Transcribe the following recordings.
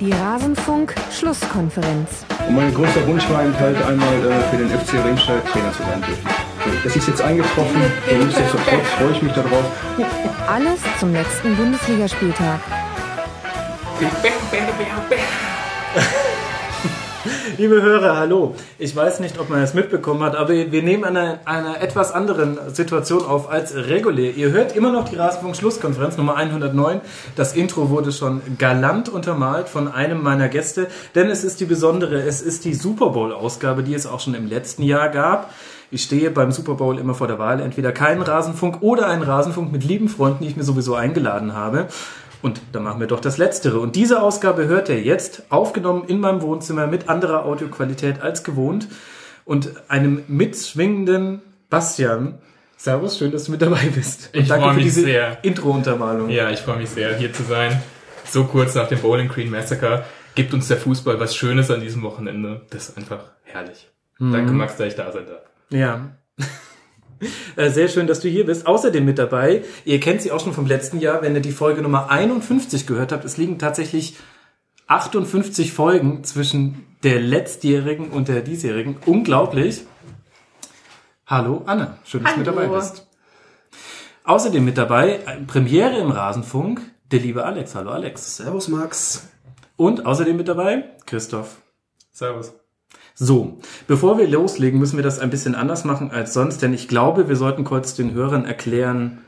Die Rasenfunk-Schlusskonferenz. Und mein größter Wunsch war eben halt einmal äh, für den FC Remscheid Trainer zu sein dürfen. Das ist jetzt eingetroffen, nichtsdestotrotz freue ich mich darauf. Alles zum letzten Bundesligaspieltag. Liebe Hörer, hallo. Ich weiß nicht, ob man es mitbekommen hat, aber wir nehmen eine, einer etwas anderen Situation auf als regulär. Ihr hört immer noch die Rasenfunk-Schlusskonferenz Nummer 109. Das Intro wurde schon galant untermalt von einem meiner Gäste, denn es ist die besondere, es ist die Super Bowl-Ausgabe, die es auch schon im letzten Jahr gab. Ich stehe beim Super Bowl immer vor der Wahl, entweder keinen Rasenfunk oder einen Rasenfunk mit lieben Freunden, die ich mir sowieso eingeladen habe. Und dann machen wir doch das Letztere. Und diese Ausgabe hört ihr jetzt, aufgenommen in meinem Wohnzimmer mit anderer Audioqualität als gewohnt und einem mitschwingenden Bastian. Servus, schön, dass du mit dabei bist. Und Ich danke freue für mich diese sehr. Intro-Untermalung. Ja, ich freue mich sehr, hier zu sein. So kurz nach dem Bowling Green Massacre gibt uns der Fußball was Schönes an diesem Wochenende. Das ist einfach herrlich. Danke, Max, dass ich da sein darf. Ja. Äh, Sehr schön, dass du hier bist. Außerdem mit dabei, ihr kennt sie auch schon vom letzten Jahr, wenn ihr die Folge Nummer 51 gehört habt. Es liegen tatsächlich 58 Folgen zwischen der letztjährigen und der diesjährigen. Unglaublich. Hallo Anna, schön, dass du mit Hallo. dabei bist. Außerdem mit dabei, äh, Premiere im Rasenfunk, der liebe Alex. Hallo Alex. Servus Max. Und außerdem mit dabei, Christoph. Servus. So, bevor wir loslegen, müssen wir das ein bisschen anders machen als sonst, denn ich glaube, wir sollten kurz den Hörern erklären,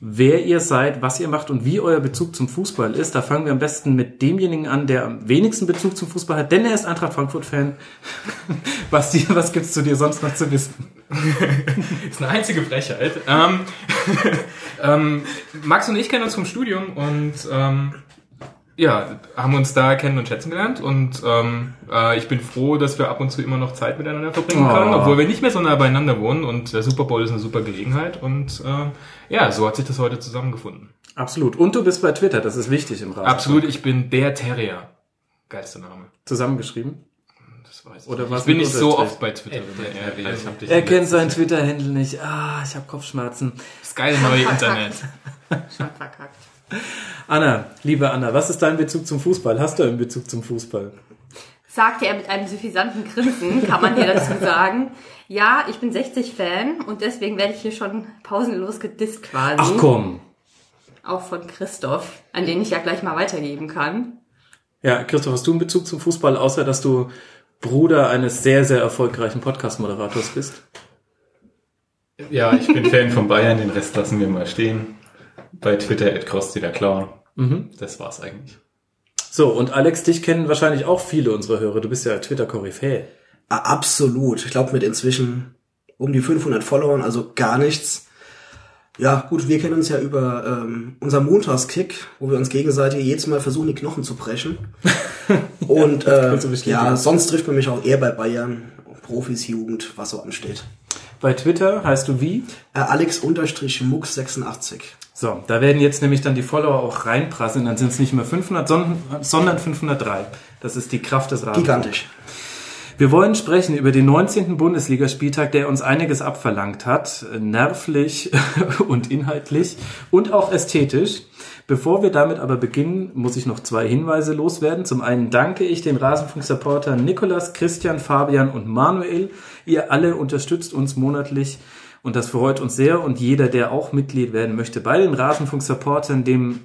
wer ihr seid, was ihr macht und wie euer Bezug zum Fußball ist. Da fangen wir am besten mit demjenigen an, der am wenigsten Bezug zum Fußball hat, denn er ist Eintracht Frankfurt-Fan. Basti, was gibt's zu dir sonst noch zu wissen? ist eine einzige Frechheit. Ähm, ähm, Max und ich kennen uns vom Studium und ähm, ja, haben uns da kennen und schätzen gelernt und ähm, äh, ich bin froh, dass wir ab und zu immer noch Zeit miteinander verbringen Oh. können, obwohl wir nicht mehr so nah beieinander wohnen und der Super Bowl ist eine super Gelegenheit und ähm, ja, so hat sich das heute zusammengefunden. Absolut. Und du bist bei Twitter, das ist wichtig im Rasen. Absolut, ich bin der Terrier. Geilster Name. Zusammengeschrieben. Das weiß ich. Oder nicht. was ich bin nicht so oft bei Twitter. er- hab dich Er kennt seinen Twitter-Handle nicht. Ah, ich habe Kopfschmerzen. Das geile neue Internet. Schon verkackt. Anna, liebe Anna, was ist dein Bezug zum Fußball? Hast du einen Bezug zum Fußball? Sagte er mit einem suffisanten Grinsen, kann man hier dazu sagen. Ja, ich bin 60-Fan und deswegen werde ich hier schon pausenlos gedisst quasi. Ach komm. Auch von Christoph, an den ich ja gleich mal weitergeben kann. Ja, Christoph, hast du einen Bezug zum Fußball, außer dass du Bruder eines sehr, sehr erfolgreichen Podcast-Moderators bist? Ja, ich bin Fan von Bayern, den Rest lassen wir mal stehen. Bei Twitter at Krosti der Clown. Das war's eigentlich. So, und Alex, dich kennen wahrscheinlich auch viele unserer Hörer. Du bist ja Twitter-Koryphäe. Ah, absolut. Ich glaube mit inzwischen um die 500 Followern, also gar nichts. Ja, gut, wir kennen uns ja über ähm, unser Montagskick, wo wir uns gegenseitig jedes Mal versuchen, die Knochen zu brechen. Und äh, ja, sonst trifft man mich auch eher bei Bayern, Profis, Jugend, was so ansteht. Bei Twitter heißt du wie? Äh, Alex-Mux86. So, da werden jetzt nämlich dann die Follower auch reinprasseln. Dann sind es nicht mehr 500, sondern, sondern 503. Das ist die Kraft des Rasen. Gigantisch. Wir wollen sprechen über den 19. Bundesligaspieltag, der uns einiges abverlangt hat, äh, nervlich und inhaltlich und auch ästhetisch. Bevor wir damit aber beginnen, muss ich noch zwei Hinweise loswerden. Zum einen danke ich den Rasenfunk-Supportern Nikolas, Christian, Fabian und Manuel. Ihr alle unterstützt uns monatlich und das freut uns sehr. Und jeder, der auch Mitglied werden möchte bei den Rasenfunk-Supportern, dem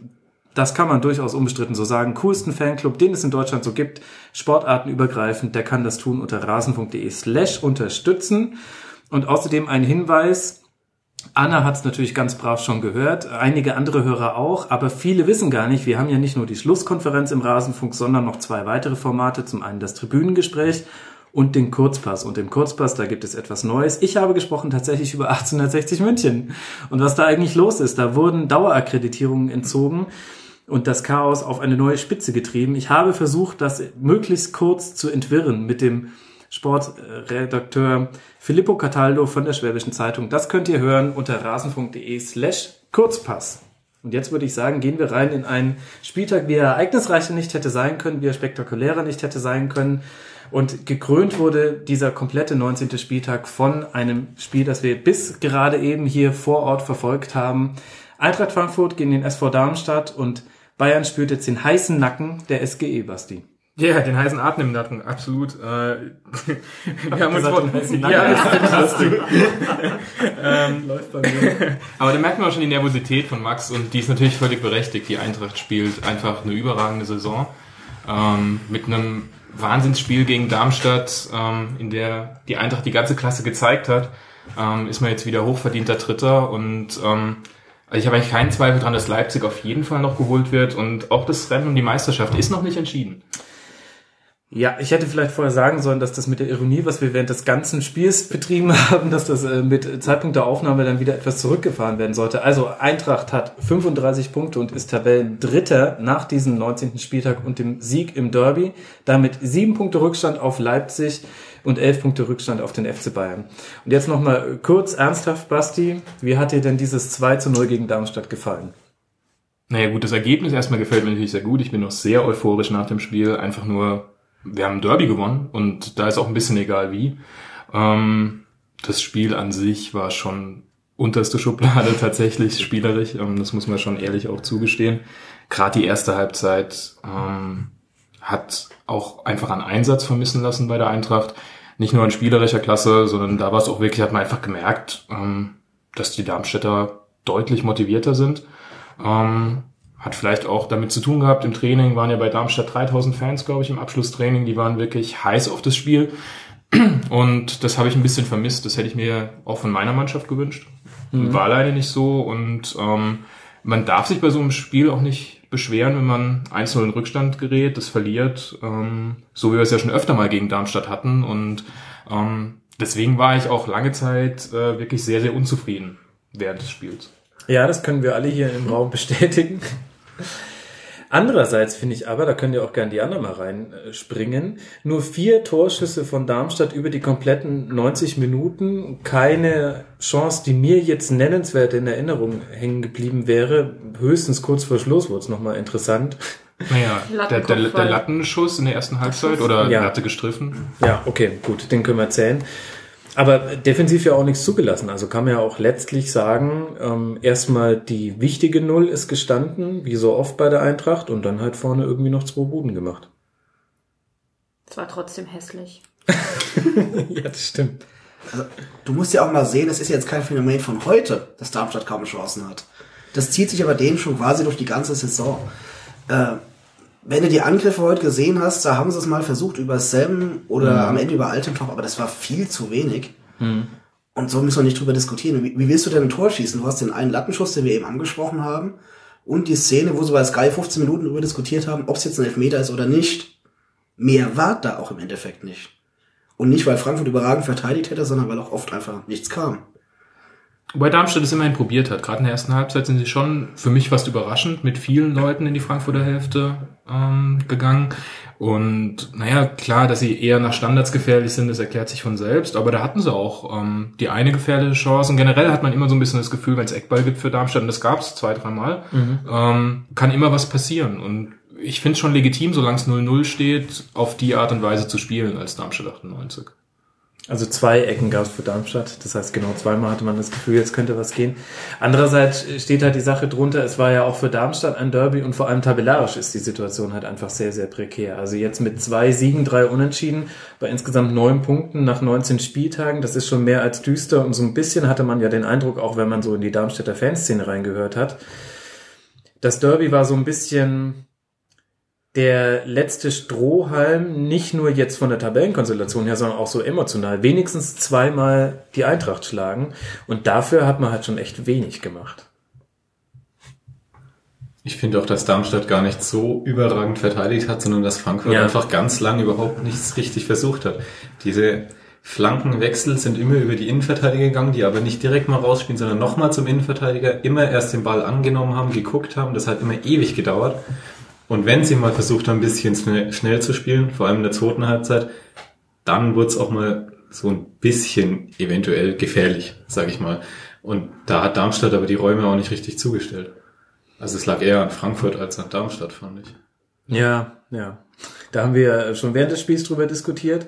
das kann man durchaus unbestritten so sagen, coolsten Fanclub, den es in Deutschland so gibt, sportartenübergreifend, der kann das tun unter rasen.de slash unterstützen. Und außerdem ein Hinweis, Anna hat es natürlich ganz brav schon gehört, einige andere Hörer auch, aber viele wissen gar nicht, wir haben ja nicht nur die Schlusskonferenz im Rasenfunk, sondern noch zwei weitere Formate, zum einen das Tribünengespräch und den Kurzpass. Und im Kurzpass, da gibt es etwas Neues. Ich habe gesprochen tatsächlich über 1860 München. Und was da eigentlich los ist, da wurden Dauerakkreditierungen entzogen und das Chaos auf eine neue Spitze getrieben. Ich habe versucht, das möglichst kurz zu entwirren mit dem Sportredakteur Filippo Cataldo von der Schwäbischen Zeitung. Das könnt ihr hören unter rasenfunk.de slash Kurzpass. Und jetzt würde ich sagen, gehen wir rein in einen Spieltag, wie er ereignisreicher nicht hätte sein können, wie er spektakulärer nicht hätte sein können. Und gekrönt wurde dieser komplette 19. Spieltag von einem Spiel, das wir bis gerade eben hier vor Ort verfolgt haben. Eintracht Frankfurt gegen den SV Darmstadt und Bayern spürt jetzt den heißen Nacken der SGE, Basti. Ja, den heißen Atem im Nacken, absolut. Äh, wir haben uns vor, ja, das du. ähm, Läuft bei mir. aber da merkt man auch schon die Nervosität von Max und die ist natürlich völlig berechtigt. Die Eintracht spielt einfach eine überragende Saison ähm, mit einem Wahnsinnsspiel gegen Darmstadt, ähm, in der die Eintracht die ganze Klasse gezeigt hat. Ähm, ist man jetzt wieder hochverdienter Dritter und ähm, also ich habe eigentlich keinen Zweifel dran, dass Leipzig auf jeden Fall noch geholt wird und auch das Rennen um die Meisterschaft ist noch nicht entschieden. Ja, ich hätte vielleicht vorher sagen sollen, dass das mit der Ironie, was wir während des ganzen Spiels betrieben haben, dass das äh, mit Zeitpunkt der Aufnahme dann wieder etwas zurückgefahren werden sollte. Also Eintracht hat 35 Punkte und ist Tabellendritter nach diesem 19. Spieltag und dem Sieg im Derby. Damit sieben Punkte Rückstand auf Leipzig und elf Punkte Rückstand auf den FC Bayern. Und jetzt nochmal kurz ernsthaft, Basti, wie hat dir denn dieses 2 zu 0 gegen Darmstadt gefallen? Naja gut, das Ergebnis erstmal gefällt mir natürlich sehr gut. Ich bin noch sehr euphorisch nach dem Spiel. Einfach nur, wir haben Derby gewonnen und da ist auch ein bisschen egal wie. Ähm, das Spiel an sich war schon unterste Schublade tatsächlich spielerisch. Ähm, das muss man schon ehrlich auch zugestehen. Gerade die erste Halbzeit ähm, hat auch einfach an Einsatz vermissen lassen bei der Eintracht. Nicht nur an spielerischer Klasse, sondern da war es auch wirklich, hat man einfach gemerkt, ähm, dass die Darmstädter deutlich motivierter sind. Ähm, hat vielleicht auch damit zu tun gehabt, im Training waren ja bei Darmstadt 3000 Fans, glaube ich, im Abschlusstraining. Die waren wirklich heiß auf das Spiel. Und das habe ich ein bisschen vermisst. Das hätte ich mir auch von meiner Mannschaft gewünscht. War leider nicht so. Und ähm, man darf sich bei so einem Spiel auch nicht beschweren, wenn man 1-0 in Rückstand gerät, das verliert, ähm, so wie wir es ja schon öfter mal gegen Darmstadt hatten. Und ähm, deswegen war ich auch lange Zeit äh, wirklich sehr, sehr unzufrieden während des Spiels. Ja, das können wir alle hier im Raum bestätigen. Andererseits finde ich aber, da können ja auch gerne die anderen mal reinspringen, nur vier Torschüsse von Darmstadt über die kompletten 90 Minuten, keine Chance, die mir jetzt nennenswert in Erinnerung hängen geblieben wäre. Höchstens kurz vor Schluss wurde es nochmal interessant. Naja, der, der, der Lattenschuss in der ersten Halbzeit oder Ja. Latte gestriffen. Ja, okay, gut, den können wir zählen. Aber defensiv ja auch nichts zugelassen. Also kann man ja auch letztlich sagen, ähm, erstmal die wichtige Null ist gestanden, wie so oft bei der Eintracht, und dann halt vorne irgendwie noch zwei Buden gemacht. Es war trotzdem hässlich. ja, das stimmt. Du musst ja auch mal sehen, es ist jetzt kein Phänomen von heute, dass Darmstadt kaum Chancen hat. Das zieht sich aber denen schon quasi durch die ganze Saison. Äh, wenn du die Angriffe heute gesehen hast, da haben sie es mal versucht über Sam oder am Ende über Altentop, aber das war viel zu wenig. Und so müssen wir nicht drüber diskutieren. Wie, wie willst du denn ein Tor schießen? Du hast den einen Lattenschuss, den wir eben angesprochen haben, und die Szene, wo sie bei Sky 15 Minuten darüber diskutiert haben, ob es jetzt ein Elfmeter ist oder nicht. Mehr war da auch im Endeffekt nicht. Und nicht, weil Frankfurt überragend verteidigt hätte, sondern weil auch oft einfach nichts kam. Wobei Darmstadt es immerhin probiert hat. Gerade in der ersten Halbzeit sind sie schon für mich fast überraschend mit vielen Leuten in die Frankfurter Hälfte ähm, gegangen. Und naja, klar, dass sie eher nach Standards gefährlich sind, das erklärt sich von selbst. Aber da hatten sie auch ähm, die eine gefährliche Chance. Und generell hat man immer so ein bisschen das Gefühl, wenn es Eckball gibt für Darmstadt, und das gab es zwei, dreimal, ähm, kann immer was passieren. Und ich finde es schon legitim, solange es 0-0 steht, auf die Art und Weise zu spielen als Darmstadt 98. Also zwei Ecken gab es für Darmstadt. Das heißt, genau zweimal hatte man das Gefühl, jetzt könnte was gehen. Andererseits steht halt die Sache drunter, es war ja auch für Darmstadt ein Derby und vor allem tabellarisch ist die Situation halt einfach sehr, sehr prekär. Also jetzt mit zwei Siegen, drei Unentschieden bei insgesamt neun Punkten nach 19 Spieltagen, das ist schon mehr als düster und so ein bisschen hatte man ja den Eindruck, auch wenn man so in die Darmstädter Fanszene reingehört hat, das Derby war so ein bisschen der letzte Strohhalm, nicht nur jetzt von der Tabellenkonstellation her, sondern auch so emotional, wenigstens zweimal die Eintracht schlagen. Und dafür hat man halt schon echt wenig gemacht. Ich finde auch, dass Darmstadt gar nicht so überragend verteidigt hat, sondern dass Frankfurt Ja. einfach ganz lang überhaupt nichts richtig versucht hat. Diese Flankenwechsel sind immer über die Innenverteidiger gegangen, die aber nicht direkt mal rausspielen, sondern nochmal zum Innenverteidiger, immer erst den Ball angenommen haben, geguckt haben. Das hat immer ewig gedauert. Und wenn sie mal versucht haben, ein bisschen schnell, zu spielen, vor allem in der zweiten Halbzeit, dann wurde es auch mal so ein bisschen eventuell gefährlich, sag ich mal. Und da hat Darmstadt aber die Räume auch nicht richtig zugestellt. Also es lag eher an Frankfurt als an Darmstadt, fand ich. Ja, ja. Da haben wir schon während des Spiels drüber diskutiert.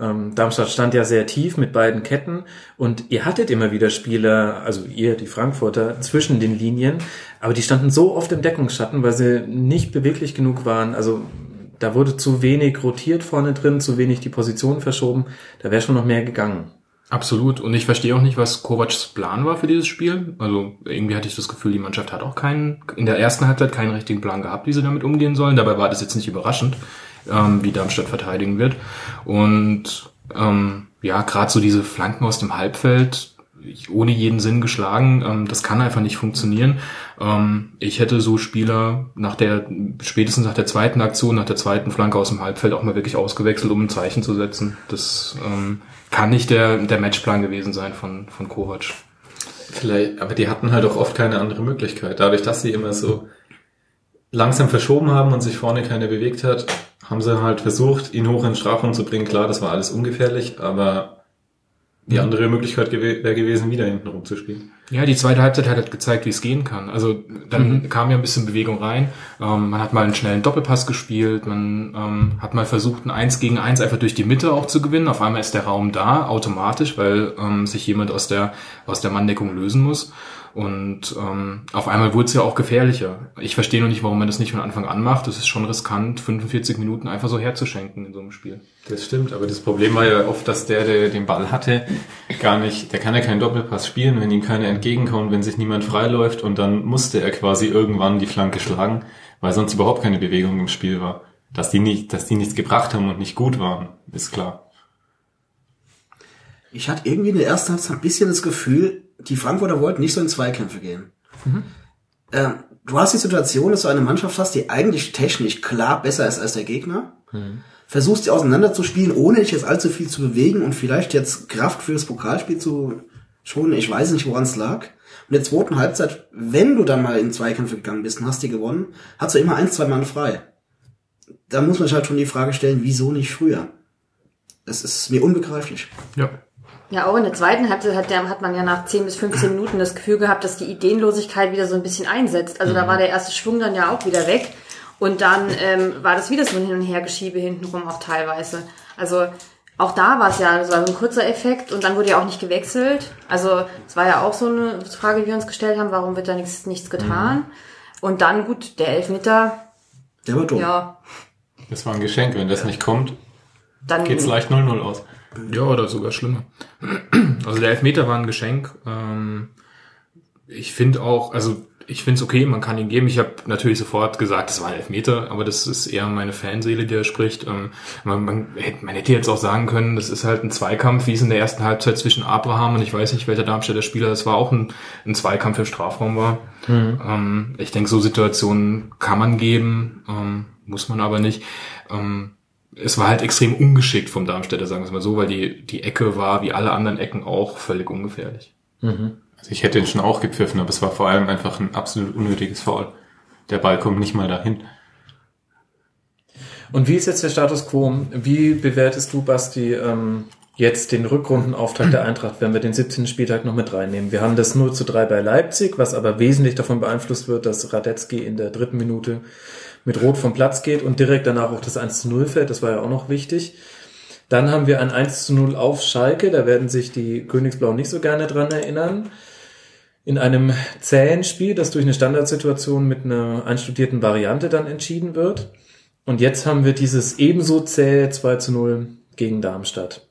Ähm, Darmstadt stand ja sehr tief mit beiden Ketten und ihr hattet immer wieder Spieler, also ihr, die Frankfurter, zwischen den Linien, aber die standen so oft im Deckungsschatten, weil sie nicht beweglich genug waren. Also da wurde zu wenig rotiert vorne drin, zu wenig die Position verschoben. Da wäre schon noch mehr gegangen. Absolut. Und ich verstehe auch nicht, was Kovacs Plan war für dieses Spiel. Also irgendwie hatte ich das Gefühl, die Mannschaft hat auch keinen, in der ersten Halbzeit keinen richtigen Plan gehabt, wie sie damit umgehen sollen. Dabei war das jetzt nicht überraschend, ähm, wie Darmstadt verteidigen wird. Und ähm, ja, gerade so diese Flanken aus dem Halbfeld, ohne jeden Sinn geschlagen. Ähm, das kann einfach nicht funktionieren. Ähm, ich hätte so Spieler nach der, spätestens nach der zweiten Aktion, nach der zweiten Flanke aus dem Halbfeld auch mal wirklich ausgewechselt, um ein Zeichen zu setzen. Das ähm, kann nicht der, der Matchplan gewesen sein von, von Kovac. Vielleicht, aber die hatten halt auch oft keine andere Möglichkeit. Dadurch, dass sie immer so langsam verschoben haben und sich vorne keiner bewegt hat, haben sie halt versucht, ihn hoch in Strafraum zu bringen. Klar, das war alles ungefährlich, aber die andere Möglichkeit gew wäre gewesen, wieder hinten rumzuspielen. Ja, die zweite Halbzeit hat halt gezeigt, wie es gehen kann. Also dann mhm. kam ja ein bisschen Bewegung rein. Ähm, man hat mal einen schnellen Doppelpass gespielt. Man ähm, hat mal versucht, ein Eins gegen Eins einfach durch die Mitte auch zu gewinnen. Auf einmal ist der Raum da, automatisch, weil ähm, sich jemand aus der aus der Manndeckung lösen muss. Und ähm, auf einmal wurde es ja auch gefährlicher. Ich verstehe noch nicht, warum man das nicht von Anfang an macht. Das ist schon riskant, 45 Minuten einfach so herzuschenken in so einem Spiel. Das stimmt, aber das Problem war ja oft, dass der, der den Ball hatte, gar nicht, der kann ja keinen Doppelpass spielen, wenn ihm keiner entgegenkommt, wenn sich niemand freiläuft und dann musste er quasi irgendwann die Flanke schlagen, weil sonst überhaupt keine Bewegung im Spiel war. Dass die nicht, dass die nichts gebracht haben und nicht gut waren, ist klar. Ich hatte irgendwie in der ersten Halbzeit ein bisschen das Gefühl, die Frankfurter wollten nicht so in Zweikämpfe gehen. Mhm. Ähm, du hast die Situation, dass du eine Mannschaft hast, die eigentlich technisch klar besser ist als der Gegner. Mhm. Versuchst die auseinanderzuspielen, ohne dich jetzt allzu viel zu bewegen und vielleicht jetzt Kraft fürs Pokalspiel zu schonen. Ich weiß nicht, woran es lag. Und in der zweiten Halbzeit, wenn du dann mal in Zweikämpfe gegangen bist und hast die gewonnen, hast du immer ein, zwei Mann frei. Da muss man sich halt schon die Frage stellen, wieso nicht früher? Das ist mir unbegreiflich. Ja. Ja, auch in der zweiten Halbzeit hat, der, hat man ja nach 10 bis 15 Minuten das Gefühl gehabt, dass die Ideenlosigkeit wieder so ein bisschen einsetzt. Also mhm. da war der erste Schwung dann ja auch wieder weg. Und dann ähm, war das wieder so ein Hin- und Hergeschiebe hintenrum auch teilweise. Also auch da war es ja, so ein kurzer Effekt und dann wurde ja auch nicht gewechselt. Also es war ja auch so eine Frage, die wir uns gestellt haben, warum wird da nichts, nichts getan? Mhm. Und dann, gut, der Elfmeter. Der war dumm. Ja. Das war ein Geschenk, wenn das nicht kommt, dann geht's leicht 0-0 aus. Ja, oder sogar schlimmer. Also der Elfmeter war ein Geschenk. Ähm, ich finde auch, also ich finde es okay, man kann ihn geben. Ich habe natürlich sofort gesagt, es war ein Elfmeter, aber das ist eher meine Fanseele, die da spricht. Ähm, man, man, man hätte jetzt auch sagen können, das ist halt ein Zweikampf, wie es in der ersten Halbzeit zwischen Abraham und ich weiß nicht, welcher Darmstädter Spieler das war, auch ein, ein Zweikampf im Strafraum war. Mhm. Ähm, ich denke, so Situationen kann man geben, muss man aber nicht. Es war halt extrem ungeschickt vom Darmstädter, sagen wir es mal so, weil die, die Ecke war, wie alle anderen Ecken auch, völlig ungefährlich. Mhm. Also ich hätte ihn schon auch gepfiffen, aber es war vor allem einfach ein absolut unnötiges Foul. Der Ball kommt nicht mal dahin. Und wie ist jetzt der Status quo? Wie bewertest du, Basti, ähm, jetzt den Rückrundenauftrag der Eintracht, wenn wir den 17. Spieltag noch mit reinnehmen? Wir haben das 0 zu 3 bei Leipzig, was aber wesentlich davon beeinflusst wird, dass Radetzky in der dritten Minute mit Rot vom Platz geht und direkt danach auch das 1 zu 0 fällt. Das war ja auch noch wichtig. Dann haben wir ein 1 zu 0 auf Schalke. Da werden sich die Königsblauen nicht so gerne dran erinnern. In einem zähen Spiel, das durch eine Standardsituation mit einer einstudierten Variante dann entschieden wird. Und jetzt haben wir dieses ebenso zähe 2 zu 0 gegen Darmstadt.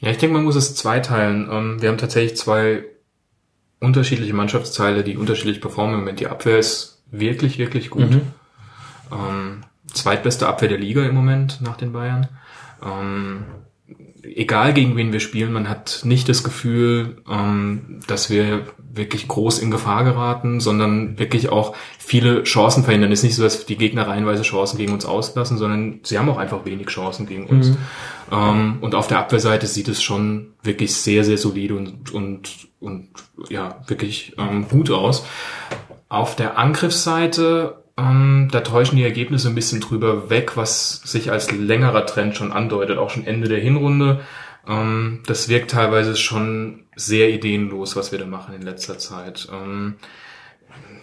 Ja, ich denke, man muss es zweiteilen. Ähm, wir haben tatsächlich zwei unterschiedliche Mannschaftsteile, die unterschiedlich performen. Im Moment die Abwehr ist wirklich, wirklich gut. Mhm. Ähm, zweitbeste Abwehr der Liga im Moment nach den Bayern. Ähm, egal gegen wen wir spielen, man hat nicht das Gefühl, ähm, dass wir wirklich groß in Gefahr geraten, sondern wirklich auch viele Chancen verhindern. Es ist nicht so, dass die Gegner reihenweise Chancen gegen uns auslassen, sondern sie haben auch einfach wenig Chancen gegen uns. Mhm. Ähm, und auf der Abwehrseite sieht es schon wirklich sehr, sehr solide und, und, und ja, wirklich ähm, gut aus. Auf der Angriffsseite ähm, da täuschen die Ergebnisse ein bisschen drüber weg, was sich als längerer Trend schon andeutet, auch schon Ende der Hinrunde. Ähm, das wirkt teilweise schon sehr ideenlos, was wir da machen in letzter Zeit. Ähm,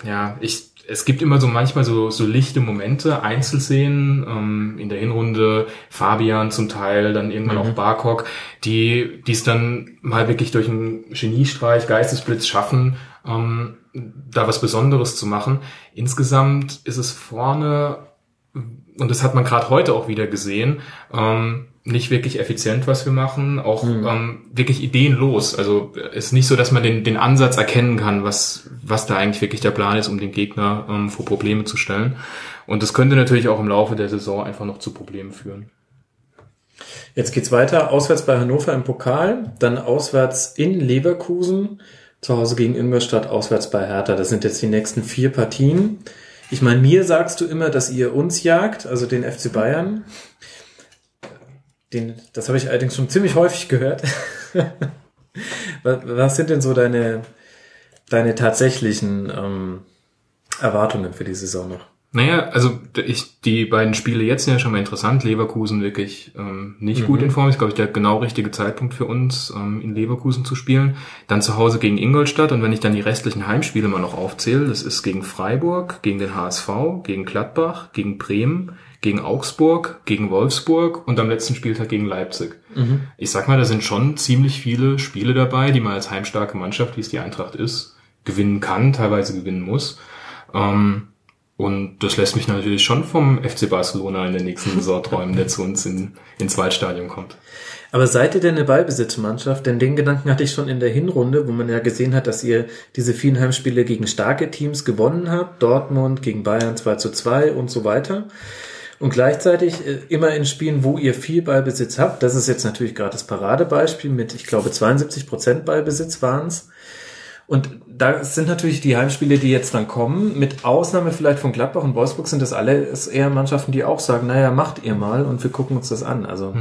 ja, ich, es gibt immer so manchmal so, so lichte Momente, Einzelszenen, ähm, in der Hinrunde Fabian zum Teil, dann irgendwann auch Barkok, die die es dann mal wirklich durch einen Geniestreich, Geistesblitz schaffen, ähm, da was Besonderes zu machen. Insgesamt ist es vorne, und das hat man gerade heute auch wieder gesehen, ähm, nicht wirklich effizient, was wir machen, auch ähm, wirklich ideenlos. Also es ist nicht so, dass man den, den Ansatz erkennen kann, was, was da eigentlich wirklich der Plan ist, um den Gegner ähm, vor Probleme zu stellen. Und das könnte natürlich auch im Laufe der Saison einfach noch zu Problemen führen. Jetzt geht's weiter. Auswärts bei Hannover im Pokal, dann auswärts in Leverkusen, zu Hause gegen Ingolstadt, auswärts bei Hertha. Das sind jetzt die nächsten vier Partien. Ich meine, mir sagst du immer, dass ihr uns jagt, also den FC Bayern. Den, das habe ich allerdings schon ziemlich häufig gehört. was, sind denn so deine, deine tatsächlichen ähm, Erwartungen für die Saison noch? Naja, also ich, die beiden Spiele jetzt sind ja schon mal interessant. Leverkusen wirklich ähm, nicht gut in Form. Ist, glaube ich, der genau richtige Zeitpunkt für uns, ähm, in Leverkusen zu spielen. Dann zu Hause gegen Ingolstadt. Und wenn ich dann die restlichen Heimspiele mal noch aufzähle, das ist gegen Freiburg, gegen den HSV, gegen Gladbach, gegen Bremen, gegen Augsburg, gegen Wolfsburg und am letzten Spieltag gegen Leipzig. Ich sag mal, da sind schon ziemlich viele Spiele dabei, die man als heimstarke Mannschaft, wie es die Eintracht ist, gewinnen kann, teilweise gewinnen muss. Ähm, und das lässt mich natürlich schon vom FC Barcelona in der nächsten Saison träumen, der zu uns in, ins Waldstadion kommt. Aber seid ihr denn eine Ballbesitzmannschaft? Denn den Gedanken hatte ich schon in der Hinrunde, wo man ja gesehen hat, dass ihr diese vielen Heimspiele gegen starke Teams gewonnen habt. Dortmund gegen Bayern 2 zu 2 und so weiter. Und gleichzeitig äh, immer in Spielen, wo ihr viel Ballbesitz habt. Das ist jetzt natürlich gerade das Paradebeispiel mit, ich glaube, 72 Prozent Ballbesitz waren es. Und da sind natürlich die Heimspiele, die jetzt dann kommen, mit Ausnahme vielleicht von Gladbach und Wolfsburg, sind das alle eher Mannschaften, die auch sagen, naja, macht ihr mal und wir gucken uns das an. Also,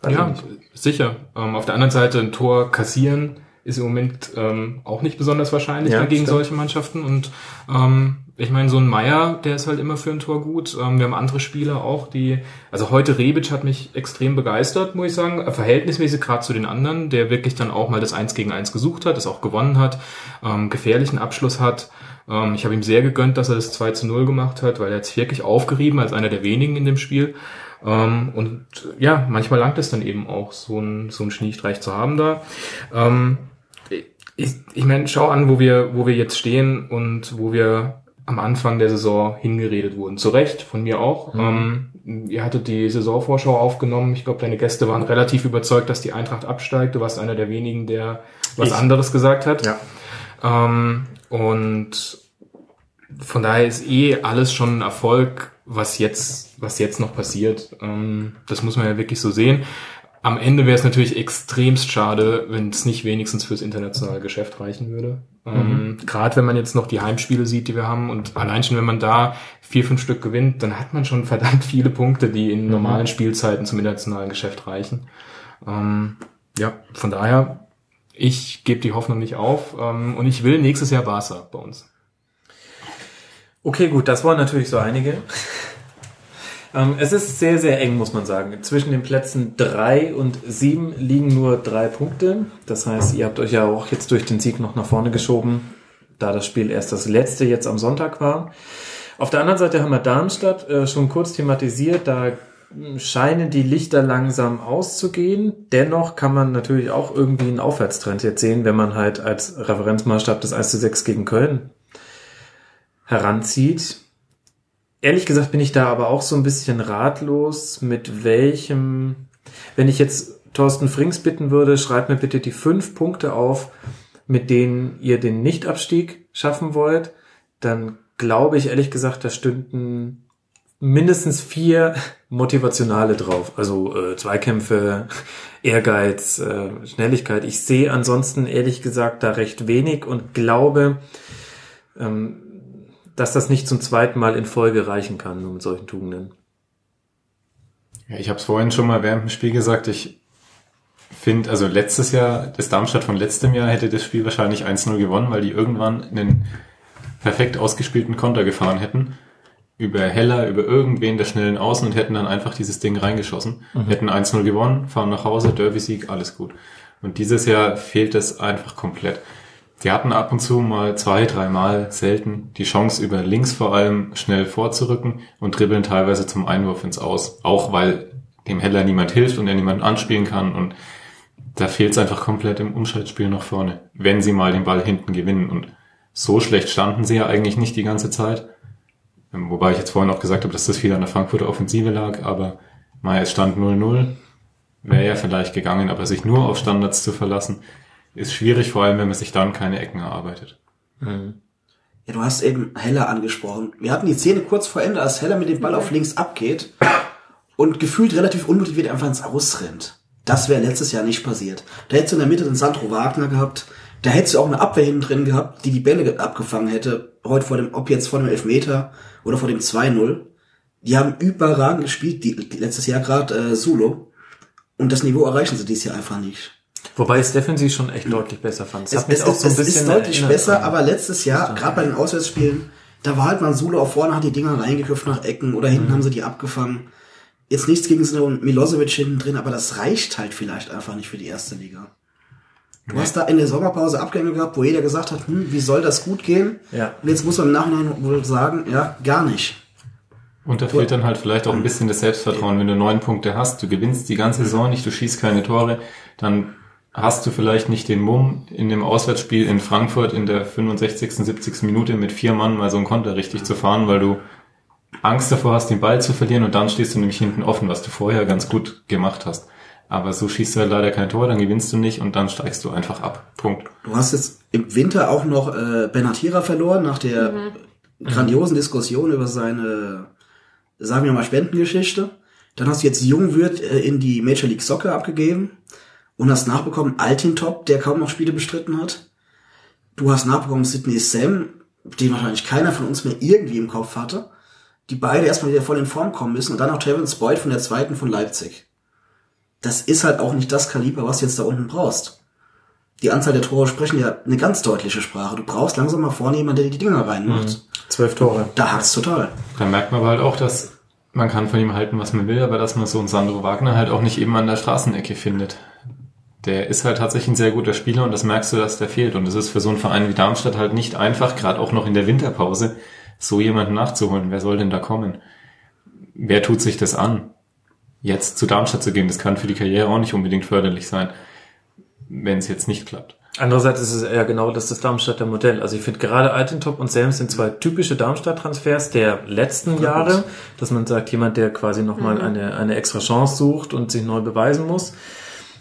weiß Ja, sicher. Ähm, auf der anderen Seite ein Tor kassieren ist im Moment ähm, auch nicht besonders wahrscheinlich Ja, gegen stimmt. solche Mannschaften. Und ähm, ich meine, so ein Meier, der ist halt immer für ein Tor gut. Ähm, wir haben andere Spieler auch, die. Also heute Rebic hat mich extrem begeistert, muss ich sagen. Äh, Verhältnismäßig gerade zu den anderen, der wirklich dann auch mal das Eins gegen Eins gesucht hat, das auch gewonnen hat, ähm, gefährlichen Abschluss hat. Ähm, ich habe ihm sehr gegönnt, dass er das 2 zu 0 gemacht hat, weil er hat sich wirklich aufgerieben als einer der wenigen in dem Spiel. Ähm, und ja, manchmal langt es dann eben auch, so ein so ein Schniestreich zu haben da. Ähm, ich, ich meine, schau an, wo wir, wo wir jetzt stehen und wo wir am Anfang der Saison hingeredet wurden. Zu Recht, von mir auch. Ähm, ihr hattet die Saisonvorschau aufgenommen. Ich glaube, deine Gäste waren relativ überzeugt, dass die Eintracht absteigt. Du warst einer der wenigen, der was Ich. anderes gesagt hat. Ja. Ähm, und von daher ist eh alles schon ein Erfolg, was jetzt, was jetzt noch passiert. Ähm, das muss man ja wirklich so sehen. Am Ende wäre es natürlich extremst schade, wenn es nicht wenigstens fürs internationale Geschäft reichen würde. Ähm, Gerade wenn man jetzt noch die Heimspiele sieht, die wir haben und allein schon, wenn man da vier, fünf Stück gewinnt, dann hat man schon verdammt viele Punkte, die in normalen Spielzeiten zum internationalen Geschäft reichen. Ähm, ja, von daher, ich gebe die Hoffnung nicht auf ähm, und ich will nächstes Jahr Barca bei uns. Okay, gut, das waren natürlich so einige. Ähm, es ist sehr, sehr eng, muss man sagen. Zwischen den Plätzen drei und sieben liegen nur drei Punkte. Das heißt, ihr habt euch ja auch jetzt durch den Sieg noch nach vorne geschoben, da das Spiel erst das letzte jetzt am Sonntag war. Auf der anderen Seite haben wir Darmstadt äh, schon kurz thematisiert. Da mh, scheinen die Lichter langsam auszugehen. Dennoch kann man natürlich auch irgendwie einen Aufwärtstrend jetzt sehen, wenn man halt als Referenzmaßstab das 1 zu 6 gegen Köln heranzieht. Ehrlich gesagt bin ich da aber auch so ein bisschen ratlos, mit welchem, wenn ich jetzt Thorsten Frings bitten würde, schreibt mir bitte die fünf Punkte auf, mit denen ihr den Nichtabstieg schaffen wollt, dann glaube ich ehrlich gesagt, da stünden mindestens vier motivationale drauf. Also äh, Zweikämpfe, Ehrgeiz, äh, Schnelligkeit. Ich sehe ansonsten ehrlich gesagt da recht wenig und glaube, ähm, dass das nicht zum zweiten Mal in Folge reichen kann, nur mit solchen Tugenden. Ja, ich habe es vorhin schon mal während dem Spiel gesagt, ich finde, also letztes Jahr, das Darmstadt von letztem Jahr hätte das Spiel wahrscheinlich 1-0 gewonnen, weil die irgendwann einen perfekt ausgespielten Konter gefahren hätten. Über Heller, über irgendwen der schnellen Außen und hätten dann einfach dieses Ding reingeschossen. Hätten 1-0 gewonnen, fahren nach Hause, Derby-Sieg, alles gut. Und dieses Jahr fehlt es einfach komplett. Die hatten ab und zu mal zwei, dreimal selten die Chance, über links vor allem schnell vorzurücken und dribbeln teilweise zum Einwurf ins Aus. Auch weil dem Heller niemand hilft und er niemanden anspielen kann und da fehlt es einfach komplett im Umschaltspiel nach vorne, wenn sie mal den Ball hinten gewinnen. Und so schlecht standen sie ja eigentlich nicht die ganze Zeit. Ähm, Wobei ich jetzt vorhin auch gesagt habe, dass das viel an der Frankfurter Offensive lag, aber mal es stand 0-0, wäre ja vielleicht gegangen, aber sich nur auf Standards zu verlassen, ist schwierig, vor allem wenn man sich dann keine Ecken erarbeitet. Ja, du hast eben Heller angesprochen. Wir hatten die Szene kurz vor Ende, als Heller mit dem Ball auf links abgeht und gefühlt relativ unmotiviert einfach ins Ausrennt. Das wäre letztes Jahr nicht passiert. Da hättest du in der Mitte den Sandro Wagner gehabt. Da hättest du auch eine Abwehr hinten drin gehabt, die die Bälle abgefangen hätte. Heute vor dem, ob jetzt vor dem Elfmeter oder vor dem 2-0. Die haben überragend gespielt, die, die letztes Jahr gerade äh, Sulo. Und das Niveau erreichen sie dieses Jahr einfach nicht. Wobei ich es defensiv schon echt deutlich besser fand. Es, es, es, es ist deutlich besser, an- aber letztes Jahr, gerade bei den Auswärtsspielen, da war halt mal Solo auf vorne, hat die Dinger reingeköpft nach Ecken oder hinten haben sie die abgefangen. Jetzt nichts gegen so einen Milosevic hinten drin, aber das reicht halt vielleicht einfach nicht für die erste Liga. Du hast da in der Sommerpause Abgänge gehabt, wo jeder gesagt hat, hm, wie soll das gut gehen? Ja. Und jetzt muss man im Nachhinein wohl sagen, ja, gar nicht. Und da fehlt dann halt vielleicht auch ein bisschen das Selbstvertrauen, wenn du neun Punkte hast, du gewinnst die ganze Saison nicht, du schießt keine Tore, dann hast du vielleicht nicht den Mumm, in dem Auswärtsspiel in Frankfurt in der 65., 70. Minute mit vier Mann mal so einen Konter richtig zu fahren, weil du Angst davor hast, den Ball zu verlieren und dann stehst du nämlich hinten offen, was du vorher ganz gut gemacht hast. Aber so schießt du halt leider kein Tor, dann gewinnst du nicht und dann steigst du einfach ab. Punkt. Du hast jetzt im Winter auch noch äh, Benatira verloren nach der grandiosen Diskussion über seine, sagen wir mal, Spendengeschichte. Dann hast du jetzt Jungwirth äh, in die Major League Soccer abgegeben und hast nachbekommen Altintop, der kaum noch Spiele bestritten hat. Du hast nachbekommen Sidney Sam, den wahrscheinlich keiner von uns mehr irgendwie im Kopf hatte, die beide erstmal wieder voll in Form kommen müssen und dann auch Terence Boyd von der zweiten von Leipzig. Das ist halt auch nicht das Kaliber, was du jetzt da unten brauchst die Anzahl der Tore sprechen ja eine ganz deutliche Sprache. Du brauchst langsam mal vorne jemanden, der die Dinger reinmacht. Zwölf Tore. Da hakt's total. Da merkt man aber halt auch, dass man kann von ihm halten, was man will, aber dass man so einen Sandro Wagner halt auch nicht eben an der Straßenecke findet. Der ist halt tatsächlich ein sehr guter Spieler und das merkst du, dass der fehlt. Und es ist für so einen Verein wie Darmstadt halt nicht einfach, gerade auch noch in der Winterpause, so jemanden nachzuholen. Wer soll denn da kommen? Wer tut sich das an? Jetzt zu Darmstadt zu gehen, das kann für die Karriere auch nicht unbedingt förderlich sein, wenn es jetzt nicht klappt. Andererseits ist es eher genau das, das Darmstadter Modell. Also ich finde gerade Altintop und Selms sind zwei typische Darmstadt-Transfers der letzten Jahre, dass man sagt, jemand, der quasi nochmal eine, eine extra Chance sucht und sich neu beweisen muss.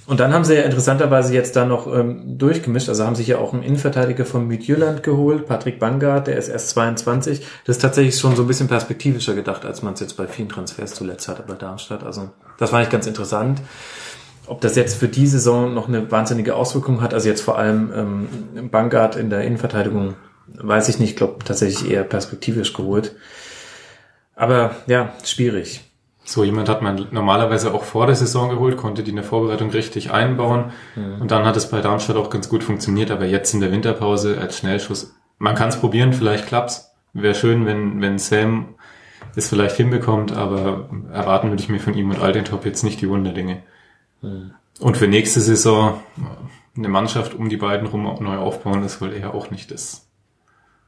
Und dann haben sie ja interessanterweise jetzt da noch ähm, durchgemischt, also haben sich ja auch einen Innenverteidiger von Midtjylland geholt, Patrick Bangard, der ist erst 22. Das ist tatsächlich schon so ein bisschen perspektivischer gedacht, als man es jetzt bei vielen Transfers zuletzt hatte bei Darmstadt. Also das fand ich ganz interessant. Ob das jetzt für die Saison noch eine wahnsinnige Auswirkung hat, also jetzt vor allem ähm, Bangard in der Innenverteidigung, weiß ich nicht, glaube tatsächlich eher perspektivisch geholt. Aber ja, schwierig. So jemand hat man normalerweise auch vor der Saison geholt, konnte die in der Vorbereitung richtig einbauen und dann hat es bei Darmstadt auch ganz gut funktioniert, aber jetzt in der Winterpause als Schnellschuss, man kann es probieren, vielleicht klappt's. Wäre schön, wenn, wenn Sam es vielleicht hinbekommt, aber erwarten würde ich mir von ihm und Altintop jetzt nicht die Wunderdinge. Und für nächste Saison eine Mannschaft um die beiden rum neu aufbauen, ist wohl eher auch nicht das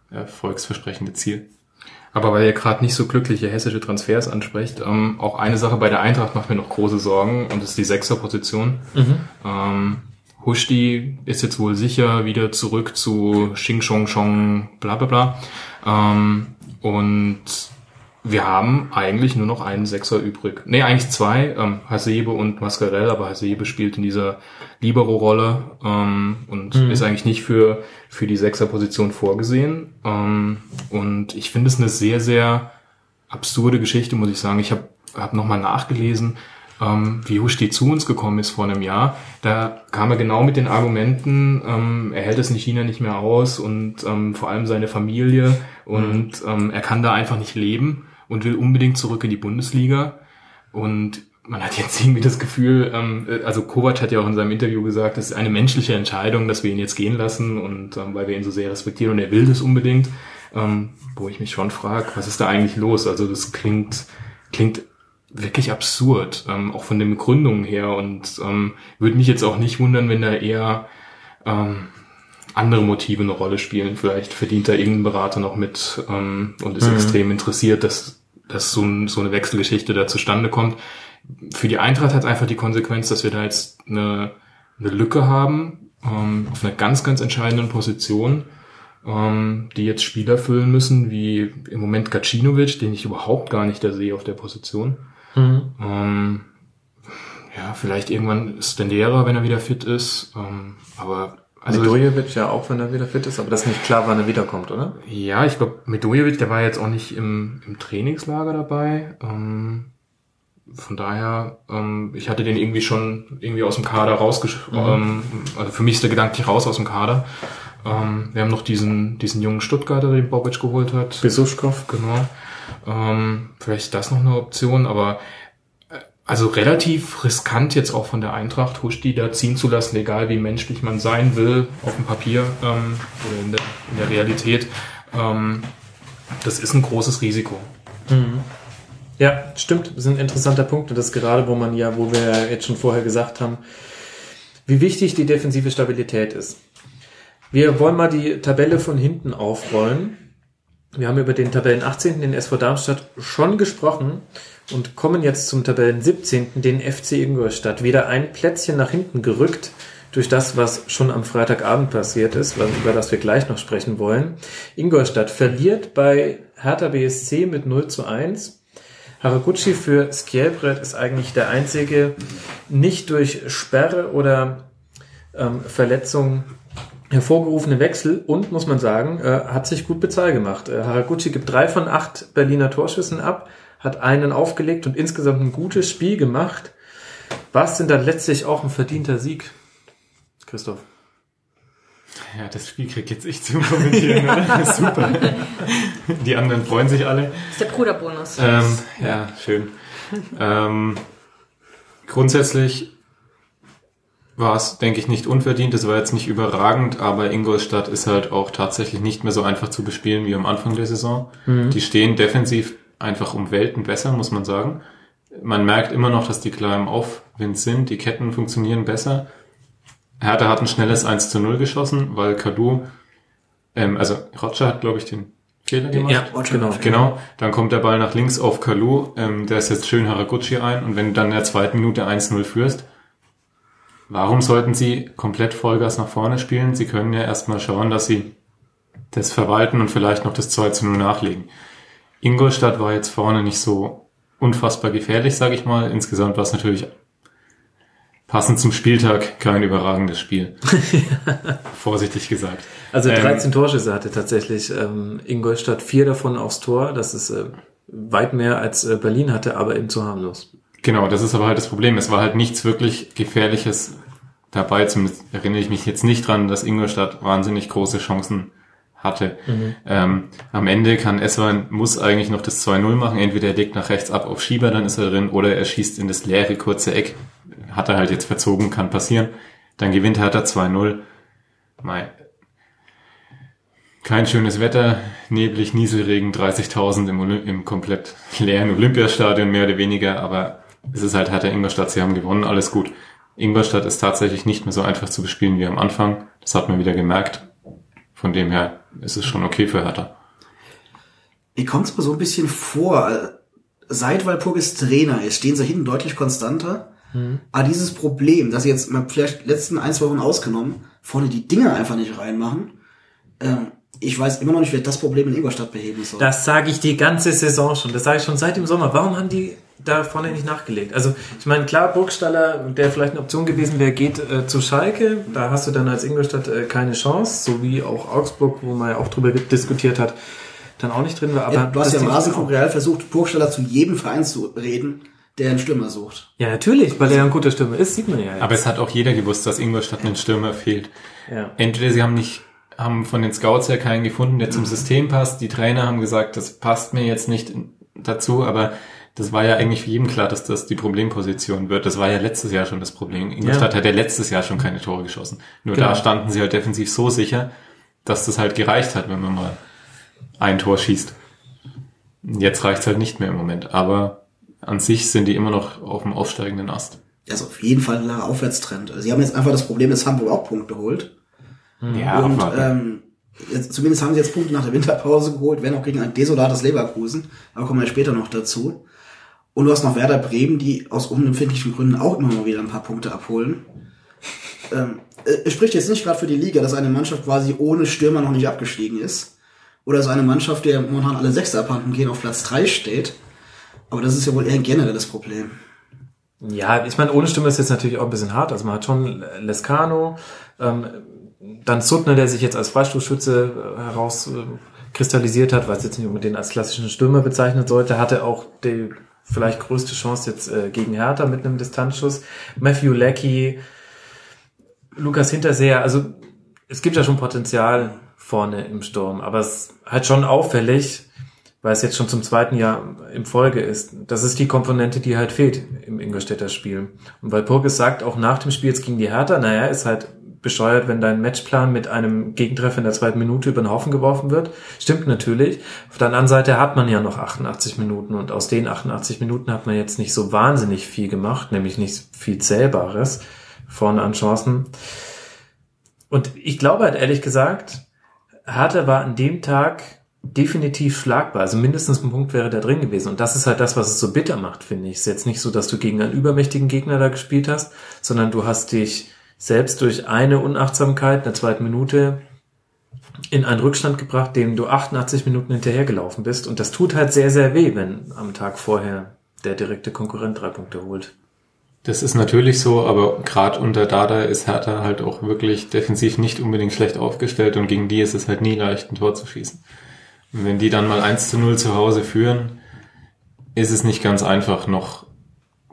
erfolgsversprechende Ziel. Aber weil ihr gerade nicht so glückliche hessische Transfers ansprecht, ähm, auch eine Sache bei der Eintracht macht mir noch große Sorgen und das ist die Sechserposition. Ähm, Huschti ist jetzt wohl sicher wieder zurück zu Xing Chong Chong, bla bla bla. Ähm, und wir haben eigentlich nur noch einen Sechser übrig. Nee, eigentlich zwei, ähm, Hasebe und Mascarell, aber Hasebe spielt in dieser Libero-Rolle ähm, und ist eigentlich nicht für, für die Sechser-Position vorgesehen. Ähm, und ich finde es eine sehr, sehr absurde Geschichte, muss ich sagen. Ich habe hab nochmal nachgelesen, ähm, wie Huschti zu uns gekommen ist vor einem Jahr. Da kam er genau mit den Argumenten, ähm, er hält es in China nicht mehr aus und ähm, vor allem seine Familie und ähm, er kann da einfach nicht leben und will unbedingt zurück in die Bundesliga. Und man hat jetzt irgendwie das Gefühl, ähm, äh, also Kovac hat ja auch in seinem Interview gesagt, das ist eine menschliche Entscheidung, dass wir ihn jetzt gehen lassen und ähm, weil wir ihn so sehr respektieren und er will das unbedingt. Ähm, wo ich mich schon frage, was ist da eigentlich los? Also das klingt, klingt wirklich absurd, ähm, auch von den Begründungen her und ähm, würde mich jetzt auch nicht wundern, wenn da eher ähm, andere Motive eine Rolle spielen. Vielleicht verdient da irgendein Berater noch mit ähm, und ist extrem interessiert, dass, dass so, ein, so eine Wechselgeschichte da zustande kommt. Für die Eintracht hat einfach die Konsequenz, dass wir da jetzt eine, eine Lücke haben ähm, auf einer ganz, ganz entscheidenden Position, ähm, die jetzt Spieler füllen müssen, wie im Moment Gacinovic, den ich überhaupt gar nicht da sehe auf der Position. Ähm, ja, vielleicht irgendwann Stendera, wenn er wieder fit ist. Ähm, aber also Medojevic ja auch, wenn er wieder fit ist, aber das ist nicht klar, wann er wiederkommt, oder? ja, ich glaube, Medojevic, der war jetzt auch nicht im, im Trainingslager dabei. Ähm, von daher, ähm, ich hatte den irgendwie schon irgendwie aus dem Kader rausgesch... Ähm, also für mich ist der gedanklich raus aus dem Kader. Ähm, wir haben noch diesen, diesen jungen Stuttgarter, den Bobic geholt hat. Besuschkow. Genau. Ähm, vielleicht ist das noch eine Option, aber äh, also relativ riskant jetzt auch von der Eintracht, Huschti da ziehen zu lassen, egal wie menschlich man sein will, auf dem Papier ähm, oder in der, in der Realität. Ähm, das ist ein großes Risiko. Ja, stimmt. Das ist ein interessanter Punkt. Und das ist gerade, wo man ja, wo wir ja jetzt schon vorher gesagt haben, wie wichtig die defensive Stabilität ist. Wir wollen mal die Tabelle von hinten aufrollen. Wir haben über den Tabellen 18. den SV Darmstadt schon gesprochen und kommen jetzt zum Tabellen 17. den FC Ingolstadt. Wieder ein Plätzchen nach hinten gerückt durch das, was schon am Freitagabend passiert ist, über das wir gleich noch sprechen wollen. Ingolstadt verliert bei Hertha BSC mit 0 zu 1. Haraguchi für Skjelbred ist eigentlich der einzige nicht durch Sperre oder ähm, Verletzung hervorgerufene Wechsel und, muss man sagen, äh, hat sich gut bezahlt gemacht. Äh, Haraguchi gibt drei von acht Berliner Torschüssen ab, hat einen aufgelegt und insgesamt ein gutes Spiel gemacht. War es denn dann letztlich auch ein verdienter Sieg, Christoph? Ja, das Spiel krieg jetzt ich zum Kommentieren, oder? Super. Die anderen freuen sich alle. Das ist der Bruderbonus. Ähm, ja, schön. ähm, grundsätzlich war es, denke ich, nicht unverdient. Es war jetzt nicht überragend, aber Ingolstadt ist halt auch tatsächlich nicht mehr so einfach zu bespielen wie am Anfang der Saison. Die stehen defensiv einfach um Welten besser, muss man sagen. Man merkt immer noch, dass die klar im Aufwind sind. Die Ketten funktionieren besser. Hertha hat ein schnelles 1 zu 0 geschossen, weil Kadu, ähm, also Roger hat, glaube ich, den Fehler gemacht. genau. Genau, dann kommt der Ball nach links auf Kalu, ähm, der ist jetzt schön Haraguchi ein und wenn du dann in der zweiten Minute 1-0 führst, warum sollten sie komplett Vollgas nach vorne spielen? Sie können ja erstmal schauen, dass sie das verwalten und vielleicht noch das 2-0 nachlegen. Ingolstadt war jetzt vorne nicht so unfassbar gefährlich, sage ich mal. Insgesamt war es natürlich passend zum Spieltag kein überragendes Spiel. Vorsichtig gesagt. Also Ähm, 13 Torschüsse hatte tatsächlich ähm, Ingolstadt, vier davon aufs Tor. Das ist äh, weit mehr als äh, Berlin hatte, aber eben zu harmlos. Genau, das ist aber halt das Problem. Es war halt nichts wirklich Gefährliches dabei. Zumindest erinnere ich mich jetzt nicht dran, dass Ingolstadt wahnsinnig große Chancen hatte. Ähm, am Ende kann Eswan, muss eigentlich noch das 2-0 machen. Entweder er legt nach rechts ab auf Schieber, dann ist er drin, oder er schießt in das leere kurze Eck. Hat er halt jetzt verzogen, kann passieren. Dann gewinnt Hertha 2-0. Mei. Kein schönes Wetter, neblig, Nieselregen, 30.000 im, im komplett leeren Olympiastadion, mehr oder weniger, aber es ist halt Hertha Ingolstadt, sie haben gewonnen, alles gut. Ingolstadt ist tatsächlich nicht mehr so einfach zu bespielen wie am Anfang, das hat man wieder gemerkt. Von dem her ist es schon okay für Hertha. Mir kommt es mir so ein bisschen vor, seit Walpurgis Trainer ist, stehen sie hinten deutlich konstanter. Aber dieses Problem, dass sie jetzt mal vielleicht letzten ein, zwei Wochen ausgenommen, vorne die Dinger einfach nicht reinmachen, ähm, ich weiß immer noch nicht, wer das Problem in Ingolstadt beheben soll. Das sage ich die ganze Saison schon. Das sage ich schon seit dem Sommer. Warum haben die da vorne nicht nachgelegt? Also ich meine, klar, Burgstaller, der vielleicht eine Option gewesen wäre, geht äh, zu Schalke. Da hast du dann als Ingolstadt äh, keine Chance, so wie auch Augsburg, wo man ja auch drüber diskutiert hat, dann auch nicht drin war. Aber ja, du hast ja im Rasenfunk Real versucht, Burgstaller zu jedem Verein zu reden, der einen Stürmer sucht. Ja, natürlich, weil er ein guter Stürmer ist, sieht man ja. jetzt. Aber es hat auch jeder gewusst, dass Ingolstadt einen Stürmer fehlt. ja. Entweder sie haben nicht, haben von den Scouts her keinen gefunden, der zum System passt. Die Trainer haben gesagt, das passt mir jetzt nicht dazu, aber das war ja eigentlich für jeden klar, dass das die Problemposition wird. Das war ja letztes Jahr schon das Problem. Ingolstadt Ja. hat ja letztes Jahr schon keine Tore geschossen. Nur Genau. da standen sie halt defensiv so sicher, dass das halt gereicht hat, wenn man mal ein Tor schießt. Jetzt reicht's halt nicht mehr im Moment. Aber an sich sind die immer noch auf dem aufsteigenden Ast. Also auf jeden Fall ein klarer Aufwärtstrend. Sie haben jetzt einfach das Problem, dass Hamburg auch Punkte holt. Ja, und abwarten. ähm, jetzt, zumindest haben sie jetzt Punkte nach der Winterpause geholt, wenn auch gegen ein desolates Leverkusen, aber kommen wir später noch dazu. Und du hast noch Werder Bremen, die aus unempfindlichen Gründen auch immer mal wieder ein paar Punkte abholen. Ähm, äh, es spricht jetzt nicht gerade für die Liga, dass eine Mannschaft quasi ohne Stürmer noch nicht abgestiegen ist. Oder so eine Mannschaft, der momentan alle sechs abhanden gehen, auf Platz drei steht. Aber das ist ja wohl eher ein generelles Problem. Ja, ich meine, ohne Stimme ist jetzt natürlich auch ein bisschen hart. Also man hat schon Lescano, ähm, dann Suttner, der sich jetzt als Freistoßschütze äh, heraus äh, kristallisiert hat, weil es jetzt nicht unbedingt als klassischen Stürmer bezeichnen sollte, hatte auch die vielleicht größte Chance jetzt äh, gegen Hertha mit einem Distanzschuss. Matthew Leckie, Lukas Hinterseher, also es gibt ja schon Potenzial vorne im Sturm, aber es ist halt schon auffällig, weil es jetzt schon zum zweiten Jahr im Folge ist. Das ist die Komponente, die halt fehlt im Ingolstädter Spiel. Und weil Purkes sagt, auch nach dem Spiel jetzt gegen die Hertha, naja, ist halt bescheuert, wenn dein Matchplan mit einem Gegentreffer in der zweiten Minute über den Haufen geworfen wird. Stimmt natürlich. Auf der anderen Seite hat man ja noch 88 Minuten und aus den 88 Minuten hat man jetzt nicht so wahnsinnig viel gemacht, nämlich nicht viel Zählbares vorne an Chancen. Und ich glaube halt ehrlich gesagt, Hertha war an dem Tag definitiv schlagbar. Also mindestens ein Punkt wäre da drin gewesen. Und das ist halt das, was es so bitter macht, finde ich. Es ist jetzt nicht so, dass du gegen einen übermächtigen Gegner da gespielt hast, sondern du hast dich selbst durch eine Unachtsamkeit in der zweiten Minute in einen Rückstand gebracht, dem du 88 Minuten hinterhergelaufen bist. Und das tut halt sehr, sehr weh, wenn am Tag vorher der direkte Konkurrent drei Punkte holt. Das ist natürlich so, aber gerade unter Dada ist Hertha halt auch wirklich defensiv nicht unbedingt schlecht aufgestellt und gegen die ist es halt nie leicht, ein Tor zu schießen. Wenn die dann mal 1 zu 0 zu Hause führen, ist es nicht ganz einfach, noch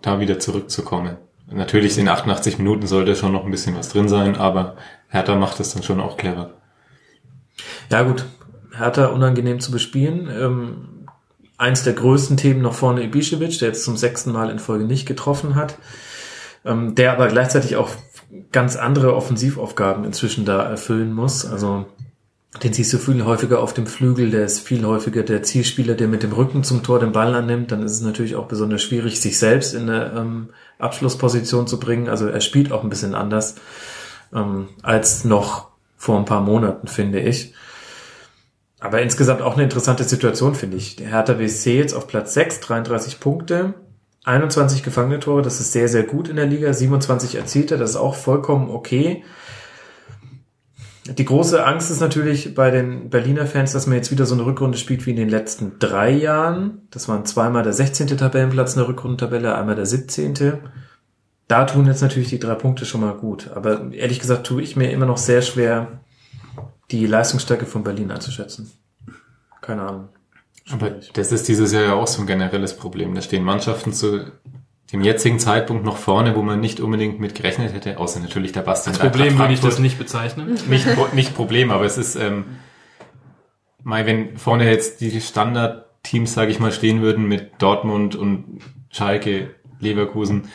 da wieder zurückzukommen. Natürlich in 88 Minuten sollte schon noch ein bisschen was drin sein, aber Hertha macht das dann schon auch clever. Ja gut, Hertha unangenehm zu bespielen. Ähm, eins der größten Themen noch vorne Ibišević, der jetzt zum sechsten Mal in Folge nicht getroffen hat, ähm, der aber gleichzeitig auch ganz andere Offensivaufgaben inzwischen da erfüllen muss. Also den siehst du viel häufiger auf dem Flügel, der ist viel häufiger der Zielspieler, der mit dem Rücken zum Tor den Ball annimmt. Dann ist es natürlich auch besonders schwierig, sich selbst in eine ähm, Abschlussposition zu bringen. Also er spielt auch ein bisschen anders ähm, als noch vor ein paar Monaten, finde ich. Aber insgesamt auch eine interessante Situation, finde ich. Der Hertha WSC jetzt auf Platz 6, 33 Punkte, 21 gefangene Tore, das ist sehr, sehr gut in der Liga, 27 erzielte, das ist auch vollkommen okay. Die große Angst ist natürlich bei den Berliner Fans, dass man jetzt wieder so eine Rückrunde spielt wie in den letzten drei Jahren. Das waren zweimal der 16. Tabellenplatz in der Rückrundentabelle, einmal der 17. Da tun jetzt natürlich die drei Punkte schon mal gut. Aber ehrlich gesagt tue ich mir immer noch sehr schwer, die Leistungsstärke von Berlin einzuschätzen. Keine Ahnung. Aber das ist dieses Jahr ja auch so ein generelles Problem. Da stehen Mannschaften zu dem jetzigen Zeitpunkt noch vorne, wo man nicht unbedingt mit gerechnet hätte, außer natürlich der Bastian. Als Problem würde ich das nicht bezeichnen. nicht, nicht Problem, aber es ist, ähm, mal wenn vorne jetzt die Standardteams, sage ich mal, stehen würden mit Dortmund und Schalke, Leverkusen,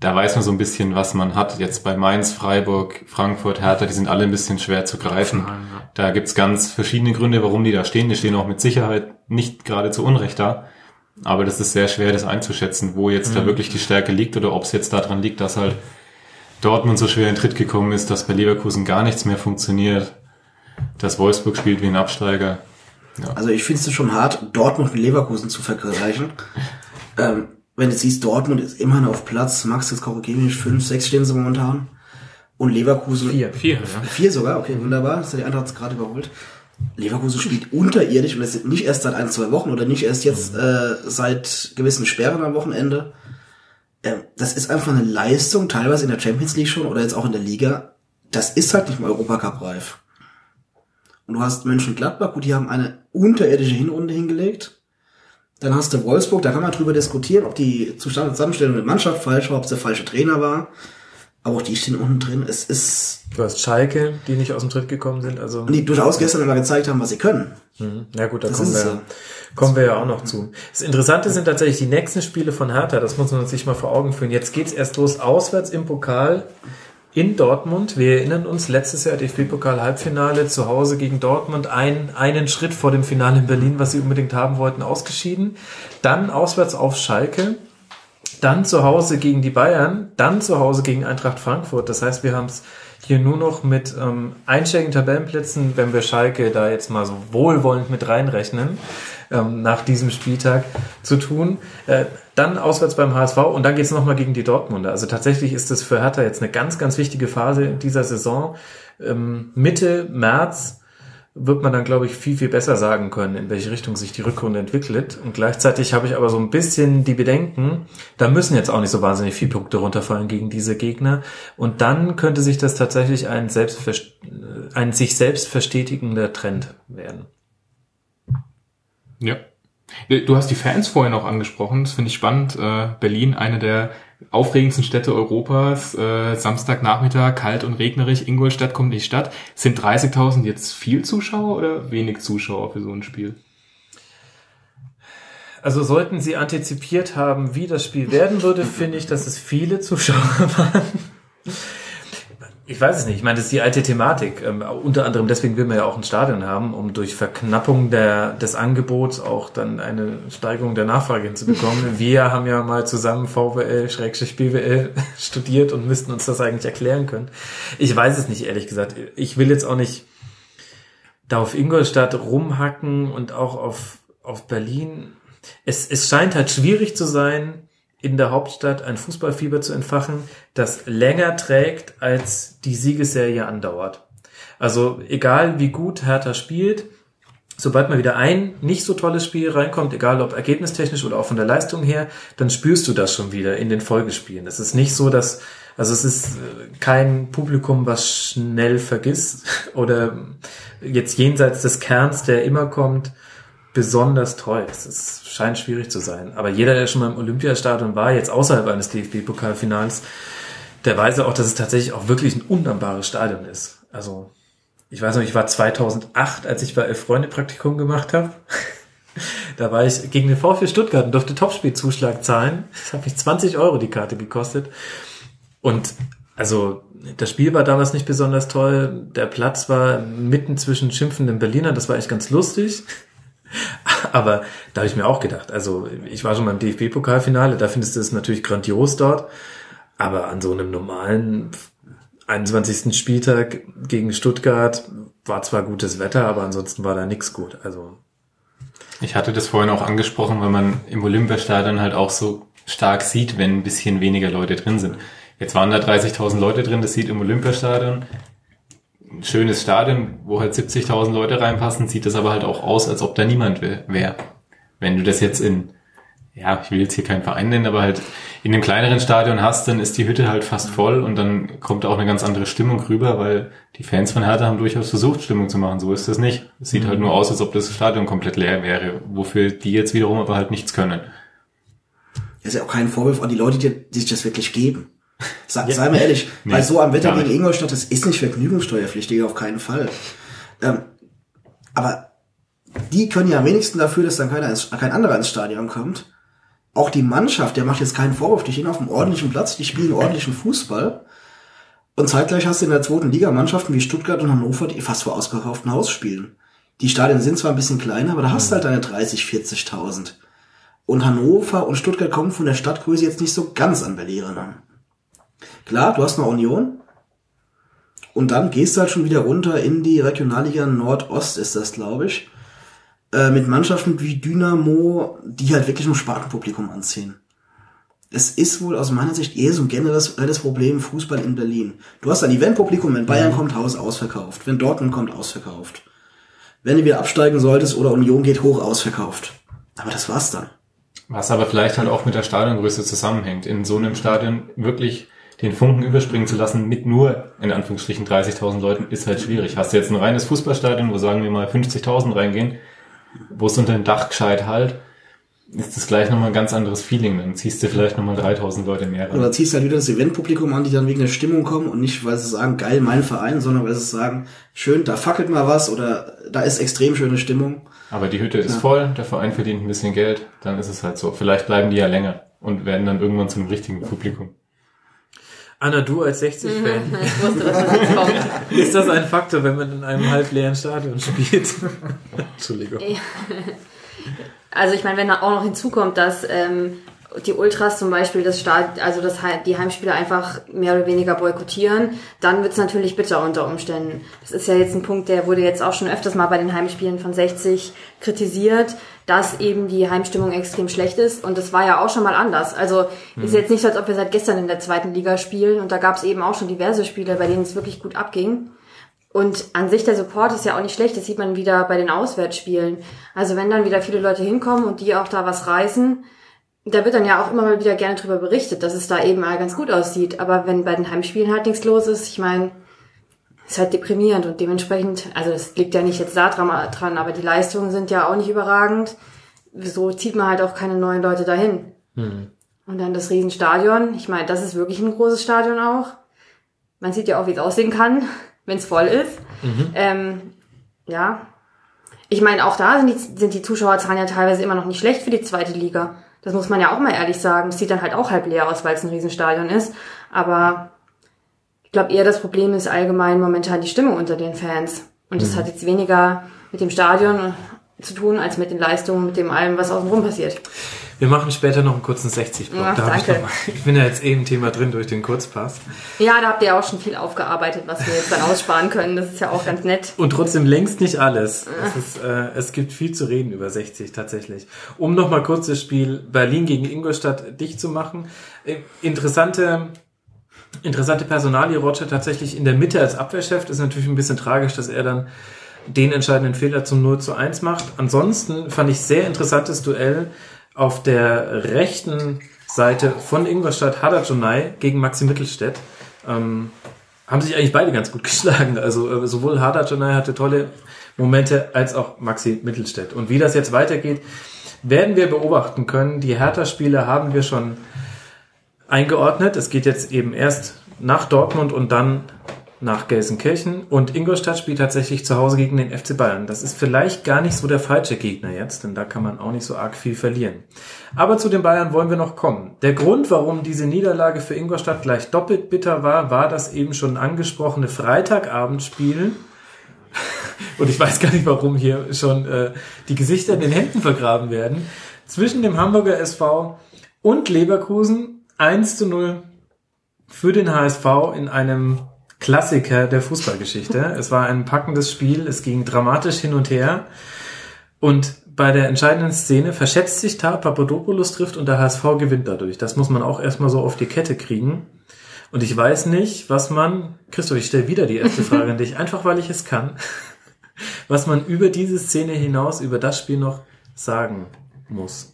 da weiß man so ein bisschen, was man hat. Jetzt bei Mainz, Freiburg, Frankfurt, Hertha, die sind alle ein bisschen schwer zu greifen. Da gibt's ganz verschiedene Gründe, warum die da stehen. Die stehen auch mit Sicherheit nicht gerade zu Unrecht da. Aber das ist sehr schwer, das einzuschätzen, wo jetzt da wirklich die Stärke liegt oder ob es jetzt daran liegt, dass halt Dortmund so schwer in Tritt gekommen ist, dass bei Leverkusen gar nichts mehr funktioniert, dass Wolfsburg spielt wie ein Absteiger. Also ich finde es schon hart, Dortmund mit Leverkusen zu vergleichen. ähm, wenn du siehst, Dortmund ist immerhin auf Platz, Max, jetzt korrigiere mich, fünf, sechs stehen sie momentan. Und Leverkusen. Vier. Vier, ja. Vier sogar, okay, wunderbar. Das hat die Eintracht gerade überholt. Leverkusen spielt unterirdisch und das ist nicht erst seit ein, zwei Wochen oder nicht erst jetzt äh, seit gewissen Sperren am Wochenende. Ähm, das ist einfach eine Leistung, teilweise in der Champions League schon oder jetzt auch in der Liga. Das ist halt nicht mal Europacup reif. Und du hast Mönchengladbach, gut, die haben eine unterirdische Hinrunde hingelegt. Dann hast du Wolfsburg, da kann man drüber diskutieren, ob die Zusammenstellung der Mannschaft falsch war, ob es der falsche Trainer war. Aber auch die stehen unten drin. Es ist, Du hast Schalke, die nicht aus dem Tritt gekommen sind. Also und die durchaus gestern aber gezeigt haben, was sie können. Mhm. Ja gut, da Das kommen wir, ja. kommen wir ja auch noch zu. Das Interessante sind tatsächlich die nächsten Spiele von Hertha, das muss man sich mal vor Augen führen. Jetzt geht's erst los auswärts im Pokal in Dortmund. Wir erinnern uns, letztes Jahr DFB-Pokal-Halbfinale zu Hause gegen Dortmund, ein, einen Schritt vor dem Finale in Berlin, was sie unbedingt haben wollten, ausgeschieden. Dann auswärts auf Schalke, dann zu Hause gegen die Bayern, dann zu Hause gegen Eintracht Frankfurt. Das heißt, wir haben es hier nur noch mit ähm, einstelligen Tabellenplätzen, wenn wir Schalke da jetzt mal so wohlwollend mit reinrechnen, ähm, nach diesem Spieltag zu tun. Äh, dann auswärts beim HSV und dann geht's noch nochmal gegen die Dortmunder. Also tatsächlich ist das für Hertha jetzt eine ganz, ganz wichtige Phase in dieser Saison. Ähm, Mitte März wird man dann, glaube ich, viel, viel besser sagen können, in welche Richtung sich die Rückrunde entwickelt. Und gleichzeitig habe ich aber so ein bisschen die Bedenken, da müssen jetzt auch nicht so wahnsinnig viele Punkte runterfallen gegen diese Gegner. Und dann könnte sich das tatsächlich ein, ein sich selbst verstetigender Trend werden. Ja. Du hast die Fans vorhin noch angesprochen, das finde ich spannend. Äh, Berlin, eine der aufregendsten Städte Europas, äh, Samstagnachmittag, kalt und regnerisch, Ingolstadt kommt die Stadt. Sind 30.000 jetzt viel Zuschauer oder wenig Zuschauer für so ein Spiel? Also sollten Sie antizipiert haben, wie das Spiel werden würde, finde ich, dass es viele Zuschauer waren. Ich weiß es nicht. Ich meine, das ist die alte Thematik. Ähm, unter anderem deswegen will man ja auch ein Stadion haben, um durch Verknappung der, des Angebots auch dann eine Steigerung der Nachfrage hinzubekommen. Wir haben ja mal zusammen VWL, Schrägstrich BWL studiert und müssten uns das eigentlich erklären können. Ich weiß es nicht, ehrlich gesagt. Ich will jetzt auch nicht da auf Ingolstadt rumhacken und auch auf, auf Berlin. Es, es scheint halt schwierig zu sein, in der Hauptstadt ein Fußballfieber zu entfachen, das länger trägt, als die Siegesserie andauert. Also egal wie gut Hertha spielt, sobald mal wieder ein nicht so tolles Spiel reinkommt, egal ob ergebnistechnisch oder auch von der Leistung her, dann spürst du das schon wieder in den Folgespielen. Es ist nicht so, dass, also es ist äh, kein Publikum, was schnell vergisst oder jetzt jenseits des Kerns, der immer kommt, besonders treu. Es scheint schwierig zu sein. Aber jeder, der schon mal im Olympiastadion war, jetzt außerhalb eines DFB-Pokalfinals, der weiß ja auch, dass es tatsächlich auch wirklich ein undammbares Stadion ist. Also, ich weiß noch, ich war 2008, als ich bei Elf Freunde Praktikum gemacht habe. Da war ich gegen den VfL Stuttgart und durfte Topspielzuschlag zahlen. Das hat mich 20 Euro die Karte gekostet. Und also das Spiel war damals nicht besonders toll. Der Platz war mitten zwischen schimpfenden Berlinern. Das war echt ganz lustig. Aber da habe ich mir auch gedacht, also ich war schon beim DFB-Pokalfinale, da findest du es natürlich grandios dort. Aber an so einem normalen 21. Spieltag gegen Stuttgart war zwar gutes Wetter, aber ansonsten war da nichts gut. Also Ich hatte das vorhin auch angesprochen, weil man im Olympiastadion halt auch so stark sieht, wenn ein bisschen weniger Leute drin sind. Jetzt waren da 30.000 Leute drin, das sieht im Olympiastadion ein schönes Stadion, wo halt 70.000 Leute reinpassen, sieht das aber halt auch aus, als ob da niemand wäre. Wenn du das jetzt in, ja, ich will jetzt hier keinen Verein nennen, aber halt in einem kleineren Stadion hast, dann ist die Hütte halt fast voll und dann kommt auch eine ganz andere Stimmung rüber, weil die Fans von Hertha haben durchaus versucht, Stimmung zu machen. So ist das nicht. Es sieht mhm. halt nur aus, als ob das Stadion komplett leer wäre, wofür die jetzt wiederum aber halt nichts können. Das ist ja auch kein Vorwurf an die Leute, die, die sich das wirklich geben. Sei, ja. sei mal ehrlich, nee, bei so am Wetter gegen Ingolstadt, das ist nicht vergnügungssteuerpflichtig, auf keinen Fall. Ähm, aber die können ja am wenigsten dafür, dass dann keiner ins, kein anderer ins Stadion kommt. Auch die Mannschaft, der macht jetzt keinen Vorwurf, die stehen auf einem ordentlichen Platz, die spielen ordentlichen Fußball. Und zeitgleich hast du in der zweiten Liga Mannschaften wie Stuttgart und Hannover, die fast vor ausgekauftem Haus spielen. Die Stadien sind zwar ein bisschen kleiner, aber da hast du halt deine 30, 40.000. Und Hannover und Stuttgart kommen von der Stadtgröße jetzt nicht so ganz an Berlin ran. Klar, du hast eine Union. Und dann gehst du halt schon wieder runter in die Regionalliga Nordost, ist das, glaube ich. Äh, mit Mannschaften wie Dynamo, die halt wirklich nur Spartenpublikum anziehen. Es ist wohl aus meiner Sicht eher so ein generelles Problem Fußball in Berlin. Du hast ein Eventpublikum, wenn Bayern mhm. kommt, Haus ausverkauft. Wenn Dortmund kommt, ausverkauft. Wenn du wieder absteigen solltest oder Union geht hoch, ausverkauft. Aber das war's dann. Was aber vielleicht halt auch mit der Stadiongröße zusammenhängt. In so einem Stadion wirklich den Funken überspringen zu lassen mit nur, in Anführungsstrichen, 30.000 Leuten, ist halt schwierig. Hast du jetzt ein reines Fußballstadion, wo sagen wir mal 50.000 reingehen, wo es unter dem Dach gescheit halt, ist das gleich nochmal ein ganz anderes Feeling. Dann ziehst du vielleicht nochmal 3000 Leute mehr rein. Oder ziehst du halt wieder das Eventpublikum an, die dann wegen der Stimmung kommen und nicht, weil sie sagen, geil, mein Verein, sondern weil sie sagen, schön, da fackelt mal was oder da ist extrem schöne Stimmung. Aber die Hütte ist ja. voll, der Verein verdient ein bisschen Geld, dann ist es halt so. Vielleicht bleiben die ja länger und werden dann irgendwann zum richtigen Publikum. Anna, du als 60-Fan. Mhm, ich wusste, dass das jetzt kommt. Ist das ein Faktor, wenn man in einem halbleeren Stadion spielt? Entschuldigung. Also ich meine, wenn da auch noch hinzukommt, dass ähm, die Ultras zum Beispiel das Start, also das, die Heimspiele einfach mehr oder weniger boykottieren, dann wird's natürlich bitter unter Umständen. Das ist ja jetzt ein Punkt, der wurde jetzt auch schon öfters mal bei den Heimspielen von 60 kritisiert, dass eben die Heimstimmung extrem schlecht ist. Und das war ja auch schon mal anders. Also ist jetzt nicht so, als ob wir seit gestern in der zweiten Liga spielen. Und da gab's eben auch schon diverse Spiele, bei denen es wirklich gut abging. Und an sich der Support ist ja auch nicht schlecht, das sieht man wieder bei den Auswärtsspielen. Also wenn dann wieder viele Leute hinkommen und die auch da was reißen, da wird dann ja auch immer mal wieder gerne drüber berichtet, dass es da eben mal ganz gut aussieht. Aber wenn bei den Heimspielen halt nichts los ist, ich meine, ist halt deprimierend und dementsprechend, also das liegt ja nicht jetzt da dran, dran, aber die Leistungen sind ja auch nicht überragend. So zieht man halt auch keine neuen Leute dahin. Und dann das Riesenstadion, ich meine, das ist wirklich ein großes Stadion auch. Man sieht ja auch, wie es aussehen kann, wenn es voll ist. Ähm, ja. Ich meine, auch da sind die, sind die Zuschauerzahlen ja teilweise immer noch nicht schlecht für die zweite Liga. Das muss man ja auch mal ehrlich sagen. Es sieht dann halt auch halb leer aus, weil es ein Riesenstadion ist. Aber ich glaube eher das Problem ist allgemein momentan die Stimmung unter den Fans. Und das hat jetzt weniger mit dem Stadion zu tun, als mit den Leistungen, mit dem allem, was außenrum passiert. Wir machen später noch einen kurzen 60-Block. Ach, Da ich, ich bin ja jetzt eh im Thema drin durch den Kurzpass. Ja, da habt ihr auch schon viel aufgearbeitet, was wir jetzt dann aussparen können. Das ist ja auch ganz nett. Und trotzdem längst nicht alles. Es, ist, äh, es gibt viel zu reden über 60 tatsächlich. Um nochmal kurz das Spiel Berlin gegen Ingolstadt dicht zu machen. Äh, interessante, interessante Personalie Roger tatsächlich in der Mitte als Abwehrchef. Ist natürlich ein bisschen tragisch, dass er dann den entscheidenden Fehler zum 0 zu 1 macht. Ansonsten fand ich sehr interessantes Duell auf der rechten Seite von Ingolstadt Hadajonai gegen Maxi Mittelstädt. Ähm, haben sich eigentlich beide ganz gut geschlagen. Also äh, sowohl Hadajonai hatte tolle Momente als auch Maxi Mittelstädt. Und wie das jetzt weitergeht, werden wir beobachten können. Die Hertha-Spiele haben wir schon eingeordnet. Es geht jetzt eben erst nach Dortmund und dann nach Gelsenkirchen. Und Ingolstadt spielt tatsächlich zu Hause gegen den FC Bayern. Das ist vielleicht gar nicht so der falsche Gegner jetzt, denn da kann man auch nicht so arg viel verlieren. Aber zu den Bayern wollen wir noch kommen. Der Grund, warum diese Niederlage für Ingolstadt gleich doppelt bitter war, war das eben schon angesprochene Freitagabendspiel. Und ich weiß gar nicht, warum hier schon äh, die Gesichter in den Händen vergraben werden. Zwischen dem Hamburger SV und Leverkusen 1 zu 0 für den HSV in einem Klassiker der Fußballgeschichte. Es war ein packendes Spiel, es ging dramatisch hin und her. Und bei der entscheidenden Szene verschätzt sich da, Papadopoulos trifft und der HSV gewinnt dadurch. Das muss man auch erstmal so auf die Kette kriegen. Und ich weiß nicht, was man, Christoph, ich stelle wieder die erste Frage an dich, einfach weil ich es kann, was man über diese Szene hinaus, über das Spiel noch sagen muss.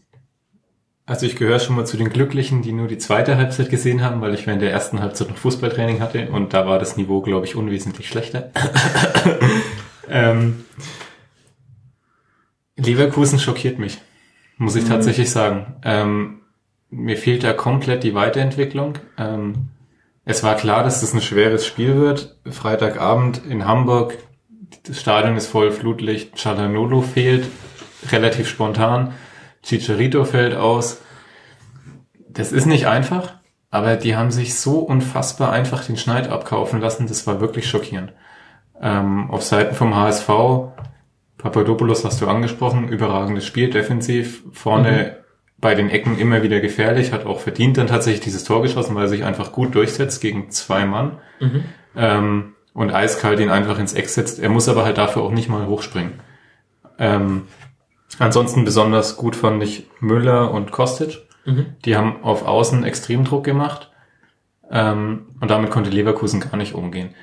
Also ich gehöre schon mal zu den Glücklichen, die nur die zweite Halbzeit gesehen haben, weil ich während der ersten Halbzeit noch Fußballtraining hatte und da war das Niveau, glaube ich, unwesentlich schlechter. ähm, Leverkusen schockiert mich, muss ich tatsächlich sagen. Ähm, mir fehlt da komplett die Weiterentwicklung. Ähm, es war klar, dass das ein schweres Spiel wird. Freitagabend in Hamburg, das Stadion ist voll Flutlicht, Chalanolo fehlt, relativ spontan. Chicharito fällt aus. Das ist nicht einfach, aber die haben sich so unfassbar einfach den Schneid abkaufen lassen, das war wirklich schockierend. Ähm, auf Seiten vom HSV, Papadopoulos hast du angesprochen, überragendes Spiel, defensiv, vorne bei den Ecken immer wieder gefährlich, hat auch verdient dann tatsächlich dieses Tor geschossen, weil er sich einfach gut durchsetzt gegen zwei Mann ähm, und eiskalt ihn einfach ins Eck setzt. Er muss aber halt dafür auch nicht mal hochspringen. Ähm, Ansonsten besonders gut fand ich Müller und Kostic. Die haben auf Außen extrem Druck gemacht. Ähm, und damit konnte Leverkusen gar nicht umgehen.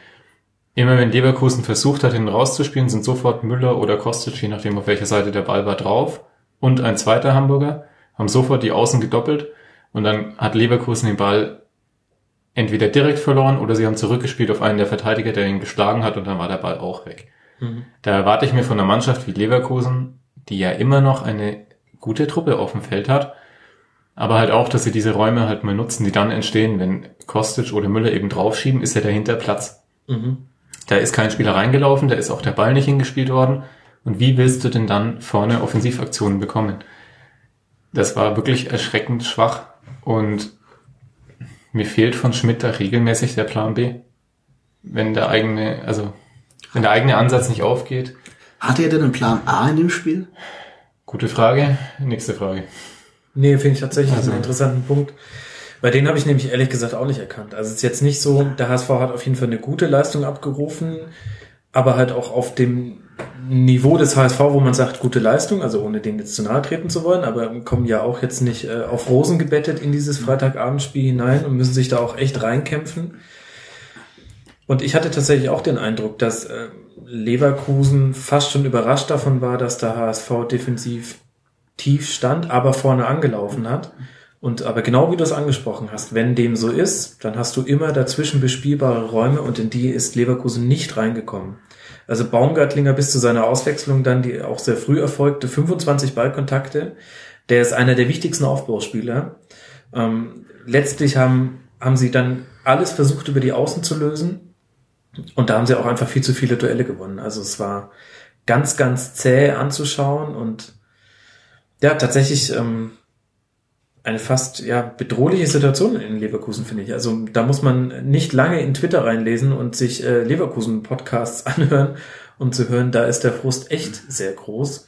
Immer wenn Leverkusen versucht hat, ihn rauszuspielen, sind sofort Müller oder Kostic, je nachdem auf welcher Seite der Ball war, drauf. Und ein zweiter Hamburger haben sofort die Außen gedoppelt. Und dann hat Leverkusen den Ball entweder direkt verloren oder sie haben zurückgespielt auf einen der Verteidiger, der ihn geschlagen hat und dann war der Ball auch weg. Da erwarte ich mir von einer Mannschaft wie Leverkusen, die ja immer noch eine gute Truppe auf dem Feld hat, aber halt auch, dass sie diese Räume halt mal nutzen, die dann entstehen, wenn Kostic oder Müller eben draufschieben, ist ja dahinter Platz. Da ist kein Spieler reingelaufen, da ist auch der Ball nicht hingespielt worden. Und wie willst du denn dann vorne Offensivaktionen bekommen? Das war wirklich erschreckend schwach und mir fehlt von Schmidt da regelmäßig der Plan B. Wenn der eigene, also wenn der eigene Ansatz nicht aufgeht. Hatte er denn einen Plan A in dem Spiel? Gute Frage. Nächste Frage. Nee, finde ich tatsächlich einen interessanten Punkt. Bei denen habe ich nämlich ehrlich gesagt auch nicht erkannt. Also es ist jetzt nicht so, der HSV hat auf jeden Fall eine gute Leistung abgerufen, aber halt auch auf dem Niveau des HSV, wo man sagt, gute Leistung, also ohne denen jetzt zu nahe treten zu wollen, aber kommen ja auch jetzt nicht äh, auf Rosen gebettet in dieses Freitagabendspiel hinein und müssen sich da auch echt reinkämpfen. Und ich hatte tatsächlich auch den Eindruck, dass äh, Leverkusen fast schon überrascht davon war, dass der HSV defensiv tief stand, aber vorne angelaufen hat. Und aber genau wie du es angesprochen hast, wenn dem so ist, dann hast du immer dazwischen bespielbare Räume und in die ist Leverkusen nicht reingekommen. Also Baumgartlinger bis zu seiner Auswechslung dann, die auch sehr früh erfolgte, 25 Ballkontakte. Der ist einer der wichtigsten Aufbauspieler. Ähm, letztlich haben, haben sie dann alles versucht, über die Außen zu lösen. Und da haben sie auch einfach viel zu viele Duelle gewonnen. Also es war ganz, ganz zäh anzuschauen und ja, tatsächlich ähm, eine fast ja bedrohliche Situation in Leverkusen finde ich. Also da muss man nicht lange in Twitter reinlesen und sich äh, Leverkusen Podcasts anhören, um zu hören, da ist der Frust echt sehr groß.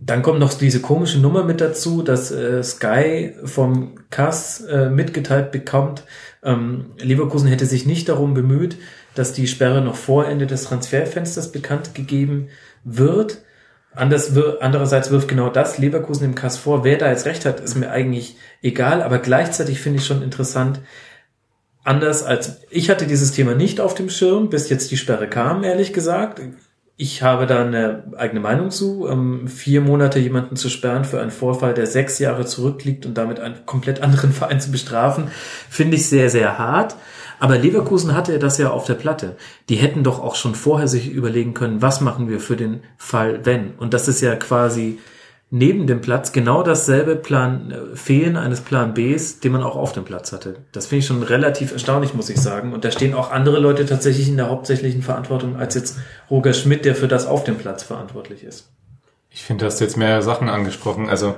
Dann kommt noch diese komische Nummer mit dazu, dass äh, Sky vom Kass äh, mitgeteilt bekommt, ähm, Leverkusen hätte sich nicht darum bemüht, dass die Sperre noch vor Ende des Transferfensters bekannt gegeben wird. Anders, andererseits wirft genau das Leverkusen im Kass vor. Wer da jetzt recht hat, ist mir eigentlich egal, aber gleichzeitig finde ich schon interessant, anders als ich hatte dieses Thema nicht auf dem Schirm, bis jetzt die Sperre kam, ehrlich gesagt. Ich habe da eine eigene Meinung zu. Ähm, vier Monate jemanden zu sperren für einen Vorfall, der sechs Jahre zurückliegt und damit einen komplett anderen Verein zu bestrafen, finde ich sehr, sehr hart. Aber Leverkusen hatte das ja auf der Platte. Die hätten doch auch schon vorher sich überlegen können, was machen wir für den Fall, wenn. Und das ist ja quasi neben dem Platz genau dasselbe Plan äh, Fehlen eines Plan Bs, den man auch auf dem Platz hatte. Das finde ich schon relativ erstaunlich, muss ich sagen. Und da stehen auch andere Leute tatsächlich in der hauptsächlichen Verantwortung als jetzt Roger Schmidt, der für das auf dem Platz verantwortlich ist. Ich finde, du hast jetzt mehrere Sachen angesprochen. Also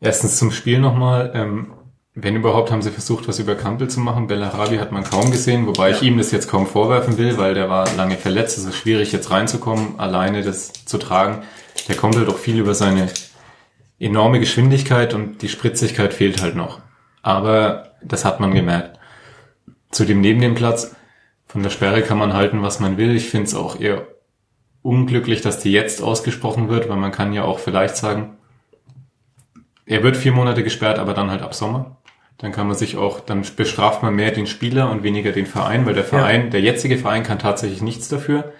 erstens zum Spiel nochmal. Ähm, wenn überhaupt, haben sie versucht, was über Kampel zu machen. Bellarabi hat man kaum gesehen, wobei ich ihm das jetzt kaum vorwerfen will, weil der war lange verletzt. Es ist schwierig, jetzt reinzukommen, alleine das zu tragen. Der kommt halt auch viel über seine enorme Geschwindigkeit und die Spritzigkeit fehlt halt noch. Aber das hat man gemerkt. Zu dem neben dem Platz, von der Sperre kann man halten, was man will. Ich finde es auch eher unglücklich, dass die jetzt ausgesprochen wird, weil man kann ja auch vielleicht sagen, er wird vier Monate gesperrt, aber dann halt ab Sommer. Dann kann man sich auch, dann bestraft man mehr den Spieler und weniger den Verein, weil der Verein, der jetzige Verein kann tatsächlich nichts dafür.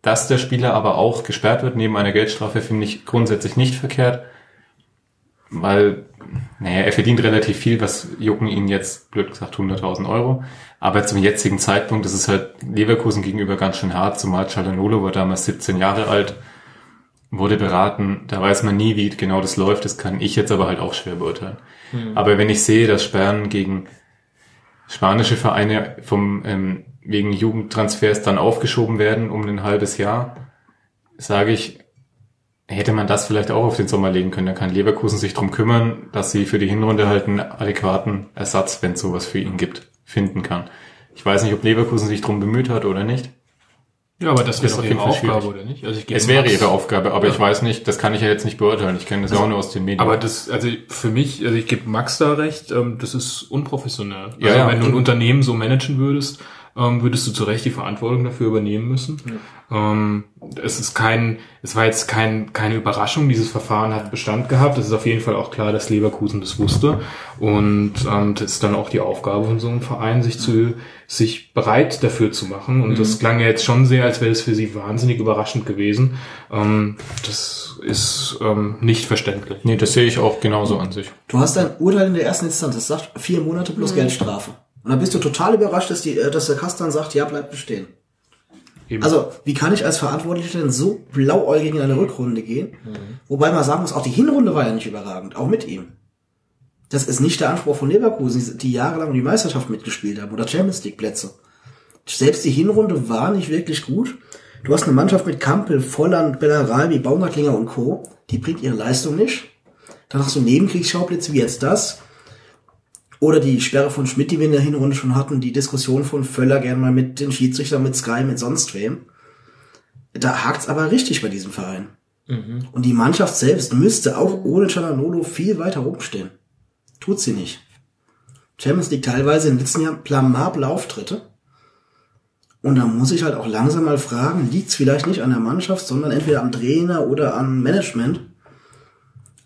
Dass der Spieler aber auch gesperrt wird neben einer Geldstrafe, finde ich grundsätzlich nicht verkehrt, weil, naja, er verdient relativ viel, was jucken ihn jetzt, blöd gesagt, 100.000 Euro. Aber zum jetzigen Zeitpunkt ist es halt Leverkusen gegenüber ganz schön hart, zumal Cialanolo war damals 17 Jahre alt, wurde beraten, da weiß man nie, wie genau das läuft, das kann ich jetzt aber halt auch schwer beurteilen. Aber wenn ich sehe, dass Sperren gegen spanische Vereine vom ähm, wegen Jugendtransfers dann aufgeschoben werden um ein halbes Jahr, sage ich, hätte man das vielleicht auch auf den Sommer legen können. Dann kann Leverkusen sich drum kümmern, dass sie für die Hinrunde halt einen adäquaten Ersatz, wenn es sowas für ihn gibt, finden kann. Ich weiß nicht, ob Leverkusen sich drum bemüht hat oder nicht. Ja, aber das wäre doch ihre Aufgabe, schwierig. oder nicht? Also ich Es wäre aus- ihre Aufgabe, aber ich weiß nicht, das kann ich ja jetzt nicht beurteilen. Ich kenne das ja auch nur aus den Medien. Aber das, also für mich, also ich gebe Max da recht, ähm, das ist unprofessionell. Ja, also ja. wenn du ein Unternehmen so managen würdest, ähm, würdest du zu Recht die Verantwortung dafür übernehmen müssen. Ähm, es ist kein, es war jetzt kein, keine Überraschung, dieses Verfahren hat Bestand gehabt. Es ist auf jeden Fall auch klar, dass Leverkusen das wusste. Und ähm, das ist dann auch die Aufgabe von so einem Verein, sich zu, sich bereit dafür zu machen. Und das klang ja jetzt schon sehr, als wäre es für sie wahnsinnig überraschend gewesen. Ähm, das ist ähm, nicht verständlich. nee, das sehe ich auch genauso an sich. Du hast ein Urteil in der ersten Instanz, das sagt vier Monate plus Geldstrafe. Und dann bist du total überrascht, dass, die, äh, dass der Kastan sagt, ja, bleibt bestehen. Eben. Also, wie kann ich als Verantwortlicher denn so blauäugig in eine Rückrunde gehen? Wobei man sagen muss, auch die Hinrunde war ja nicht überragend, auch mit ihm. Das ist nicht der Anspruch von Leverkusen, die jahrelang die Meisterschaft mitgespielt haben oder Champions League Plätze. Selbst die Hinrunde war nicht wirklich gut. Du hast eine Mannschaft mit Kampel, Volland, Bellarabi, Baumgartlinger und Co. Die bringt ihre Leistung nicht. Dann hast du Nebenkriegsschauplätze wie jetzt das. Oder die Sperre von Schmidt, die wir in der Hinrunde schon hatten, die Diskussion von Völler gerne mal mit den Schiedsrichtern, mit Sky, mit sonst wem. Da hakt's aber richtig bei diesem Verein. Und die Mannschaft selbst müsste auch ohne Cialanolo viel weiter oben stehen. Tut sie nicht. Champions League teilweise in den letzten Jahren blamable Auftritte. Und da muss ich halt auch langsam mal fragen, liegt's vielleicht nicht an der Mannschaft, sondern entweder am Trainer oder am Management.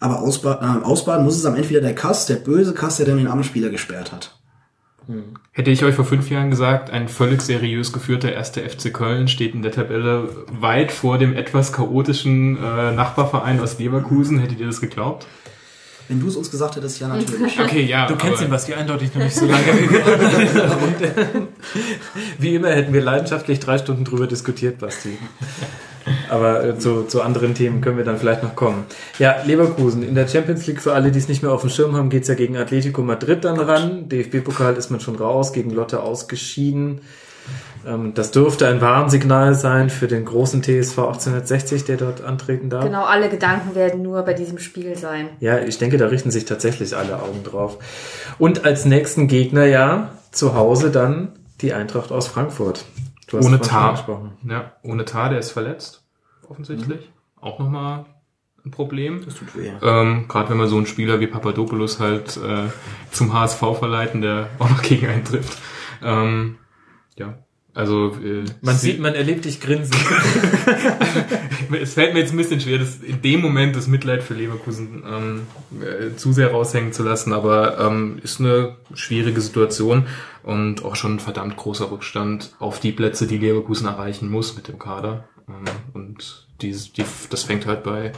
Aber ausba äh, ausbaden muss es am entweder der Kass, der böse Kass, der dann den armen Spieler gesperrt hat. Hätte ich euch vor fünf Jahren gesagt, ein völlig seriös geführter erster FC Köln steht in der Tabelle weit vor dem etwas chaotischen äh, Nachbarverein aus Leverkusen, hättet ihr das geglaubt? Wenn du es uns gesagt hättest, ja natürlich. Okay, ja. Du kennst den Basti eindeutig noch nicht so lange. Und, äh, wie immer hätten wir leidenschaftlich drei Stunden drüber diskutiert, Basti. Aber äh, zu, zu anderen Themen können wir dann vielleicht noch kommen. Ja, Leverkusen in der Champions League, für alle, die es nicht mehr auf dem Schirm haben, geht's ja gegen Atletico Madrid dann ran. DFB-Pokal ist man schon raus, gegen Lotte ausgeschieden. Ähm, das dürfte ein Warnsignal sein für den großen TSV 1860, der dort antreten darf. Genau, alle Gedanken werden nur bei diesem Spiel sein. Ja, ich denke, da richten sich tatsächlich alle Augen drauf. Und als nächsten Gegner ja zu Hause dann die Eintracht aus Frankfurt. Du Ohne Tar. gesprochen. Ja, ohne Tar, der ist verletzt, offensichtlich. Auch nochmal ein Problem. Das tut weh. Ähm, Gerade wenn man so einen Spieler wie Papadopoulos halt äh, zum HSV verleiten, der auch noch gegen einen trifft. Ähm, ja, also äh, Man sie- sieht, man erlebt dich grinsen. es fällt mir jetzt ein bisschen schwer, das in dem Moment das Mitleid für Leverkusen ähm, äh, zu sehr raushängen zu lassen, aber ähm, ist eine schwierige Situation und auch schon ein verdammt großer Rückstand auf die Plätze, die Leverkusen erreichen muss mit dem Kader. Ähm, und die, die, das fängt halt bei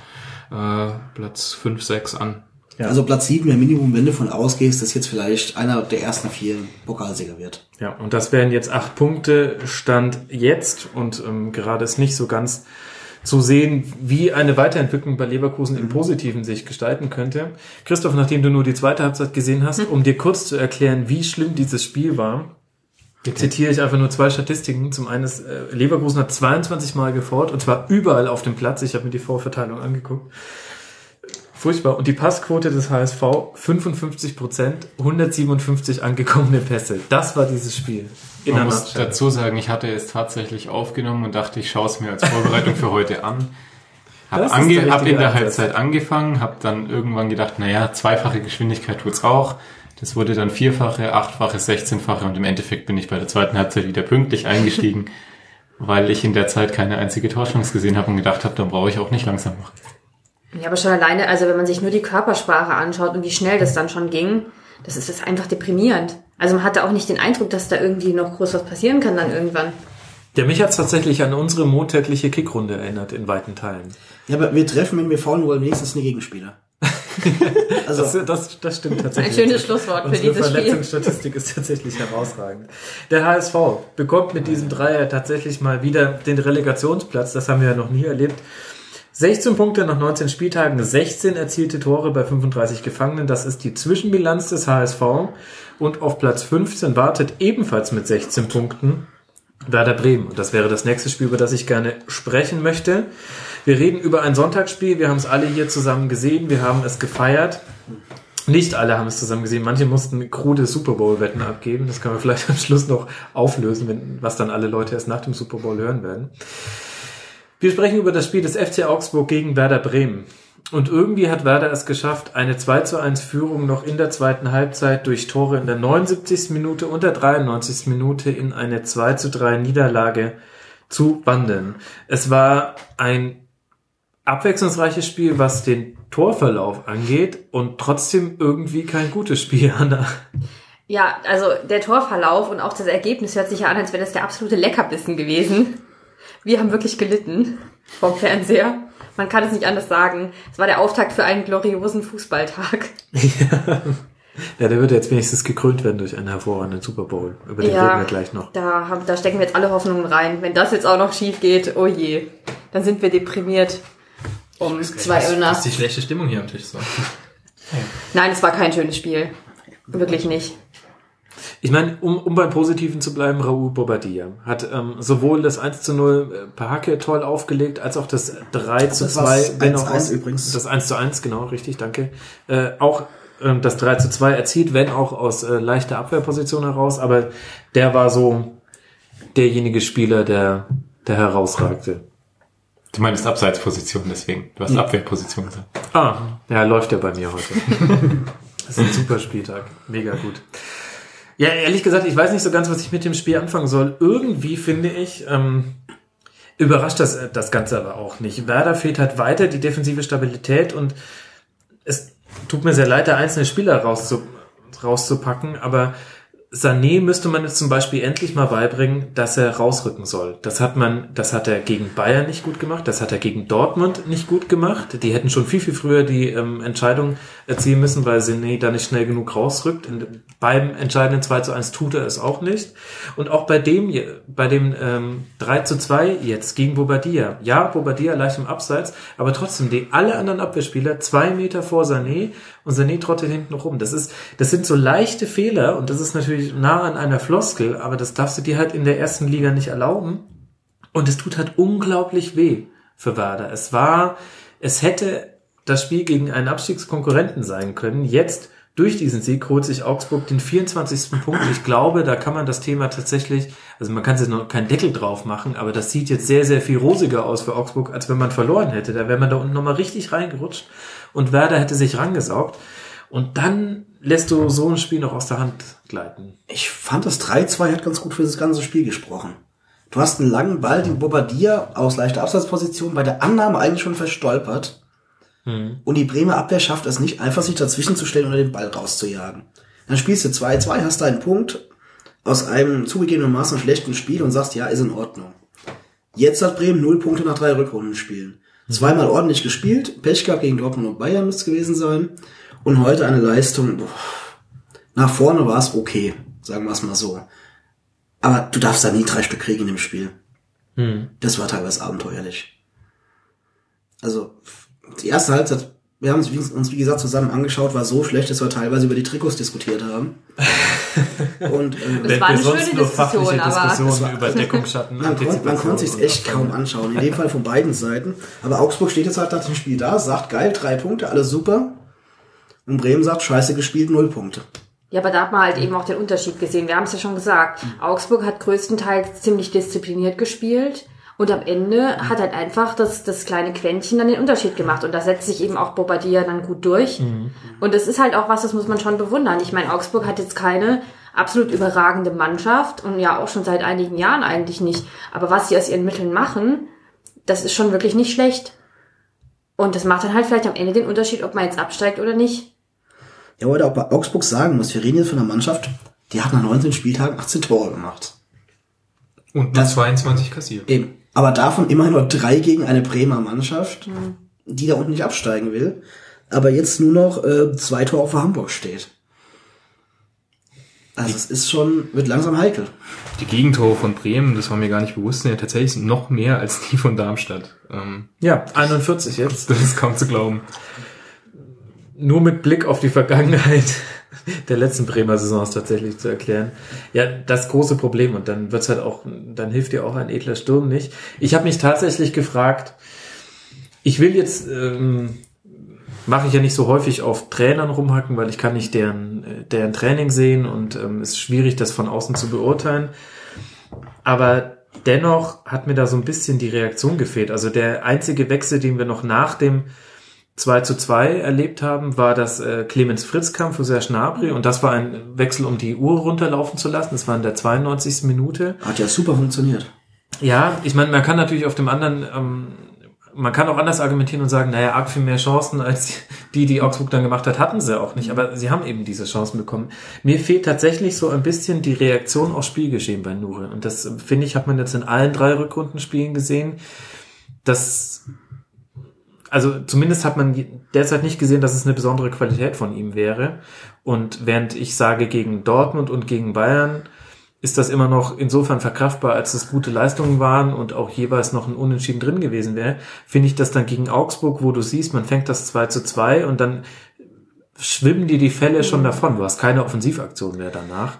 äh, Platz 5, 6 an. Ja. Also Platz 7 wäre Minimum, wenn du von ausgehst, dass jetzt vielleicht einer der ersten vier Pokalsieger wird. Ja, und das wären jetzt acht Punkte Stand jetzt und ähm, gerade ist nicht so ganz zu sehen, wie eine Weiterentwicklung bei Leverkusen im Positiven sich gestalten könnte. Christoph, nachdem du nur die zweite Halbzeit gesehen hast, um dir kurz zu erklären, wie schlimm dieses Spiel war, zitiere ich einfach nur zwei Statistiken. Zum einen ist, äh, Leverkusen hat 22 Mal gefordert und zwar überall auf dem Platz. Ich habe mir die Vorverteilung angeguckt. Furchtbar. Und die Passquote des HSV 55 Prozent, 157 angekommene Pässe. Das war dieses Spiel. In Man muss Nutshell. dazu sagen, ich hatte es tatsächlich aufgenommen und dachte, ich schaue es mir als Vorbereitung für heute an. Hab, Das ist ange hab in der Ansatz. Halbzeit angefangen, habe dann irgendwann gedacht, naja, zweifache Geschwindigkeit tut's auch. Das wurde dann vierfache, achtfache, sechzehnfache und im Endeffekt bin ich bei der zweiten Halbzeit wieder pünktlich eingestiegen, weil ich in der Zeit keine einzige Torchance gesehen habe und gedacht habe, dann brauche ich auch nicht langsam machen. Ja, aber schon alleine, also wenn man sich nur die Körpersprache anschaut und wie schnell das dann schon ging, das ist das ist einfach deprimierend. Also man hatte auch nicht den Eindruck, dass da irgendwie noch groß was passieren kann dann irgendwann. Der mich hat tatsächlich an unsere montägliche Kickrunde erinnert in weiten Teilen. Ja, aber wir treffen, wenn wir faulen wollen, wenigstens eine Gegenspieler. also, Das, das, das stimmt tatsächlich. Ein schönes Schlusswort für dieses Spiel. Verletzungsstatistik ist tatsächlich herausragend. Der HSV bekommt mit diesem Dreier tatsächlich mal wieder den Relegationsplatz. Das haben wir ja noch nie erlebt. 16 Punkte nach 19 Spieltagen, 16 erzielte Tore bei 35 Gefangenen. Das ist die Zwischenbilanz des HSV. Und auf Platz 15 wartet ebenfalls mit 16 Punkten Werder Bremen. Und das wäre das nächste Spiel, über das ich gerne sprechen möchte. Wir reden über ein Sonntagsspiel. Wir haben es alle hier zusammen gesehen. Wir haben es gefeiert. Nicht alle haben es zusammen gesehen. Manche mussten krude Super Bowl-Wetten abgeben. Das können wir vielleicht am Schluss noch auflösen, wenn, was dann alle Leute erst nach dem Super Bowl hören werden. Wir sprechen über das Spiel des FC Augsburg gegen Werder Bremen. Und irgendwie hat Werder es geschafft, eine 2 zu 1 Führung noch in der zweiten Halbzeit durch Tore in der 79. Minute und der 93. Minute in eine 2 zu 3 Niederlage zu wandeln. Es war ein abwechslungsreiches Spiel, was den Torverlauf angeht und trotzdem irgendwie kein gutes Spiel, Anna. Ja, also der Torverlauf und auch das Ergebnis hört sich ja an, als wäre das der absolute Leckerbissen gewesen. Wir haben wirklich gelitten vom Fernseher. Man kann es nicht anders sagen. Es war der Auftakt für einen gloriosen Fußballtag. Ja, der wird jetzt wenigstens gekrönt werden durch einen hervorragenden Super Bowl. Über den reden wir gleich noch. Da, haben, da stecken wir jetzt alle Hoffnungen rein. Wenn das jetzt auch noch schief geht, oh je, dann sind wir deprimiert um zwei Uhr Das nachts. ist die schlechte Stimmung hier am Tisch so. Nein, es war kein schönes Spiel. Wirklich nicht. Ich meine, um, um beim Positiven zu bleiben, Raoul Bobadilla hat ähm, sowohl das 1 zu 0 per Hacke toll aufgelegt, als auch das 3 zu Das 2, war's wenn auch 1-1 aus, übrigens. das 1 zu 1, genau, richtig, danke. Äh, auch ähm, das 3 zu 2 erzielt, wenn auch aus äh, leichter Abwehrposition heraus, aber der war so derjenige Spieler, der, der herausragte. Du meinst Abseitsposition deswegen. Du hast Abwehrposition gesagt. Ah, ja, läuft ja bei mir heute. das ist ein super Spieltag. Mega gut. Ja, ehrlich gesagt, ich weiß nicht so ganz, was ich mit dem Spiel anfangen soll. Irgendwie finde ich, ähm, überrascht das, das Ganze aber auch nicht. Werder fehlt halt weiter die defensive Stabilität und es tut mir sehr leid, da einzelne Spieler rauszu, rauszupacken, aber Sané müsste man jetzt zum Beispiel endlich mal beibringen, dass er rausrücken soll. Das hat man, das hat er gegen Bayern nicht gut gemacht, das hat er gegen Dortmund nicht gut gemacht. Die hätten schon viel, viel früher die ähm, Entscheidung erzielen müssen, weil Sané da nicht schnell genug rausrückt. In, beim entscheidenden 2 zu 1 tut er es auch nicht. Und auch bei dem, bei dem ähm, 3 zu 2 jetzt gegen Bobadilla. Ja, Bobadilla leicht im Abseits, aber trotzdem, die alle anderen Abwehrspieler zwei Meter vor Sané und Sané trottet hinten rum. Das ist, das sind so leichte Fehler und das ist natürlich nah an einer Floskel, aber das darfst du dir halt in der ersten Liga nicht erlauben. Und es tut halt unglaublich weh für Werder. Es war, es hätte das Spiel gegen einen Abstiegskonkurrenten sein können. Jetzt durch diesen Sieg holt sich Augsburg den 24. Punkt. Ich glaube, da kann man das Thema tatsächlich, also man kann jetzt noch keinen Deckel drauf machen, aber das sieht jetzt sehr, sehr viel rosiger aus für Augsburg, als wenn man verloren hätte. Da wäre man da unten nochmal richtig reingerutscht und Werder hätte sich rangesaugt. Und dann lässt du so ein Spiel noch aus der Hand gleiten. Ich fand das 3-2 hat ganz gut für das ganze Spiel gesprochen. Du hast einen langen Ball, den Bobadilla aus leichter Absatzposition bei der Annahme eigentlich schon verstolpert. Hm. Und die Bremer Abwehr schafft es nicht, einfach sich dazwischen zu stellen oder den Ball rauszujagen. Dann spielst du 2-2, hast da einen Punkt aus einem zugegebenermaßen schlechten Spiel und sagst, ja, ist in Ordnung. Jetzt hat Bremen null Punkte nach drei Rückrundenspielen. Zweimal ordentlich gespielt, Pech gehabt gegen Dortmund und Bayern müsste es gewesen sein. Und heute eine Leistung, boah, nach vorne war es okay, sagen wir es mal so. Aber du darfst da nie drei Stück kriegen in dem Spiel. Hm. Das war teilweise abenteuerlich. Also, die erste Halbzeit, wir haben uns, uns wie gesagt zusammen angeschaut, war so schlecht, dass wir teilweise über die Trikots diskutiert haben. Und äh, Das war eine schöne Diskussion, aber Diskussionen über Deckungsschatten, man, kon man konnte sich echt kaum anschauen. In dem Fall von beiden Seiten. Aber Augsburg steht jetzt halt nach dem Spiel da, sagt geil, drei Punkte, alles super. Und Bremen sagt, scheiße gespielt, null Punkte. Ja, aber da hat man halt eben auch den Unterschied gesehen. Wir haben es ja schon gesagt. Augsburg hat größtenteils ziemlich diszipliniert gespielt. Und am Ende hat halt einfach das, das kleine Quäntchen dann den Unterschied gemacht. Und da setzt sich eben auch Bobadilla dann gut durch. Und das ist halt auch was, das muss man schon bewundern. Ich meine, Augsburg hat jetzt keine absolut überragende Mannschaft und ja auch schon seit einigen Jahren eigentlich nicht. Aber was sie aus ihren Mitteln machen, das ist schon wirklich nicht schlecht. Und das macht dann halt vielleicht am Ende den Unterschied, ob man jetzt absteigt oder nicht. Ja, heute auch bei Augsburg sagen muss, wir reden jetzt von einer Mannschaft, die hat nach 19 Spieltagen 18 Tore gemacht. Und nur 22 kassiert. Eben. Aber davon immerhin nur drei gegen eine Bremer Mannschaft, die da unten nicht absteigen will. Aber jetzt nur noch äh, zwei Tore für Hamburg steht. Also es ist schon, wird langsam heikel. Die Gegentore von Bremen, das war mir gar nicht bewusst, sind ja tatsächlich noch mehr als die von Darmstadt. Ähm, Ja, 41 jetzt. das ist kaum zu glauben. Nur mit Blick auf die Vergangenheit der letzten Bremer Saisons tatsächlich zu erklären. Ja, das große Problem und dann wird's halt auch, dann hilft dir auch ein edler Sturm nicht. Ich habe mich tatsächlich gefragt, ich will jetzt, ähm, mache ich ja nicht so häufig auf Trainern rumhacken, weil ich kann nicht deren, äh, deren Training sehen und ähm, es ist schwierig, das von außen zu beurteilen. Aber dennoch hat mir da so ein bisschen die Reaktion gefehlt. Also der einzige Wechsel, den wir noch nach dem 2 zu 2 erlebt haben, war das äh, Clemens Fritz Kampf für Serge Gnabry und das war ein Wechsel, um die Uhr runterlaufen zu lassen. Das war in der 92. Minute. Hat ja super funktioniert. Ja, ich meine, man kann natürlich auf dem anderen, ähm, man kann auch anders argumentieren und sagen, naja, arg viel mehr Chancen als die, die Augsburg dann gemacht hat, hatten sie auch nicht. Aber sie haben eben diese Chancen bekommen. Mir fehlt tatsächlich so ein bisschen die Reaktion aufs Spielgeschehen bei Nure. Und das, finde ich, hat man jetzt in allen drei Rückrundenspielen gesehen. Das, also zumindest hat man derzeit nicht gesehen, dass es eine besondere Qualität von ihm wäre. Und während ich sage, gegen Dortmund und gegen Bayern ist das immer noch insofern verkraftbar, als es gute Leistungen waren und auch jeweils noch ein Unentschieden drin gewesen wäre, finde ich das dann gegen Augsburg, wo du siehst, man fängt das 2 zu 2 und dann schwimmen dir die Fälle schon davon. Du hast keine Offensivaktion mehr danach.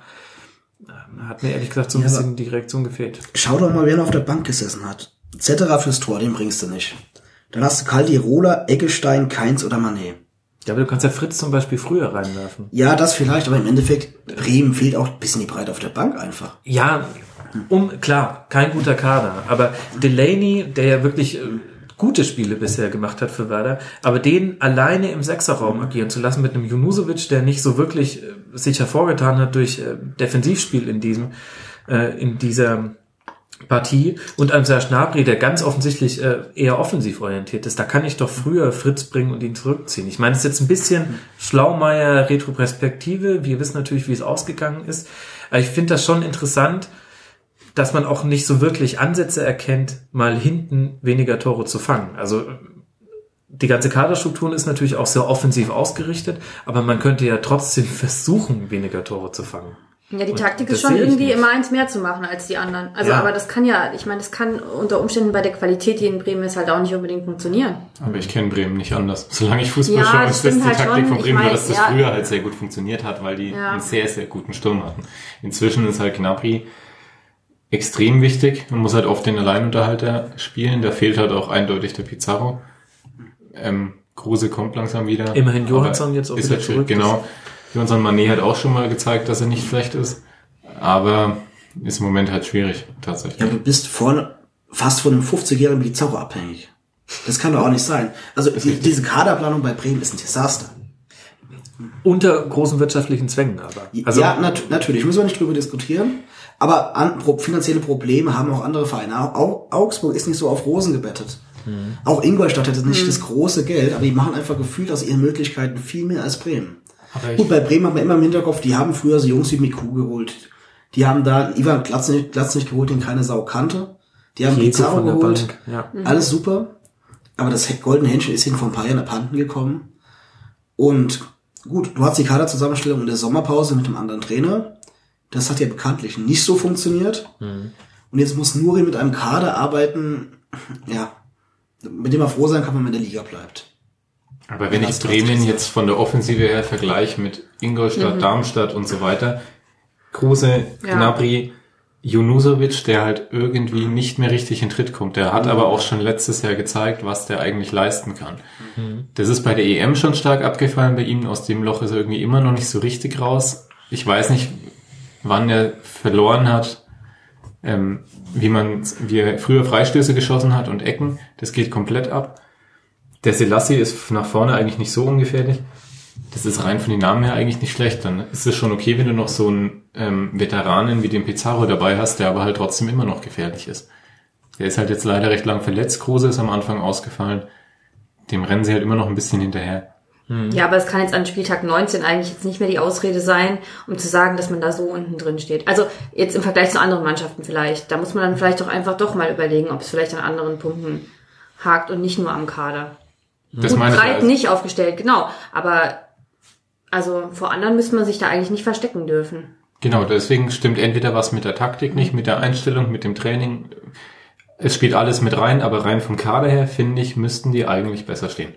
Ähm, Hat mir ehrlich gesagt so ein Ja, bisschen die Reaktion gefehlt. Schau doch mal, wer noch auf der Bank gesessen hat. Zetterer fürs Tor, den bringst du nicht. Dann hast du Caldirola, Eggestein, Keins oder Manet. Ja, aber du kannst ja Fritz zum Beispiel früher reinwerfen. Ja, das vielleicht, aber im Endeffekt, Bremen fehlt auch ein bisschen die Breite auf der Bank einfach. Ja, um, klar, kein guter Kader, aber Delaney, der ja wirklich äh, gute Spiele bisher gemacht hat für Werder, aber den alleine im Sechserraum agieren zu lassen mit einem Junusovic, der nicht so wirklich äh, sich hervorgetan hat durch äh, Defensivspiel in diesem, in dieser Partie und einem Serge Gnabry, der ganz offensichtlich äh, eher offensiv orientiert ist, da kann ich doch früher Fritz bringen und ihn zurückziehen. Ich meine, es ist jetzt ein bisschen Schlaumeier Retroperspektive. Wir wissen natürlich, wie es ausgegangen ist. Aber ich finde das schon interessant, dass man auch nicht so wirklich Ansätze erkennt, mal hinten weniger Tore zu fangen. Also die ganze Kaderstruktur ist natürlich auch sehr offensiv ausgerichtet, aber man könnte ja trotzdem versuchen, weniger Tore zu fangen. Ja, die Und Taktik ist schon ich irgendwie nicht. immer eins mehr zu machen als die anderen. Also, Ja. aber das kann ja, ich meine, das kann unter Umständen bei der Qualität, die in Bremen ist, halt auch nicht unbedingt funktionieren. Aber ich kenne Bremen nicht anders. Solange ich Fußball Ja, schaue, ist das die halt Taktik schon. von Ich Bremen, nur dass das ja. früher halt sehr gut funktioniert hat, weil die Ja. einen sehr, sehr guten Sturm hatten. Inzwischen ist halt Gnabry extrem wichtig. Man muss halt oft den Alleinunterhalter spielen. Da fehlt halt auch eindeutig der Pizarro. Ähm, Kruse kommt langsam wieder. Immerhin Johansson jetzt auch ist wieder halt zurück. Genau. Johansson Mané hat auch schon mal gezeigt, dass er nicht schlecht ist. Aber ist im Moment halt schwierig, tatsächlich. Ja, du bist von, fast von einem 50-jährigen Pizarro abhängig. Das kann doch auch nicht sein. Also die, diese Kaderplanung bei Bremen ist ein Desaster. Unter großen wirtschaftlichen Zwängen aber. Also, ja, nat natürlich, müssen wir nicht drüber diskutieren. Aber an, pro, finanzielle Probleme haben auch andere Vereine. Au, Au, Augsburg ist nicht so auf Rosen gebettet. Mhm. Auch Ingolstadt hätte nicht das große Geld, aber die machen einfach gefühlt aus ihren Möglichkeiten viel mehr als Bremen. Gut, bei Bremen haben wir immer im Hinterkopf, die haben früher so Jungs wie Miku geholt. Die haben da Ivan Glatz nicht, Glatz nicht geholt, den keine Sau kannte. Die haben Pizarro geholt. Bank, ja. Alles super. Aber das goldene Händchen ist ihnen vor ein paar Jahren abhanden gekommen. Und gut, du hast die Kaderzusammenstellung in der Sommerpause mit einem anderen Trainer. Das hat ja bekanntlich nicht so funktioniert. Und jetzt muss Nuri mit einem Kader arbeiten, ja, mit dem er froh sein kann, wenn man in der Liga bleibt. Aber wenn ich Bremen jetzt von der Offensive her vergleiche mit Ingolstadt, Darmstadt und so weiter, Kruse, Ja. Gnabry, Junusovic, der halt irgendwie nicht mehr richtig in Tritt kommt. Der hat aber auch schon letztes Jahr gezeigt, was der eigentlich leisten kann. Das ist bei der EM schon stark abgefallen bei ihm. Aus dem Loch ist er irgendwie immer noch nicht so richtig raus. Ich weiß nicht, wann er verloren hat, ähm, wie man, wie er früher Freistöße geschossen hat und Ecken. Das geht komplett ab. Der Selassie ist nach vorne eigentlich nicht so ungefährlich. Das ist rein von den Namen her eigentlich nicht schlecht. Dann ist es schon okay, wenn du noch so einen ähm, Veteranen wie den Pizarro dabei hast, der aber halt trotzdem immer noch gefährlich ist. Der ist halt jetzt leider recht lang verletzt. Kruse ist am Anfang ausgefallen. Dem rennen sie halt immer noch ein bisschen hinterher. Ja, aber es kann jetzt an Spieltag 19 eigentlich jetzt nicht mehr die Ausrede sein, um zu sagen, dass man da so unten drin steht. Also jetzt im Vergleich zu anderen Mannschaften vielleicht. Da muss man dann vielleicht doch einfach doch mal überlegen, ob es vielleicht an anderen Punkten hakt und nicht nur am Kader. Das Gut, meine ich breit also. nicht aufgestellt, genau. Aber also vor anderen müsste man sich da eigentlich nicht verstecken dürfen. Genau, deswegen stimmt entweder was mit der Taktik nicht, mit der Einstellung, mit dem Training. Es spielt alles mit rein, aber rein vom Kader her, finde ich, müssten die eigentlich besser stehen.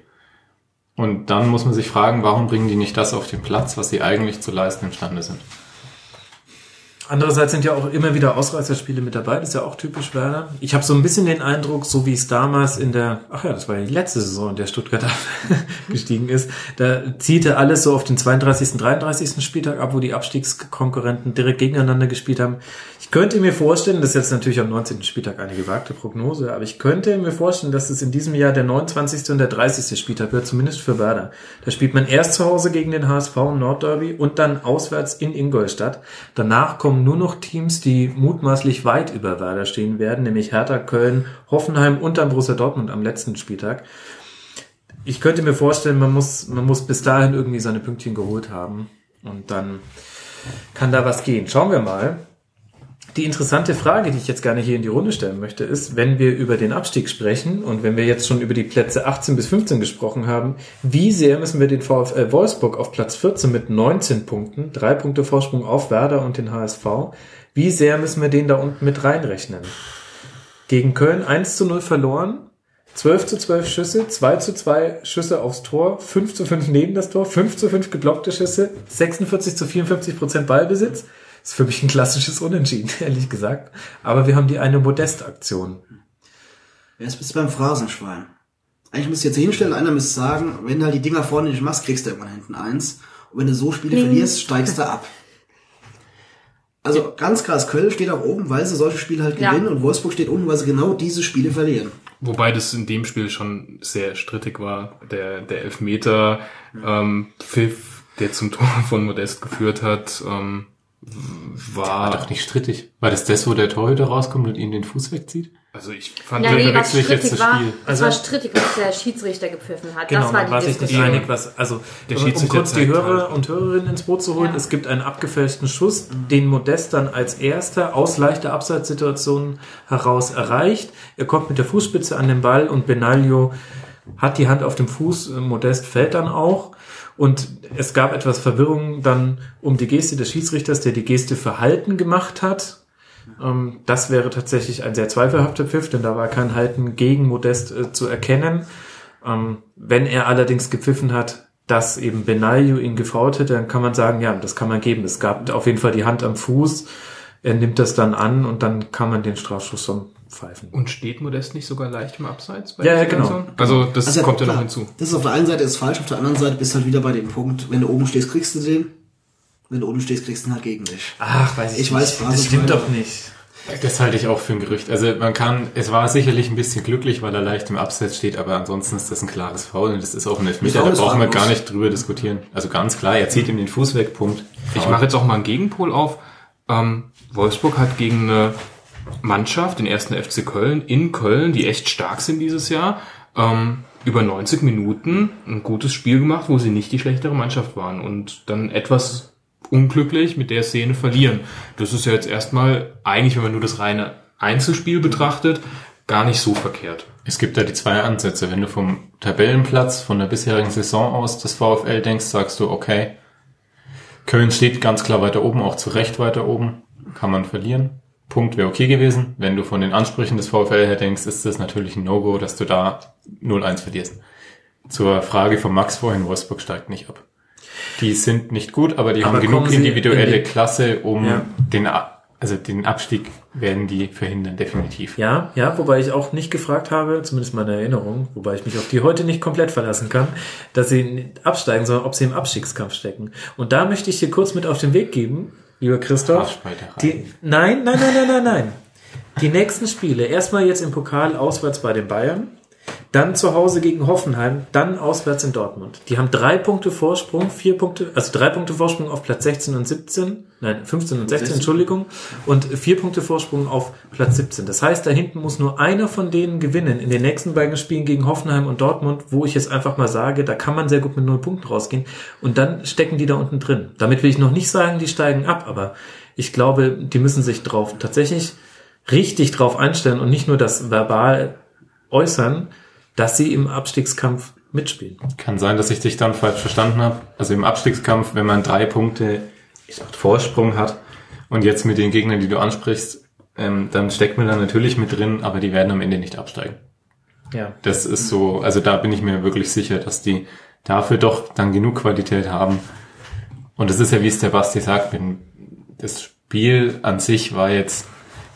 Und dann muss man sich fragen, warum bringen die nicht das auf den Platz, was sie eigentlich zu leisten imstande sind. Andererseits sind ja auch immer wieder Ausreißerspiele mit dabei, das ist ja auch typisch Werder. Ich habe so ein bisschen den Eindruck, so wie es damals in der, ach ja, das war ja die letzte Saison, in der Stuttgart gestiegen ist, da zielte alles so auf den 32., 33. Spieltag ab, wo die Abstiegskonkurrenten direkt gegeneinander gespielt haben. Ich könnte mir vorstellen, das ist jetzt natürlich am 19. Spieltag eine gewagte Prognose, aber ich könnte mir vorstellen, dass es in diesem Jahr der 29. und der 30. Spieltag wird, zumindest für Werder. Da spielt man erst zu Hause gegen den HSV im Nordderby und dann auswärts in Ingolstadt. Danach kommen nur noch Teams, die mutmaßlich weit über Werder stehen werden, nämlich Hertha, Köln, Hoffenheim und dann Borussia Dortmund am letzten Spieltag. Ich könnte mir vorstellen, man muss, man muss bis dahin irgendwie seine Pünktchen geholt haben und dann kann da was gehen. Schauen wir mal. Die interessante Frage, die ich jetzt gerne hier in die Runde stellen möchte, ist, wenn wir über den Abstieg sprechen und wenn wir jetzt schon über die Plätze 18 bis 15 gesprochen haben, wie sehr müssen wir den VfL Wolfsburg auf Platz 14 mit 19 Punkten, drei Punkte Vorsprung auf Werder und den HSV, wie sehr müssen wir den da unten mit reinrechnen? Gegen Köln 1 zu 0 verloren, 12 zu 12 Schüsse, 2 zu 2 Schüsse aufs Tor, 5 zu 5 neben das Tor, 5 zu 5 geblockte Schüsse, 46 zu 54 Prozent Ballbesitz. Ist für mich ein klassisches Unentschieden, ehrlich gesagt. Aber wir haben die eine Modestaktion. Jetzt bist du beim Phrasenschwein. Eigentlich müsst ihr jetzt hinstellen, einer müsste sagen, wenn du halt die Dinger vorne nicht machst, kriegst du irgendwann hinten eins. Und wenn du so Spiele verlierst, steigst du ab. Also ganz krass, Köln steht auch oben, weil sie solche Spiele halt Ja. gewinnen und Wolfsburg steht unten, weil sie genau diese Spiele verlieren. Wobei das in dem Spiel schon sehr strittig war. Der, der Elfmeter ähm, Pfiff, der zum Tor von Modest geführt hat, ähm, War war. doch nicht strittig. War das das, wo der Torhüter rauskommt und ihm den Fuß wegzieht? Also ich fand Ja, nee, was ich jetzt strittig das war, Spiel? es Also- war strittig, was der Schiedsrichter gepfiffen hat. Genau, das war man die war sich nicht einig, was, also, Der um Schiedsrichter kurz die Hörer halt. und Hörerinnen ins Boot zu holen, Ja. es gibt einen abgefälschten Schuss, den Modest dann als erster aus leichter Abseitssituation heraus erreicht. Er kommt mit der Fußspitze an den Ball und Benaglio hat die Hand auf dem Fuß, Modest fällt dann auch. Und es gab etwas Verwirrung dann um die Geste des Schiedsrichters, der die Geste verhalten gemacht hat. Ähm, Das wäre tatsächlich ein sehr zweifelhafter Pfiff, denn da war kein Halten gegen Modest äh, zu erkennen. Ähm, wenn er allerdings gepfiffen hat, dass eben Benaglio ihn gefault hätte, dann kann man sagen, ja, das kann man geben. Es gab auf jeden Fall die Hand am Fuß. Er nimmt das dann an und dann kann man den Strafschuss pfeifen. Und steht Modest nicht sogar leicht im Abseits? bei Ja, ja, genau. Also das Also, kommt ja noch klar, hinzu. Das ist auf der einen Seite ist falsch, auf der anderen Seite bist du halt wieder bei dem Punkt, wenn du oben stehst, kriegst du den. Wenn du unten stehst, kriegst du ihn halt gegen dich. Ach, weiß ich Ich weiß, nicht. Das stimmt doch nicht. Das halte ich auch für ein Gerücht. Also man kann, es war sicherlich ein bisschen glücklich, weil er leicht im Abseits steht, aber ansonsten ist das ein klares Foul und das ist auch ein Elfmeter. Da brauchen wir gar nicht drüber diskutieren. Also ganz klar, er zieht ihm den Fuß weg, Punkt. Ich mache jetzt auch mal einen Gegenpol auf. Ähm, Wolfsburg hat gegen eine Mannschaft, den ersten FC Köln, in Köln, die echt stark sind dieses Jahr, ähm, über 90 Minuten ein gutes Spiel gemacht, wo sie nicht die schlechtere Mannschaft waren und dann etwas unglücklich mit der Szene verlieren. Das ist ja jetzt erstmal eigentlich, wenn man nur das reine Einzelspiel betrachtet, gar nicht so verkehrt. Es gibt da die zwei Ansätze. Wenn du vom Tabellenplatz von der bisherigen Saison aus das VfL denkst, sagst du, okay, Köln steht ganz klar weiter oben, auch zu Recht weiter oben, kann man verlieren. Punkt wäre okay gewesen. Wenn du von den Ansprüchen des VfL her denkst, ist das natürlich ein No-Go, dass du da 0-1 verlierst. Zur Frage von Max vorhin, Wolfsburg steigt nicht ab. Die sind nicht gut, aber die Aber haben genug individuelle in die- Klasse, um Ja. den, also den Abstieg werden die verhindern, definitiv. Ja, ja, wobei ich auch nicht gefragt habe, zumindest meine Erinnerung, wobei ich mich auf die heute nicht komplett verlassen kann, dass sie nicht absteigen, sondern ob sie im Abstiegskampf stecken. Und da möchte ich dir kurz mit auf den Weg geben, lieber Christoph. Die, nein, nein, nein, nein, nein, nein. Die nächsten Spiele, erstmal jetzt im Pokal auswärts bei den Bayern, dann zu Hause gegen Hoffenheim, dann auswärts in Dortmund. Die haben drei Punkte Vorsprung, vier Punkte, also drei Punkte Vorsprung auf Platz 16 und 17, nein, 15 und 16, Entschuldigung, und vier Punkte Vorsprung auf Platz 17. Das heißt, da hinten muss nur einer von denen gewinnen in den nächsten beiden Spielen gegen Hoffenheim und Dortmund, wo ich jetzt einfach mal sage, da kann man sehr gut mit null Punkten rausgehen. Und dann stecken die da unten drin. Damit will ich noch nicht sagen, die steigen ab, aber ich glaube, die müssen sich drauf tatsächlich richtig drauf einstellen und nicht nur das verbal äußern, dass sie im Abstiegskampf mitspielen. Kann sein, dass ich dich dann falsch verstanden habe. Also im Abstiegskampf, wenn man drei Punkte ich sag, Vorsprung hat und jetzt mit den Gegnern, die du ansprichst, ähm, dann steckt man da natürlich mit drin, aber die werden am Ende nicht absteigen. Ja. Das ist so, also da bin ich mir wirklich sicher, dass die dafür doch dann genug Qualität haben. Und es ist ja, wie es der Basti sagt, wenn das Spiel an sich war jetzt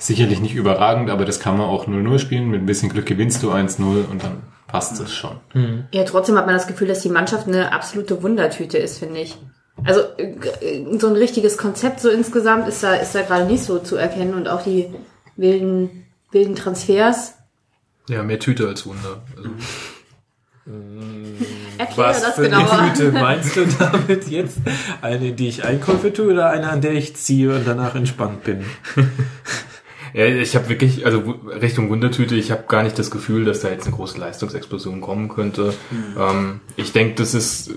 sicherlich nicht überragend, aber das kann man auch 0-0 spielen. Mit ein bisschen Glück gewinnst du 1-0 und dann passt es schon. Ja, trotzdem hat man das Gefühl, dass die Mannschaft eine absolute Wundertüte ist, finde ich. Also äh, g- so ein richtiges Konzept so insgesamt ist da ist da gerade nicht so zu erkennen und auch die wilden wilden Transfers. Ja, mehr Tüte als Wunder. Also, Erkläre das für genauer. eine Tüte meinst du damit jetzt? Eine, die ich Einkäufe tue oder eine, an der ich ziehe und danach entspannt bin? Ja, ich habe wirklich, also Richtung Wundertüte, ich habe gar nicht das Gefühl, dass da jetzt eine große Leistungsexplosion kommen könnte. Ähm, ich denke, das ist,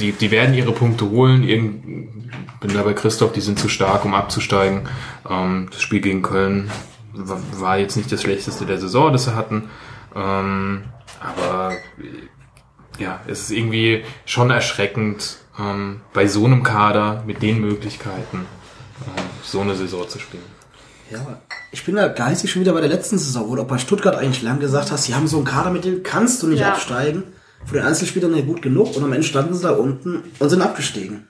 die, die werden ihre Punkte holen. Irgend, bin da bei Christoph, die sind zu stark, um abzusteigen. Ähm, das Spiel gegen Köln wa- war jetzt nicht das schlechteste der Saison, das sie hatten. Ähm, aber ja, es ist irgendwie schon erschreckend, ähm, bei so einem Kader mit den Möglichkeiten ähm, so eine Saison zu spielen. Ja, aber ich bin da geistig schon wieder bei der letzten Saison, wo du auch bei Stuttgart eigentlich lang gesagt hast, die haben so einen Kader, mit dem kannst du nicht Ja. absteigen. Von den Einzelspielern nicht gut genug und am Ende standen sie da unten und sind abgestiegen.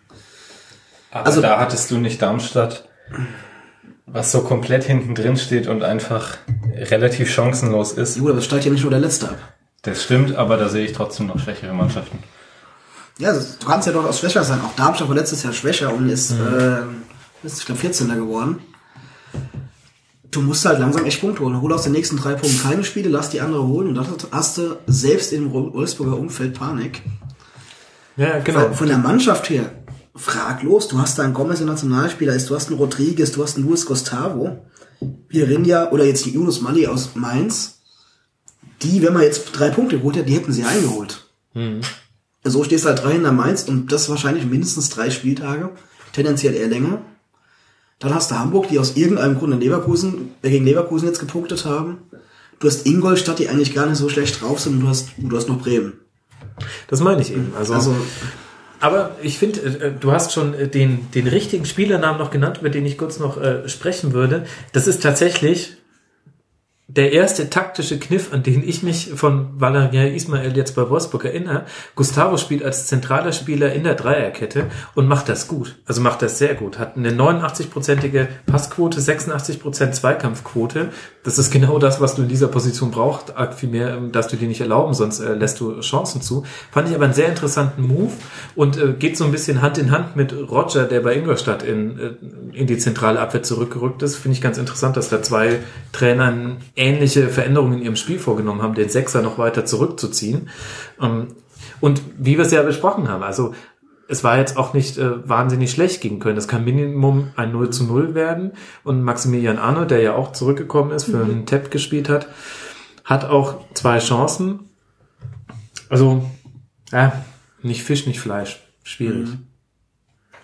Aber Also- da hattest du nicht Darmstadt, was so komplett hinten drin steht und einfach relativ chancenlos ist. Gut, aber es steigt ja nicht nur der Letzte ab. Das stimmt, aber da sehe ich trotzdem noch schwächere Mannschaften. Ja, du kannst ja durchaus schwächer sein. Auch Darmstadt war letztes Jahr schwächer und ist, äh, ist ich glaube, 14. geworden. Du musst halt langsam echt Punkte holen. Hol aus den nächsten drei Punkten keine Spiele, lass die andere holen und dann hast du selbst im Wolfsburger Umfeld Panik. Ja, genau. Von der Mannschaft her, fraglos, du hast da einen Gomez, der Nationalspieler ist, du hast einen Rodriguez, du hast einen Luis Gustavo, Virinja oder jetzt die Yunus Mali aus Mainz. Die, wenn man jetzt drei Punkte geholt hätte, die hätten sie eingeholt. So stehst du halt drei hinter Mainz und das wahrscheinlich mindestens drei Spieltage, tendenziell eher länger. Dann hast du Hamburg, die aus irgendeinem Grund in Leverkusen, äh, gegen Leverkusen jetzt gepunktet haben. Du hast Ingolstadt, die eigentlich gar nicht so schlecht drauf sind und du hast, du hast noch Bremen. Das meine ich eben. Also, Also, aber ich finde, äh, du hast schon äh, den, den richtigen Spielernamen noch genannt, über den ich kurz noch äh, sprechen würde. Das ist tatsächlich der erste taktische Kniff, an den ich mich von Valerian Ismail jetzt bei Wolfsburg erinnere. Gustavo spielt als zentraler Spieler in der Dreierkette und macht das gut. Also macht das sehr gut. Hat eine 89-prozentige Passquote, 86% Zweikampfquote. Das ist genau das, was du in dieser Position brauchst. Arg Viel mehr ähm, darfst du dir nicht erlauben, sonst äh, lässt du Chancen zu. Fand ich aber einen sehr interessanten Move und äh, geht so ein bisschen Hand in Hand mit Roger, der bei Ingolstadt in, äh, in die zentrale Abwehr zurückgerückt ist. Finde ich ganz interessant, dass da zwei Trainern ähnliche Veränderungen in ihrem Spiel vorgenommen haben, den Sechser noch weiter zurückzuziehen. Ähm, und wie wir es ja besprochen haben, also es war jetzt auch nicht äh, wahnsinnig schlecht gegen Köln. Das kann Minimum ein 0 zu 0 werden. Und Maximilian Arno, der ja auch zurückgekommen ist, für einen Tepp gespielt hat, hat auch zwei Chancen. Also, ja, nicht Fisch, nicht Fleisch. Schwierig.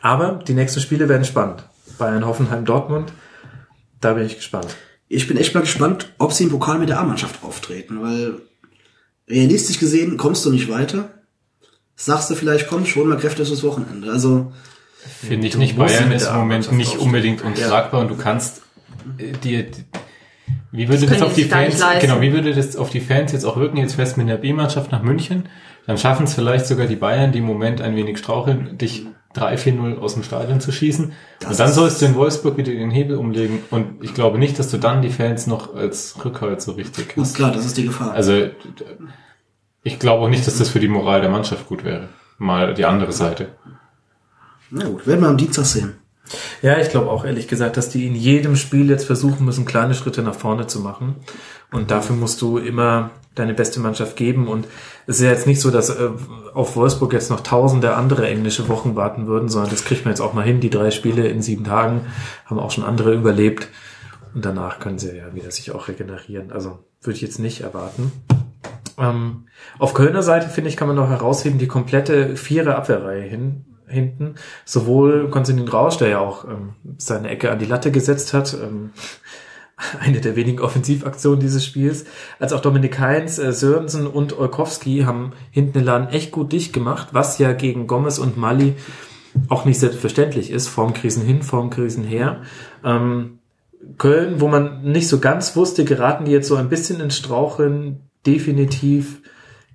Aber die nächsten Spiele werden spannend. Bayern, Hoffenheim, Dortmund. Da bin ich gespannt. ich bin echt mal gespannt, ob sie im Pokal mit der A-Mannschaft auftreten, weil realistisch gesehen kommst du nicht weiter. Sagst du vielleicht, komm, schon mal Kräfte fürs Wochenende. Also, Finde ich nicht. Bayern ist im Moment nicht unbedingt unschlagbar und du kannst äh, dir, wie würde Das das, auf die Fans, genau, wie würde das auf die Fans jetzt auch wirken? Jetzt fährst du mit der B-Mannschaft nach München, dann schaffen es vielleicht sogar die Bayern, die im Moment ein wenig straucheln, dich 3-4-0 aus dem Stadion zu schießen. Das und dann sollst du in Wolfsburg wieder den Hebel umlegen und ich glaube nicht, dass du dann die Fans noch als Rückhalt so richtig gut, hast. klar, das ist die Gefahr. Also ich glaube auch nicht, dass das für die Moral der Mannschaft gut wäre. Mal die andere Seite. Na gut, werden wir am Dienstag sehen. Ja, ich glaube auch ehrlich gesagt, dass die in jedem Spiel jetzt versuchen müssen, kleine Schritte nach vorne zu machen. Und dafür musst du immer deine beste Mannschaft geben. Und es ist ja jetzt nicht so, dass äh, auf Wolfsburg jetzt noch tausende andere englische Wochen warten würden, sondern das kriegt man jetzt auch mal hin. Die drei Spiele in sieben Tagen haben auch schon andere überlebt. Und danach können sie ja wieder sich auch regenerieren. Also würde ich jetzt nicht erwarten. Ähm, auf Kölner Seite, finde ich, kann man noch herausheben, die komplette Vierer Abwehrreihe hin, hinten. Sowohl Konstantin Rausch, der ja auch ähm, seine Ecke an die Latte gesetzt hat, ähm, eine der wenigen Offensivaktionen dieses Spiels, als auch Dominik Heinz, äh, Sörensen und Olkowski haben hinten den Laden echt gut dicht gemacht, was ja gegen Gomez und Mali auch nicht selbstverständlich ist, Formkrisen hin, Formkrisen her. Ähm, Köln, wo man nicht so ganz wusste, geraten die jetzt so ein bisschen ins Straucheln, definitiv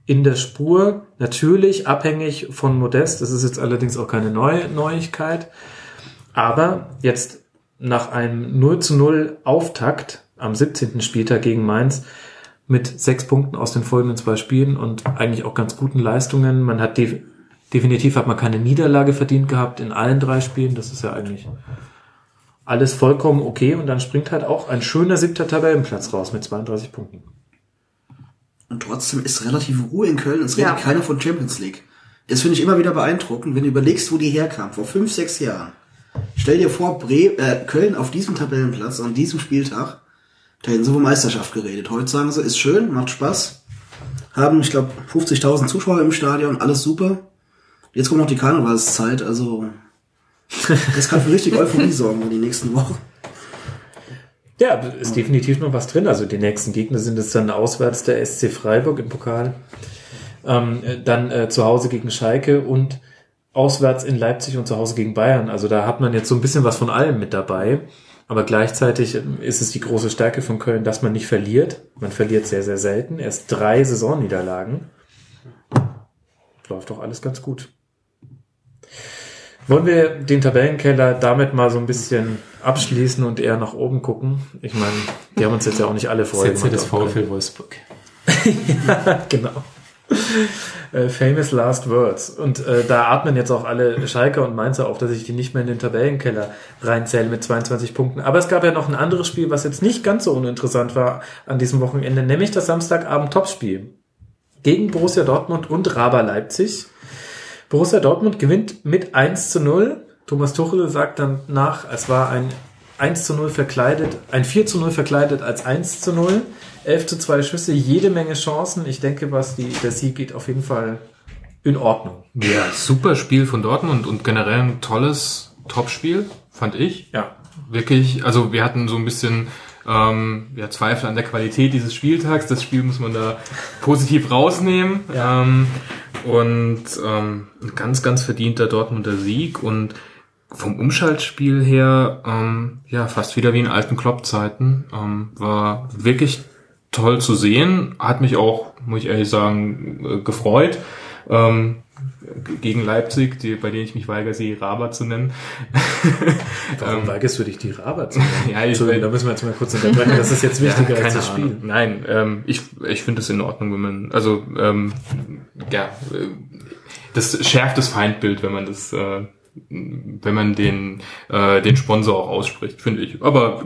in der Spur. Natürlich abhängig von Modest, das ist jetzt allerdings auch keine neue Neuigkeit. Aber jetzt nach einem 0 zu 0 Auftakt am 17. Spieltag gegen Mainz mit sechs Punkten aus den folgenden zwei Spielen und eigentlich auch ganz guten Leistungen. Man hat def definitiv hat man keine Niederlage verdient gehabt in allen drei Spielen. Das ist ja eigentlich alles vollkommen okay. Und dann springt halt auch ein schöner siebter Tabellenplatz raus mit 32 Punkten. Und trotzdem ist relativ Ruhe in Köln. Es redet Ja. keiner von Champions League. Das finde ich immer wieder beeindruckend, wenn du überlegst, wo die herkam, vor fünf, sechs Jahren. Stell dir vor, Bre äh, Köln auf diesem Tabellenplatz, an diesem Spieltag, da hätten sie über Meisterschaft geredet. Heute sagen sie, ist schön, macht Spaß. Haben, ich glaube, 50.000 Zuschauer im Stadion, alles super. Jetzt kommt noch die Karnevalszeit, also das kann für richtig Euphorie sorgen in die nächsten Wochen. Ja, ist definitiv noch was drin. Also die nächsten Gegner sind es dann auswärts der SC Freiburg im Pokal. Ähm, äh, dann äh, zu Hause gegen Schalke und auswärts in Leipzig und zu Hause gegen Bayern. Also da hat man jetzt so ein bisschen was von allem mit dabei. Aber gleichzeitig ähm, ist es die große Stärke von Köln, dass man nicht verliert. Man verliert sehr, sehr selten. Erst drei Saisonniederlagen. Läuft doch alles ganz gut. Wollen wir den Tabellenkeller damit mal so ein bisschen abschließen und eher nach oben gucken? Ich meine, die haben uns jetzt ja auch nicht alle vorher Sätze des gemacht. VfL Wolfsburg. genau. Äh, famous last words. Und äh, da atmen jetzt auch alle Schalker und Mainzer auf, dass ich die nicht mehr in den Tabellenkeller reinzähle mit 22 Punkten. Aber es gab ja noch ein anderes Spiel, was jetzt nicht ganz so uninteressant war an diesem Wochenende, nämlich das Samstagabend Topspiel gegen Borussia Dortmund und Raba Leipzig. Borussia Dortmund gewinnt mit 1 zu 0. Thomas Tuchel sagt dann nach, es war ein 1 zu 0 verkleidet, ein 4 zu 0 verkleidet als 1 zu 0. 11 zu 2 Schüsse, jede Menge Chancen. Ich denke, was die, der Sieg geht auf jeden Fall in Ordnung. Ja, super Spiel von Dortmund und generell ein tolles Topspiel, fand ich. Ja. Wirklich, also wir hatten so ein bisschen ähm, ja, Zweifel an der Qualität dieses Spieltags. Das Spiel muss man da positiv rausnehmen. Ja. Ähm, und ähm, ein ganz, ganz verdienter Dortmunder Sieg und vom Umschaltspiel her ähm, ja fast wieder wie in alten Klopp-Zeiten. Ähm, war wirklich toll zu sehen. Hat mich auch, muss ich ehrlich sagen, äh, gefreut. Ähm, gegen Leipzig, die, bei denen ich mich weigere, sie Raba zu nennen. Warum weigerst du dich die Raba zu nennen? Ja, ich- Entschuldigung, da müssen wir jetzt mal kurz unterbrechen. Das ist jetzt wichtiger Ja, als das Spiel. Ahnung. Nein, ähm, ich, ich finde es in Ordnung, wenn man, also ähm, ja, äh, das schärft das Feindbild, wenn man das, äh, wenn man den äh, den Sponsor auch ausspricht, finde ich. Aber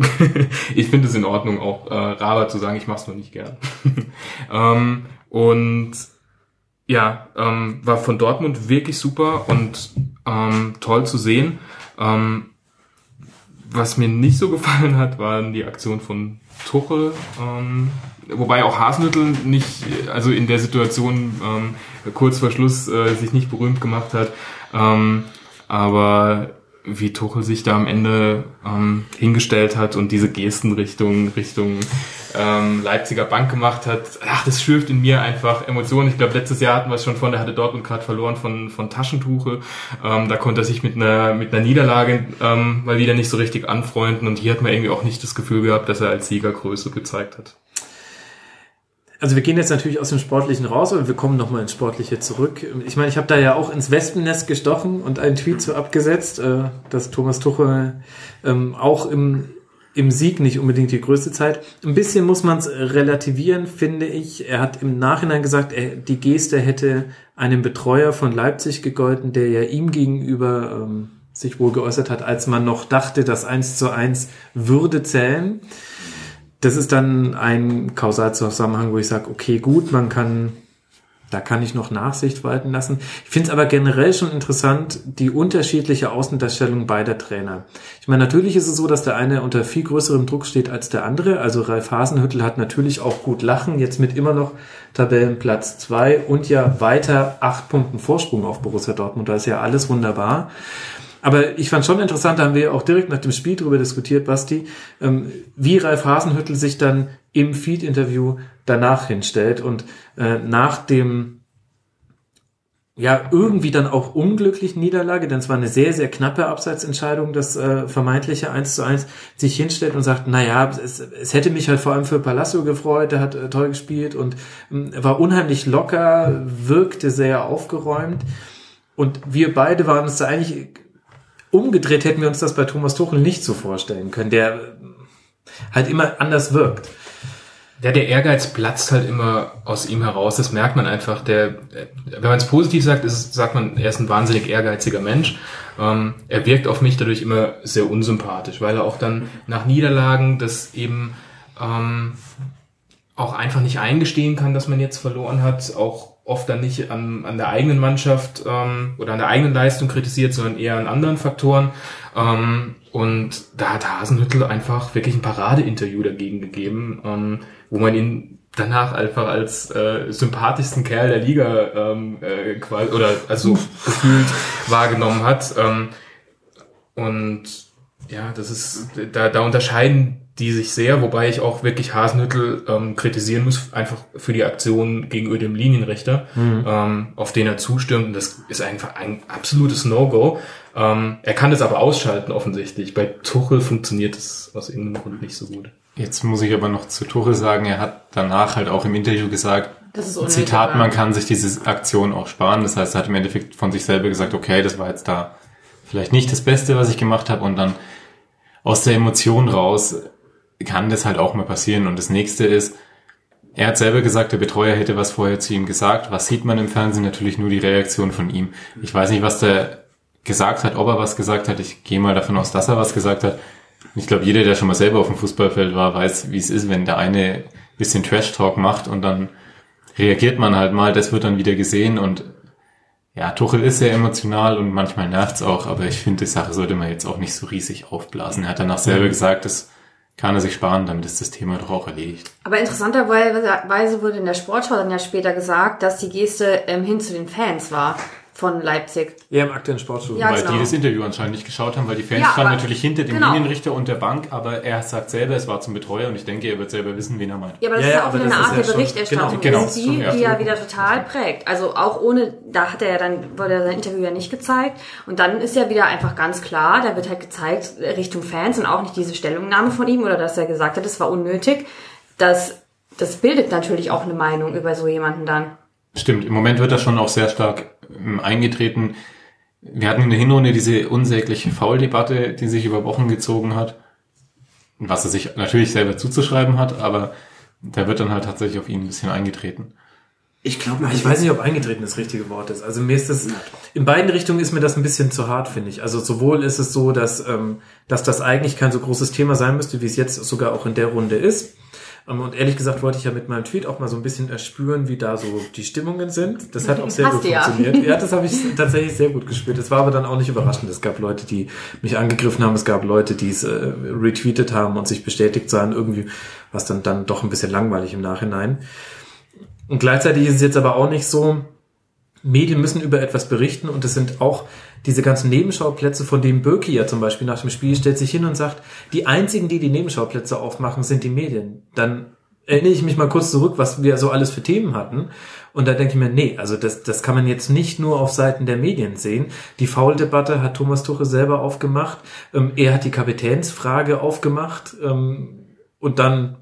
ich finde es in Ordnung, auch äh, Raba zu sagen, ich mache es nur nicht gern. ähm, und ja, ähm, war von Dortmund wirklich super und ähm, toll zu sehen. Ähm, was mir nicht so gefallen hat, waren die Aktion von Tuchel, ähm, wobei auch Hasenhüttel nicht, also in der Situation ähm, kurz vor Schluss äh, sich nicht berühmt gemacht hat. Ähm, aber wie Tuchel sich da am Ende ähm, hingestellt hat und diese Gesten Richtung Richtung ähm, Leipziger Bank gemacht hat, ach, das schürft in mir einfach Emotionen. Ich glaube, letztes Jahr hatten wir es schon von, der hatte Dortmund gerade verloren von von Taschentuche. Ähm, da konnte er sich mit einer mit einer Niederlage ähm, mal wieder nicht so richtig anfreunden und hier hat man irgendwie auch nicht das Gefühl gehabt, dass er als Sieger Größe gezeigt hat. Also wir gehen jetzt natürlich aus dem Sportlichen raus, aber wir kommen nochmal ins Sportliche zurück. Ich meine, ich habe da ja auch ins Wespennest gestochen und einen Tweet so abgesetzt, äh, dass Thomas Tuchel ähm, auch im, im Sieg nicht unbedingt die größte Zeit. Ein bisschen muss man es relativieren, finde ich. Er hat im Nachhinein gesagt, er, die Geste hätte einem Betreuer von Leipzig gegolten, der ja ihm gegenüber ähm, sich wohl geäußert hat, als man noch dachte, das 1 zu 1 würde zählen das ist dann ein Kausalzusammenhang, wo ich sage, okay, gut, man kann, da kann ich noch Nachsicht walten lassen. Ich finde es aber generell schon interessant, die unterschiedliche Außendarstellung beider Trainer. Ich meine, natürlich ist es so, dass der eine unter viel größerem Druck steht als der andere. Also Ralf Hasenhüttel hat natürlich auch gut lachen, jetzt mit immer noch Tabellenplatz zwei und ja weiter acht Punkten Vorsprung auf Borussia Dortmund. Da ist ja alles wunderbar. Aber ich fand schon interessant, da haben wir auch direkt nach dem Spiel darüber diskutiert, Basti, ähm, wie Ralf Hasenhüttel sich dann im Feed-Interview danach hinstellt und äh, nach dem ja irgendwie dann auch unglücklichen Niederlage, denn es war eine sehr, sehr knappe Abseitsentscheidung, das äh, vermeintliche 1 zu 1, sich hinstellt und sagt, naja, es, es hätte mich halt vor allem für Palacio gefreut, der hat äh, toll gespielt und ähm, war unheimlich locker, wirkte sehr aufgeräumt. Und wir beide waren uns da eigentlich umgedreht hätten wir uns das bei Thomas Tuchel nicht so vorstellen können, der halt immer anders wirkt. Ja, der Ehrgeiz platzt halt immer aus ihm heraus. Das merkt man einfach. Der, wenn man es positiv sagt, ist, sagt man, er ist ein wahnsinnig ehrgeiziger Mensch. Ähm, er wirkt auf mich dadurch immer sehr unsympathisch, weil er auch dann nach Niederlagen das eben ähm, auch einfach nicht eingestehen kann, dass man jetzt verloren hat, auch oft dann nicht an, an der eigenen Mannschaft ähm, oder an der eigenen Leistung kritisiert, sondern eher an anderen Faktoren. Ähm, und da hat Hasenhüttel einfach wirklich ein Paradeinterview dagegen gegeben, ähm, wo man ihn danach einfach als äh, sympathischsten Kerl der Liga ähm, äh, oder also gefühlt wahrgenommen hat. Ähm, und ja, das ist da, da unterscheiden die sich sehr, wobei ich auch wirklich Hasenhüttel ähm, kritisieren muss, einfach für die Aktion gegenüber dem Linienrichter, ähm, auf den er zustimmt. Und das ist einfach ein absolutes No-Go. Ähm, er kann das aber ausschalten, offensichtlich. Bei Tuchel funktioniert es aus irgendeinem Grund nicht so gut. Jetzt muss ich aber noch zu Tuchel sagen, er hat danach halt auch im Interview gesagt, Das ist unnötig, Zitat, man kann sich diese Aktion auch sparen. Das heißt, er hat im Endeffekt von sich selber gesagt, okay, das war jetzt da vielleicht nicht das Beste, was ich gemacht habe. Und dann aus der Emotion raus kann das halt auch mal passieren. Und das nächste ist, er hat selber gesagt, der Betreuer hätte was vorher zu ihm gesagt. Was sieht man im Fernsehen? Natürlich nur die Reaktion von ihm. Ich weiß nicht, was der gesagt hat, ob er was gesagt hat. Ich gehe mal davon aus, dass er was gesagt hat. Ich glaube, jeder, der schon mal selber auf dem Fußballfeld war, weiß, wie es ist, wenn der eine bisschen Trash-Talk macht und dann reagiert man halt mal. Das wird dann wieder gesehen und ja, Tuchel ist sehr emotional und manchmal nervt's auch, aber ich finde, die Sache sollte man jetzt auch nicht so riesig aufblasen. Er hat danach selber gesagt, das kann er sich sparen, damit ist das Thema doch auch erledigt. Aber interessanterweise wurde in der Sportschau dann ja später gesagt, dass die Geste ähm, hin zu den Fans war von Leipzig. Ja, im aktuellen Sportschuh. Ja, weil genau. die das Interview anscheinend nicht geschaut haben, weil die Fans Ja, standen natürlich hinter dem genau. Linienrichter und der Bank, aber er sagt selber, es war zum Betreuer und ich denke, er wird selber wissen, wen er meint. Ja, aber das Ja, ist ja auch wieder eine das Art ist der Berichterstattung genau, genau, schon, die ja. wieder total prägt. Also auch ohne, da hat er ja dann, wurde er sein Interview ja nicht gezeigt. Und dann ist ja wieder einfach ganz klar, da wird halt gezeigt Richtung Fans und auch nicht diese Stellungnahme von ihm oder dass er gesagt hat, es war unnötig. Das, das bildet natürlich auch eine Meinung über so jemanden dann. Stimmt, im Moment wird das schon auch sehr stark eingetreten. Wir hatten in der Hinrunde diese unsägliche Foul-Debatte, die sich über Wochen gezogen hat, was er sich natürlich selber zuzuschreiben hat, aber da wird dann halt tatsächlich auf ihn ein bisschen eingetreten. Ich glaube Ich weiß nicht, ob eingetreten das richtige Wort ist. Also mir ist das, in beiden Richtungen ist mir das ein bisschen zu hart, finde ich. Also sowohl ist es so, dass, ähm, dass das eigentlich kein so großes Thema sein müsste, wie es jetzt sogar auch in der Runde ist. Ähm, Und ehrlich gesagt wollte ich ja mit meinem Tweet auch mal so ein bisschen erspüren, wie da so die Stimmungen sind. Das hat auch sehr Hast gut ja. funktioniert. Ja, das habe ich tatsächlich sehr gut gespürt. Es war aber dann auch nicht überraschend. Es gab Leute, die mich angegriffen haben. Es gab Leute, die es äh, retweetet haben und sich bestätigt sahen. Irgendwie was dann, dann doch ein bisschen langweilig im Nachhinein. Und gleichzeitig ist es jetzt aber auch nicht so, Medien müssen über etwas berichten und es sind auch diese ganzen Nebenschauplätze, von denen Böki ja zum Beispiel nach dem Spiel stellt sich hin und sagt, die einzigen, die die Nebenschauplätze aufmachen, sind die Medien. Dann erinnere ich mich mal kurz zurück, was wir so alles für Themen hatten. Und da denke ich mir, nee, also das, das kann man jetzt nicht nur auf Seiten der Medien sehen. Die Foul-Debatte hat Thomas Tuchel selber aufgemacht. Ähm, er hat die Kapitänsfrage aufgemacht ähm, und dann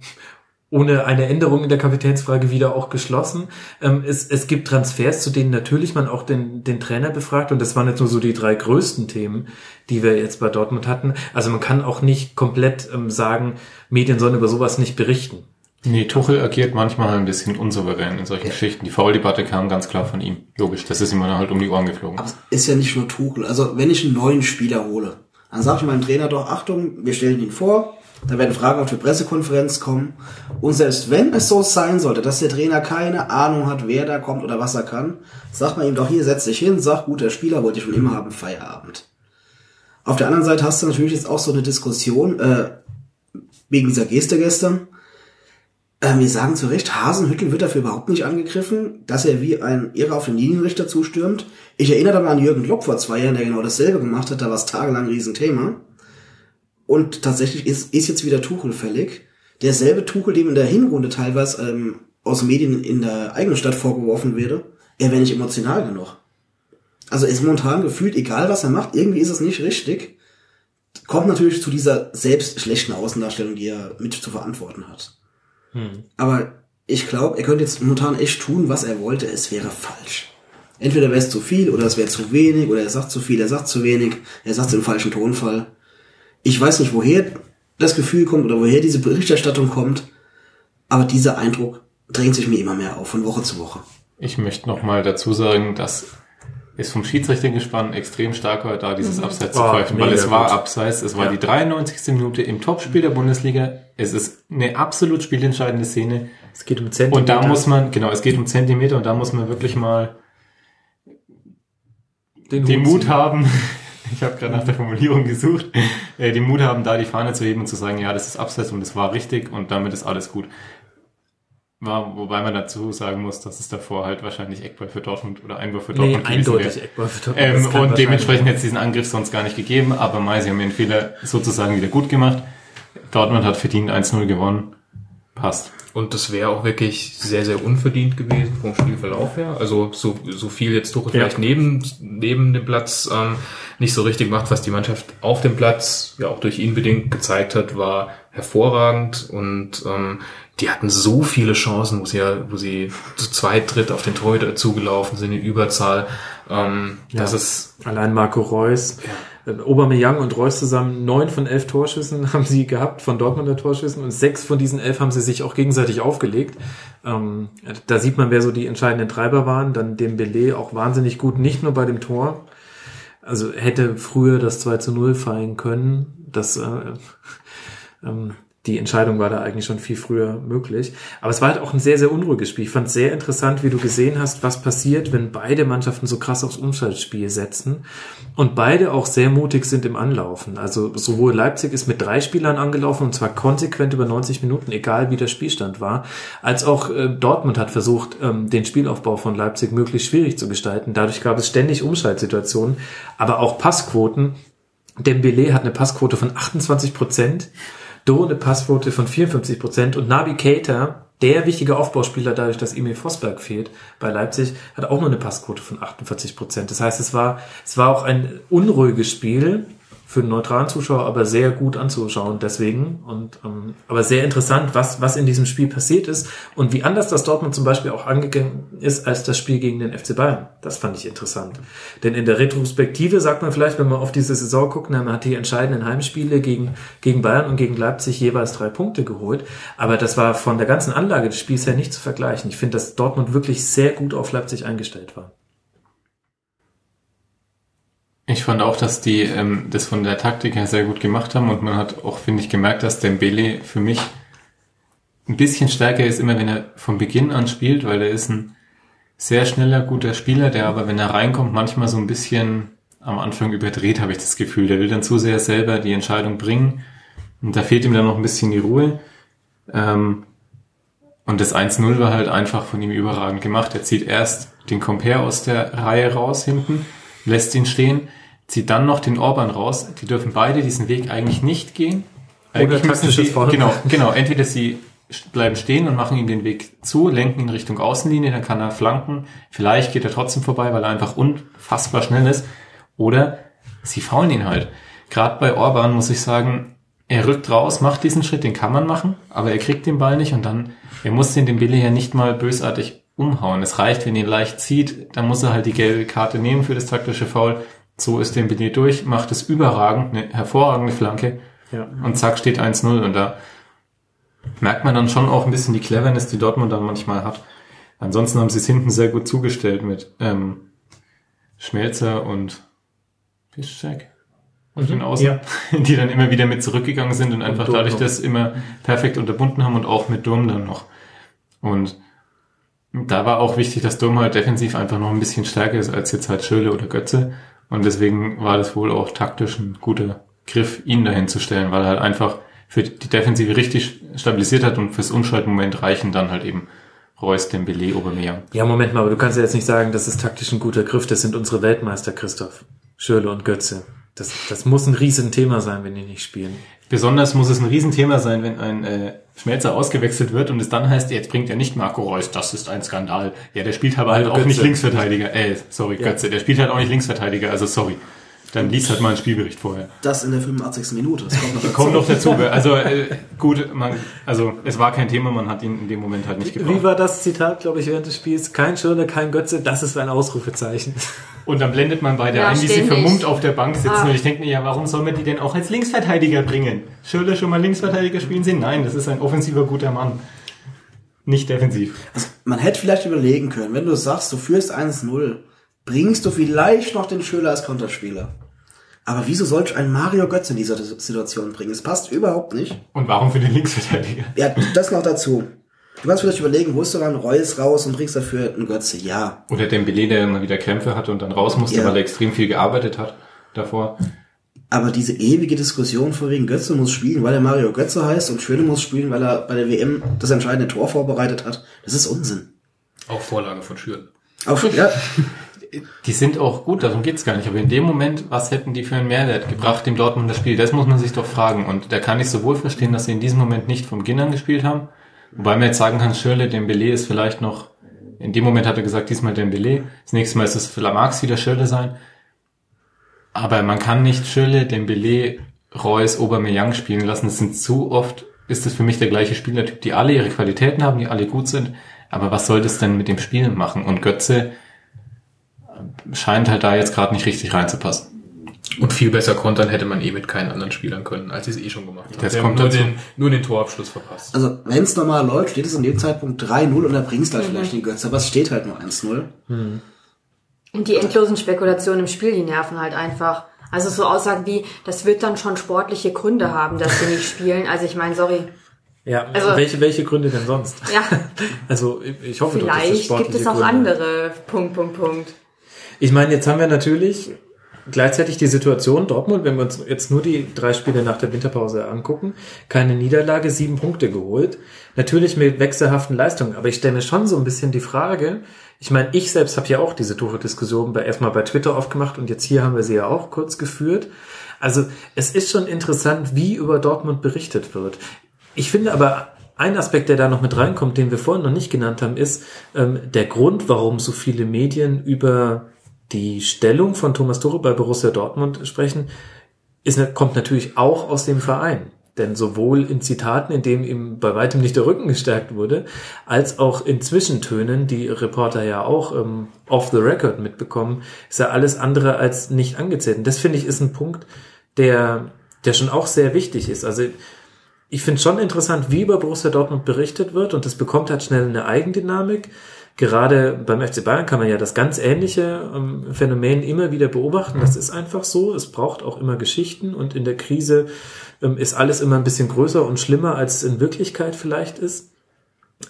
ohne eine Änderung in der Kapitänsfrage wieder auch geschlossen. Ähm, es, es gibt Transfers, zu denen natürlich man auch den, den Trainer befragt und das waren jetzt nur so die drei größten Themen, die wir jetzt bei Dortmund hatten. Also man kann auch nicht komplett ähm, sagen, Medien sollen über sowas nicht berichten. Nee, Tuchel agiert manchmal ein bisschen unsouverän in solchen Geschichten. Die Foul-Debatte kam ganz klar von ihm. Logisch, das ist ihm dann halt um die Ohren geflogen. Aber es ist ja nicht nur Tuchel. Also wenn ich einen neuen Spieler hole, dann sage ich meinem Trainer doch, Achtung, wir stellen ihn vor, da werden Fragen auf die Pressekonferenz kommen. Und selbst wenn es so sein sollte, dass der Trainer keine Ahnung hat, wer da kommt oder was er kann, sagt man ihm doch hier, setz dich hin, sag, gut, der Spieler wollte ich schon immer haben, Feierabend. Auf der anderen Seite hast du natürlich jetzt auch so eine Diskussion, äh, wegen dieser Geste gestern. Ähm, wir sagen zu Recht, Hasenhüttel wird dafür überhaupt nicht angegriffen, dass er wie ein Irrer auf den Linienrichter zustürmt. Ich erinnere aber an Jürgen Klopp vor zwei Jahren, der genau dasselbe gemacht hat, da war es tagelang ein Riesenthema. Und tatsächlich ist, ist jetzt wieder Tuchel fällig. Derselbe Tuchel, dem in der Hinrunde teilweise ähm, aus Medien in der eigenen Stadt vorgeworfen werde, er wäre nicht emotional genug. Also ist momentan gefühlt, egal was er macht, irgendwie ist es nicht richtig. Kommt natürlich zu dieser selbst schlechten Außendarstellung, die er mit zu verantworten hat. Aber ich glaube, er könnte jetzt momentan echt tun, was er wollte. Es wäre falsch. Entweder wäre es zu viel oder es wäre zu wenig oder er sagt zu viel, er sagt zu wenig, er sagt es im falschen Tonfall. Ich weiß nicht, woher das Gefühl kommt oder woher diese Berichterstattung kommt, aber dieser Eindruck drängt sich mir immer mehr auf, von Woche zu Woche. Ich möchte noch mal dazu sagen, dass es vom Schiedsrichtergespann extrem stark war, da dieses Abseits zu Oh, pfeifen, weil mega es war gut. Abseits, es war Ja. die 93. Minute im Topspiel der Bundesliga. Es ist eine absolut spielentscheidende Szene. Es geht um Zentimeter. Und da muss man, genau, es geht um Zentimeter und da muss man wirklich mal den, den Mut haben, ich habe gerade nach der Formulierung gesucht, äh, den Mut haben, da die Fahne zu heben und zu sagen, ja, das ist Abseits und das war richtig und damit ist alles gut. War, wobei man dazu sagen muss, dass es davor halt wahrscheinlich Eckball für Dortmund oder Einwurf für Nee, Dortmund gewesen eindeutig wäre. Eckball für Dortmund. Ähm, und dementsprechend hätte es diesen Angriff sonst gar nicht gegeben, aber Mai, sie haben ihren Fehler sozusagen wieder gut gemacht. Dortmund hat verdient 1-0 gewonnen. Passt. Und das wäre auch wirklich sehr, sehr unverdient gewesen vom Spielverlauf her. Also so, so viel jetzt Tuchel Ja. vielleicht neben, neben dem Platz ähm, nicht so richtig macht, was die Mannschaft auf dem Platz ja auch durch ihn bedingt gezeigt hat, war hervorragend. Und ähm, die hatten so viele Chancen, wo sie ja, wo sie zu zweit, dritt auf den Torhüter zugelaufen sind in Überzahl. Ähm, Das ist Allein Marco Reus, äh, Aubameyang und Reus zusammen neun von elf Torschüssen haben sie gehabt von Dortmunder Torschüssen und sechs von diesen elf haben sie sich auch gegenseitig aufgelegt. Ähm, da sieht man, wer so die entscheidenden Treiber waren. Dann Dembele auch wahnsinnig gut, nicht nur bei dem Tor. Also hätte früher das 2 zu 0 fallen können. Das äh, ähm, die Entscheidung war da eigentlich schon viel früher möglich. Aber es war halt auch ein sehr, sehr unruhiges Spiel. Ich fand es sehr interessant, wie du gesehen hast, was passiert, wenn beide Mannschaften so krass aufs Umschaltspiel setzen und beide auch sehr mutig sind im Anlaufen. Also sowohl Leipzig ist mit drei Spielern angelaufen und zwar konsequent über 90 Minuten, egal wie der Spielstand war, als auch äh, Dortmund hat versucht, ähm, den Spielaufbau von Leipzig möglichst schwierig zu gestalten. Dadurch gab es ständig Umschaltsituationen, aber auch Passquoten. Dembele hat eine Passquote von 28 Prozent. Do eine Passquote von 54 Prozent und Nabi Keita, der wichtige Aufbauspieler, dadurch, dass Emil Vosberg fehlt bei Leipzig, hat auch nur eine Passquote von 48 Prozent. Das heißt, es war, es war auch ein unruhiges Spiel für einen neutralen Zuschauer, aber sehr gut anzuschauen deswegen. Und ähm, aber sehr interessant, was, was in diesem Spiel passiert ist und wie anders das Dortmund zum Beispiel auch angegangen ist als das Spiel gegen den FC Bayern. Das fand ich interessant. Denn in der Retrospektive sagt man vielleicht, wenn man auf diese Saison guckt, man hat die entscheidenden Heimspiele gegen, gegen Bayern und gegen Leipzig jeweils drei Punkte geholt. Aber das war von der ganzen Anlage des Spiels her nicht zu vergleichen. Ich finde, dass Dortmund wirklich sehr gut auf Leipzig eingestellt war. Ich fand auch, dass die ähm, das von der Taktik her sehr gut gemacht haben und man hat auch, finde ich, gemerkt, dass Dembele für mich ein bisschen stärker ist, immer wenn er von Beginn an spielt, weil er ist ein sehr schneller, guter Spieler, der aber, wenn er reinkommt, manchmal so ein bisschen am Anfang überdreht, habe ich das Gefühl. Der will dann zu sehr selber die Entscheidung bringen und da fehlt ihm dann noch ein bisschen die Ruhe. Ähm, und das 1-0 war halt einfach von ihm überragend gemacht. Er zieht erst den Compare aus der Reihe raus hinten, lässt ihn stehen, zieht dann noch den Orban raus. Die dürfen beide diesen Weg eigentlich nicht gehen. Eigentlich müssen taktisches sie, Foul. genau, genau. Entweder sie bleiben stehen und machen ihm den Weg zu, lenken ihn Richtung Außenlinie, dann kann er flanken. Vielleicht geht er trotzdem vorbei, weil er einfach unfassbar schnell ist. Oder sie faulen ihn halt. Gerade bei Orban muss ich sagen, er rückt raus, macht diesen Schritt, den kann man machen, aber er kriegt den Ball nicht und dann, er muss den dem Billy ja nicht mal bösartig umhauen. Es reicht, wenn er ihn leicht zieht, dann muss er halt die gelbe Karte nehmen für das taktische Foul. So ist den Billy durch, macht es überragend, eine hervorragende Flanke Ja. und zack steht 1-0 und da merkt man dann schon auch ein bisschen die Cleverness, die Dortmund dann manchmal hat. Ansonsten haben sie es hinten sehr gut zugestellt mit ähm, Schmelzer und Piszczek auf den Außen, Ja. die dann immer wieder mit zurückgegangen sind und einfach Durm dadurch das immer perfekt unterbunden haben und auch mit Durm dann noch. Und da war auch wichtig, dass Durm halt defensiv einfach noch ein bisschen stärker ist als jetzt halt Schöle oder Götze. Und deswegen war das wohl auch taktisch ein guter Griff, ihn dahin zu stellen, weil er halt einfach für die Defensive richtig stabilisiert hat und fürs Umschaltmoment reichen dann halt eben Reus, Dembele, Aubameyang. Ja, Moment mal, aber du kannst ja jetzt nicht sagen, das ist taktisch ein guter Griff. Das sind unsere Weltmeister, Christoph. Schürle und Götze. Das, das muss ein riesen Thema sein, wenn die nicht spielen. Besonders muss es ein Riesenthema sein, wenn ein äh, Schmelzer ausgewechselt wird und es dann heißt, jetzt bringt er nicht Marco Reus, das ist ein Skandal. Ja, der spielt aber halt auch Götze. nicht Linksverteidiger. Äh, sorry, Götze, der spielt halt auch nicht Linksverteidiger, also sorry. Dann liest halt mal einen Spielbericht vorher. Das in der 85. Minute. Das kommt noch dazu. Kommt noch dazu. Also äh, gut, man, also es war kein Thema, man hat ihn in dem Moment halt nicht Wie gebraucht. war das Zitat, glaube ich, während des Spiels? Kein Schürle, kein Götze, das ist ein Ausrufezeichen. Und dann blendet man beide Ja, ein, wie sie vermummt auf der Bank sitzen. Ah. Und ich denke mir, ja, warum soll man die denn auch als Linksverteidiger bringen? Schürle schon mal Linksverteidiger spielen sehen? Nein, das ist ein offensiver guter Mann. Nicht defensiv. Also, man hätte vielleicht überlegen können, wenn du sagst, du führst 1-0, bringst du vielleicht noch den Schöler als Konterspieler. Aber wieso sollst du einen Mario Götze in dieser Situation bringen? Es passt überhaupt nicht. Und warum für den Linksverteidiger? Ja, das noch dazu. Du kannst vielleicht überlegen, holst du dann Reus raus und bringst dafür einen Götze? Ja. Oder Dembele, der immer wieder Krämpfe hatte und dann raus musste, Ja. weil er extrem viel gearbeitet hat davor. Aber diese ewige Diskussion von wegen Götze muss spielen, weil er Mario Götze heißt und Schöne muss spielen, weil er bei der WM das entscheidende Tor vorbereitet hat, das ist Unsinn. Auch Vorlage von Schüren. Auch, ja, Die sind auch gut, darum geht's gar nicht. Aber in dem Moment, was hätten die für einen Mehrwert gebracht dem Dortmunder Spiel? Das muss man sich doch fragen. Und da kann ich sowohl verstehen, dass sie in diesem Moment nicht vom Beginn an gespielt haben. Wobei man jetzt sagen kann, Schirle, Dembele ist vielleicht noch, in dem Moment hat er gesagt, diesmal Dembele. Das nächste Mal ist es, mag es wieder Schirle sein. Aber man kann nicht Schirle, Dembele, Reus, Aubameyang spielen lassen. Es sind zu oft ist es für mich der gleiche Spielertyp, die alle ihre Qualitäten haben, die alle gut sind. Aber was soll das denn mit dem Spielen machen? Und Götze scheint halt da jetzt gerade nicht richtig reinzupassen. Und viel besser kontern hätte man eh mit keinen anderen Spielern können, als sie es eh schon gemacht haben. Das Sie kommt haben nur dazu. den, nur den Torabschluss verpasst. Also, wenn es normal läuft, steht es an dem Zeitpunkt 3-0 und da bringst du halt vielleicht den Götze, aber es steht halt nur 1-0. Und die endlosen Spekulationen im Spiel, die nerven halt einfach. Also so Aussagen wie, das wird dann schon sportliche Gründe haben, dass sie nicht spielen. Also ich meine, sorry. Ja, Also- welche, welche Gründe denn sonst? Ja, Also ich hoffe doch, dass das vielleicht sportliche gibt es auch Gründe andere. Punkt, Punkt, Punkt. Ich meine, jetzt haben wir natürlich gleichzeitig die Situation Dortmund, wenn wir uns jetzt nur die drei Spiele nach der Winterpause angucken, keine Niederlage, sieben Punkte geholt. Natürlich mit wechselhaften Leistungen, aber ich stelle mir schon so ein bisschen die Frage, ich meine, ich selbst habe ja auch diese Tore-Diskussion bei, erstmal bei Twitter aufgemacht und jetzt hier haben wir sie ja auch kurz geführt. Also es ist schon interessant, wie über Dortmund berichtet wird. Ich finde aber, ein Aspekt, der da noch mit reinkommt, den wir vorhin noch nicht genannt haben, ist ähm, der Grund, warum so viele Medien über die Stellung von Thomas Tuchel bei Borussia Dortmund sprechen, ist, kommt natürlich auch aus dem Verein. Denn sowohl in Zitaten, in dem ihm bei weitem nicht der Rücken gestärkt wurde, als auch in Zwischentönen, die Reporter ja auch ähm, off the record mitbekommen, ist ja alles andere als nicht angezählt. Und das finde ich ist ein Punkt, der, der schon auch sehr wichtig ist. Also ich finde schon interessant, wie über Borussia Dortmund berichtet wird und das bekommt halt schnell eine Eigendynamik. Gerade beim FC Bayern kann man ja das ganz ähnliche ähm, Phänomen immer wieder beobachten. Das ist einfach so. Es braucht auch immer Geschichten und in der Krise ähm, ist alles immer ein bisschen größer und schlimmer, als es in Wirklichkeit vielleicht ist.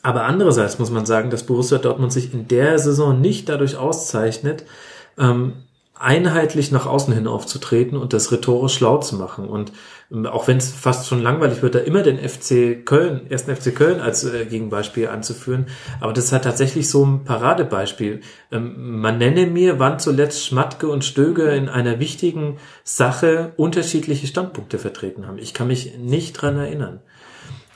Aber andererseits muss man sagen, dass Borussia Dortmund sich in der Saison nicht dadurch auszeichnet, ähm, einheitlich nach außen hin aufzutreten und das rhetorisch schlau zu machen. Und auch wenn es fast schon langweilig wird, da immer den FC Köln, ersten FC Köln als äh, Gegenbeispiel anzuführen. Aber das ist halt tatsächlich so ein Paradebeispiel. Ähm, man nenne mir, wann zuletzt Schmatke und Stöger in einer wichtigen Sache unterschiedliche Standpunkte vertreten haben. Ich kann mich nicht dran erinnern.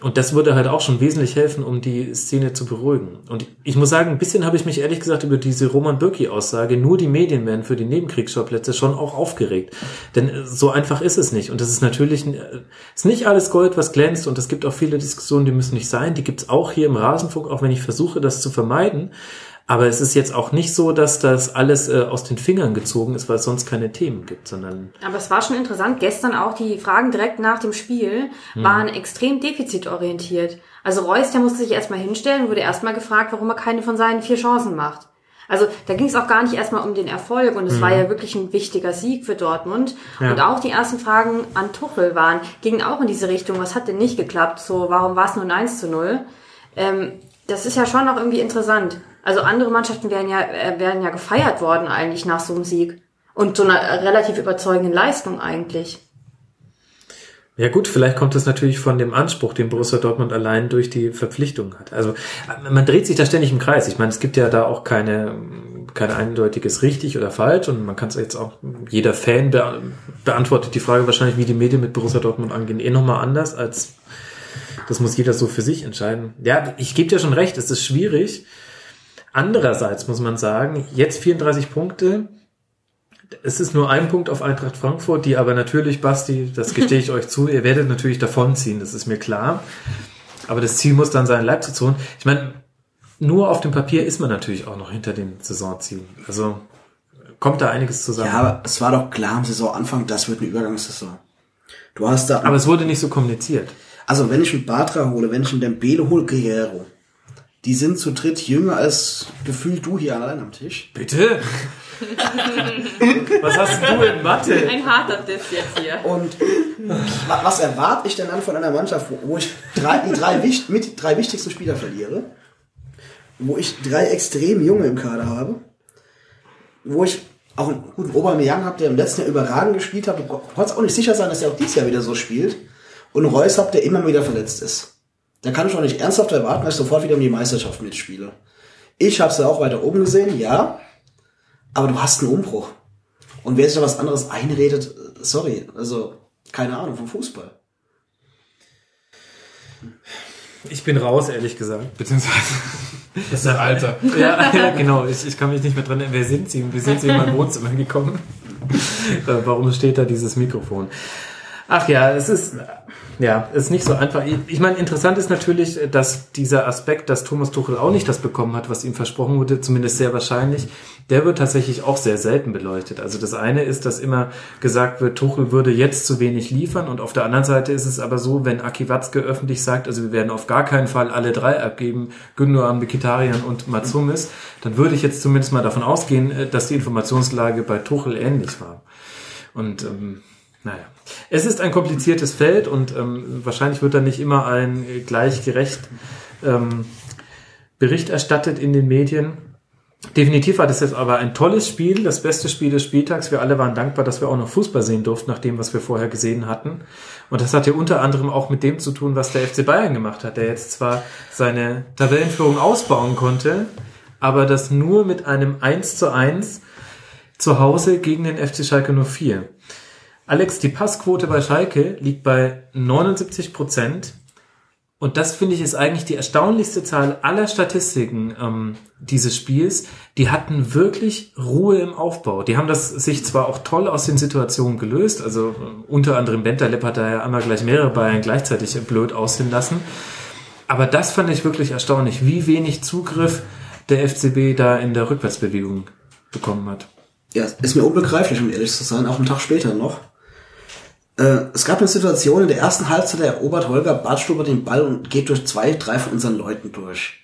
Und das würde halt auch schon wesentlich helfen, um die Szene zu beruhigen. Und ich muss sagen, ein bisschen habe ich mich ehrlich gesagt über diese Roman Bürki-Aussage, nur die Medien werden für die Nebenkriegsschauplätze schon auch aufgeregt. Denn äh, so einfach ist es nicht. Und das ist natürlich äh, ist nicht alles Gold, was glänzt. Und es gibt auch viele Diskussionen, die müssen nicht sein. Die gibt's auch hier im Rasenfunk, auch wenn ich versuche, das zu vermeiden. Aber es ist jetzt auch nicht so, dass das alles äh, aus den Fingern gezogen ist, weil es sonst keine Themen gibt, sondern Aber es war schon interessant. Gestern auch die Fragen direkt nach dem Spiel waren extrem defizitorientiert. Also Reus, der musste sich erstmal hinstellen, wurde erstmal gefragt, warum er keine von seinen vier Chancen macht. Also da ging es auch gar nicht erstmal um den Erfolg und es war ja wirklich ein wichtiger Sieg für Dortmund. Ja. Und auch die ersten Fragen an Tuchel waren, gingen auch in diese Richtung, was hat denn nicht geklappt? So, warum war es nur ein 1 zu 0? Ähm, das ist ja schon auch irgendwie interessant. Also andere Mannschaften wären ja, äh, wären ja gefeiert worden eigentlich nach so einem Sieg. Und so einer äh, relativ überzeugenden Leistung eigentlich. Ja gut, vielleicht kommt es natürlich von dem Anspruch, den Borussia Dortmund allein durch die Verpflichtung hat. Also man dreht sich da ständig im Kreis. Ich meine, es gibt ja da auch keine, kein eindeutiges richtig oder falsch und man kann es jetzt auch, jeder Fan be beantwortet die Frage wahrscheinlich, wie die Medien mit Borussia Dortmund angehen, eh nochmal anders als, das muss jeder so für sich entscheiden. Ja, ich gebe dir schon recht, es ist schwierig. Andererseits muss man sagen, jetzt 34 Punkte, es ist nur ein Punkt auf Eintracht Frankfurt, die aber natürlich, Basti, das gestehe ich euch zu, ihr werdet natürlich davonziehen, das ist mir klar. Aber das Ziel muss dann sein, Leipzig zu holen. Ich meine, nur auf dem Papier ist man natürlich auch noch hinter den Saisonzielen. Also kommt da einiges zusammen. Ja, aber es war doch klar am Saisonanfang, das wird eine Übergangssaison. Du hast da, aber es wurde nicht so kommuniziert. also wenn ich einen Batra hole, wenn ich einen Dembele hole, Guerrero, die sind zu dritt jünger als gefühlt du hier allein am Tisch. Bitte? Was hast du in Mathe? Ein harter Diss jetzt hier. Und wa- was erwarte ich denn dann von einer Mannschaft, wo, ich drei, die drei, mit drei wichtigsten Spieler verliere, wo ich drei extrem junge im Kader habe, wo ich auch einen guten Aubameyang habe, der im letzten Jahr überragend gespielt hat, du kannst auch nicht sicher sein, dass er auch dieses Jahr wieder so spielt, und Reus habt, der immer wieder verletzt ist. Da kann ich auch nicht ernsthaft erwarten, dass ich sofort wieder um die Meisterschaft mitspiele. Ich habe sie auch weiter oben gesehen, ja, aber du hast einen Umbruch. Und wer sich da was anderes einredet, sorry, also keine Ahnung vom Fußball. Ich bin raus, ehrlich gesagt. Beziehungsweise, das ist ein Alter. Ja, ja genau. Ich, ich kann mich nicht mehr dran erinnern. Wer sind Sie? Wie sind Sie in mein Wohnzimmer gekommen? Äh, Warum steht da dieses Mikrofon? Ach ja, es ist, ja, ist nicht so einfach. Ich- meine, interessant ist natürlich, dass dieser Aspekt, dass Thomas Tuchel auch nicht das bekommen hat, was ihm versprochen wurde, zumindest sehr wahrscheinlich, der wird tatsächlich auch sehr selten beleuchtet. Also das eine ist, dass immer gesagt wird, Tuchel würde jetzt zu wenig liefern und auf der anderen Seite ist es aber so, wenn Aki Watzke öffentlich sagt, also wir werden auf gar keinen Fall alle drei abgeben, Gündogan, Mkhitaryan und Matsumis, dann würde ich jetzt zumindest mal davon ausgehen, äh, dass die Informationslage bei Tuchel ähnlich war. Und ähm, naja, es ist ein kompliziertes Feld und ähm, wahrscheinlich wird da nicht immer ein äh, gleichgerecht ähm, Bericht erstattet in den Medien. Definitiv war das jetzt aber ein tolles Spiel, das beste Spiel des Spieltags. Wir alle waren dankbar, dass wir auch noch Fußball sehen durften, nach dem, was wir vorher gesehen hatten. Und das hat ja unter anderem auch mit dem zu tun, was der FC Bayern gemacht hat, der jetzt zwar seine Tabellenführung ausbauen konnte, aber das nur mit einem 1 zu 1 zu Hause gegen den FC Schalke 04. Alex, die Passquote bei Schalke liegt bei 79 Prozent. Und das finde ich ist eigentlich die erstaunlichste Zahl aller Statistiken ähm, dieses Spiels. Die hatten wirklich Ruhe im Aufbau. Die haben das sich zwar auch toll aus den Situationen gelöst, also äh, unter anderem Bentaleb hat da ja einmal gleich mehrere Bayern gleichzeitig blöd aussehen lassen. Aber das fand ich wirklich erstaunlich, wie wenig Zugriff der FCB da in der Rückwärtsbewegung bekommen hat. Ja, ist mir unbegreiflich, um ehrlich zu sein, auch einen Tag später noch. Äh, es gab eine Situation, in der ersten Halbzeit erobert Holger Bartstuber den Ball und geht durch zwei, drei von unseren Leuten durch.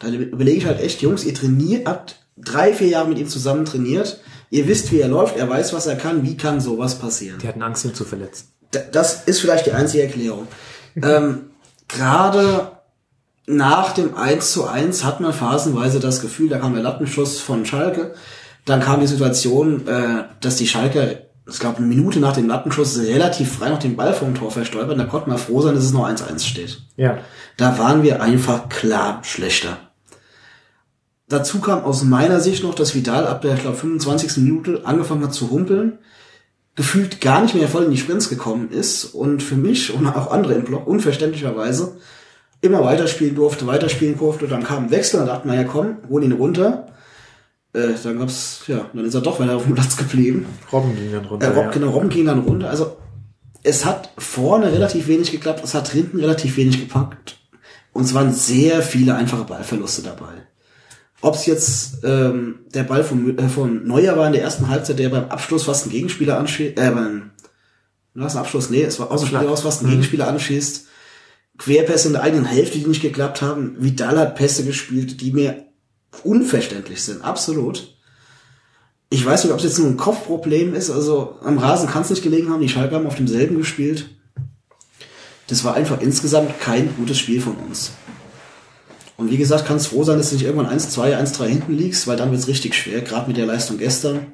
Da überlege ich halt echt, Jungs, ihr trainiert, habt drei, vier Jahre mit ihm zusammen trainiert. Ihr wisst, wie er läuft, er weiß, was er kann. Wie kann sowas passieren? Die hatten Angst, ihn zu verletzen. Das ist vielleicht die einzige Erklärung. ähm, Gerade nach dem 1 zu 1 hat man phasenweise das Gefühl, da kam der Lattenschuss von Schalke. Dann kam die Situation, äh, dass die Schalke, ich glaube, eine Minute nach dem Lattenschuss relativ frei noch den Ball vom Tor verstolpern. Da konnte man froh sein, dass es noch 1-1 steht. Ja. Da waren wir einfach klar schlechter. Dazu kam aus meiner Sicht noch, dass Vidal ab der, ich glaube, 25. Minute angefangen hat zu humpeln, gefühlt gar nicht mehr voll in die Sprints gekommen ist und für mich und auch andere im Block unverständlicherweise immer weiterspielen durfte, weiterspielen durfte. Dann kam ein Wechsel, dann dachte man, ja komm, hol ihn runter. Äh, dann gab's, ja, dann ist er doch weiter auf dem Platz geblieben. Robben ging dann Äh, runter. Rob, ja. Genau, Robben ging dann runter. Also es hat vorne relativ wenig geklappt, es hat hinten relativ wenig gepackt. Und es waren sehr viele einfache Ballverluste dabei. Ob es jetzt ähm, der Ball von, äh, von Neuer war in der ersten Halbzeit, der beim Abschluss fast einen Gegenspieler anschießt, äh, beim was Abschluss? Nee, es war aus dem Spiel raus, fast einen Gegenspieler anschießt. Querpässe in der eigenen Hälfte, die nicht geklappt haben. Vidal hat Pässe gespielt, die mir unverständlich sind. Absolut. Ich weiß nicht, ob es jetzt nur ein Kopfproblem ist. Also am Rasen kann es nicht gelegen haben. Die Schalke haben auf demselben gespielt. Das war einfach insgesamt kein gutes Spiel von uns. Und wie gesagt, kann es froh sein, dass du nicht irgendwann 1-2, 1-3 hinten liegst, weil dann wird es richtig schwer, gerade mit der Leistung gestern.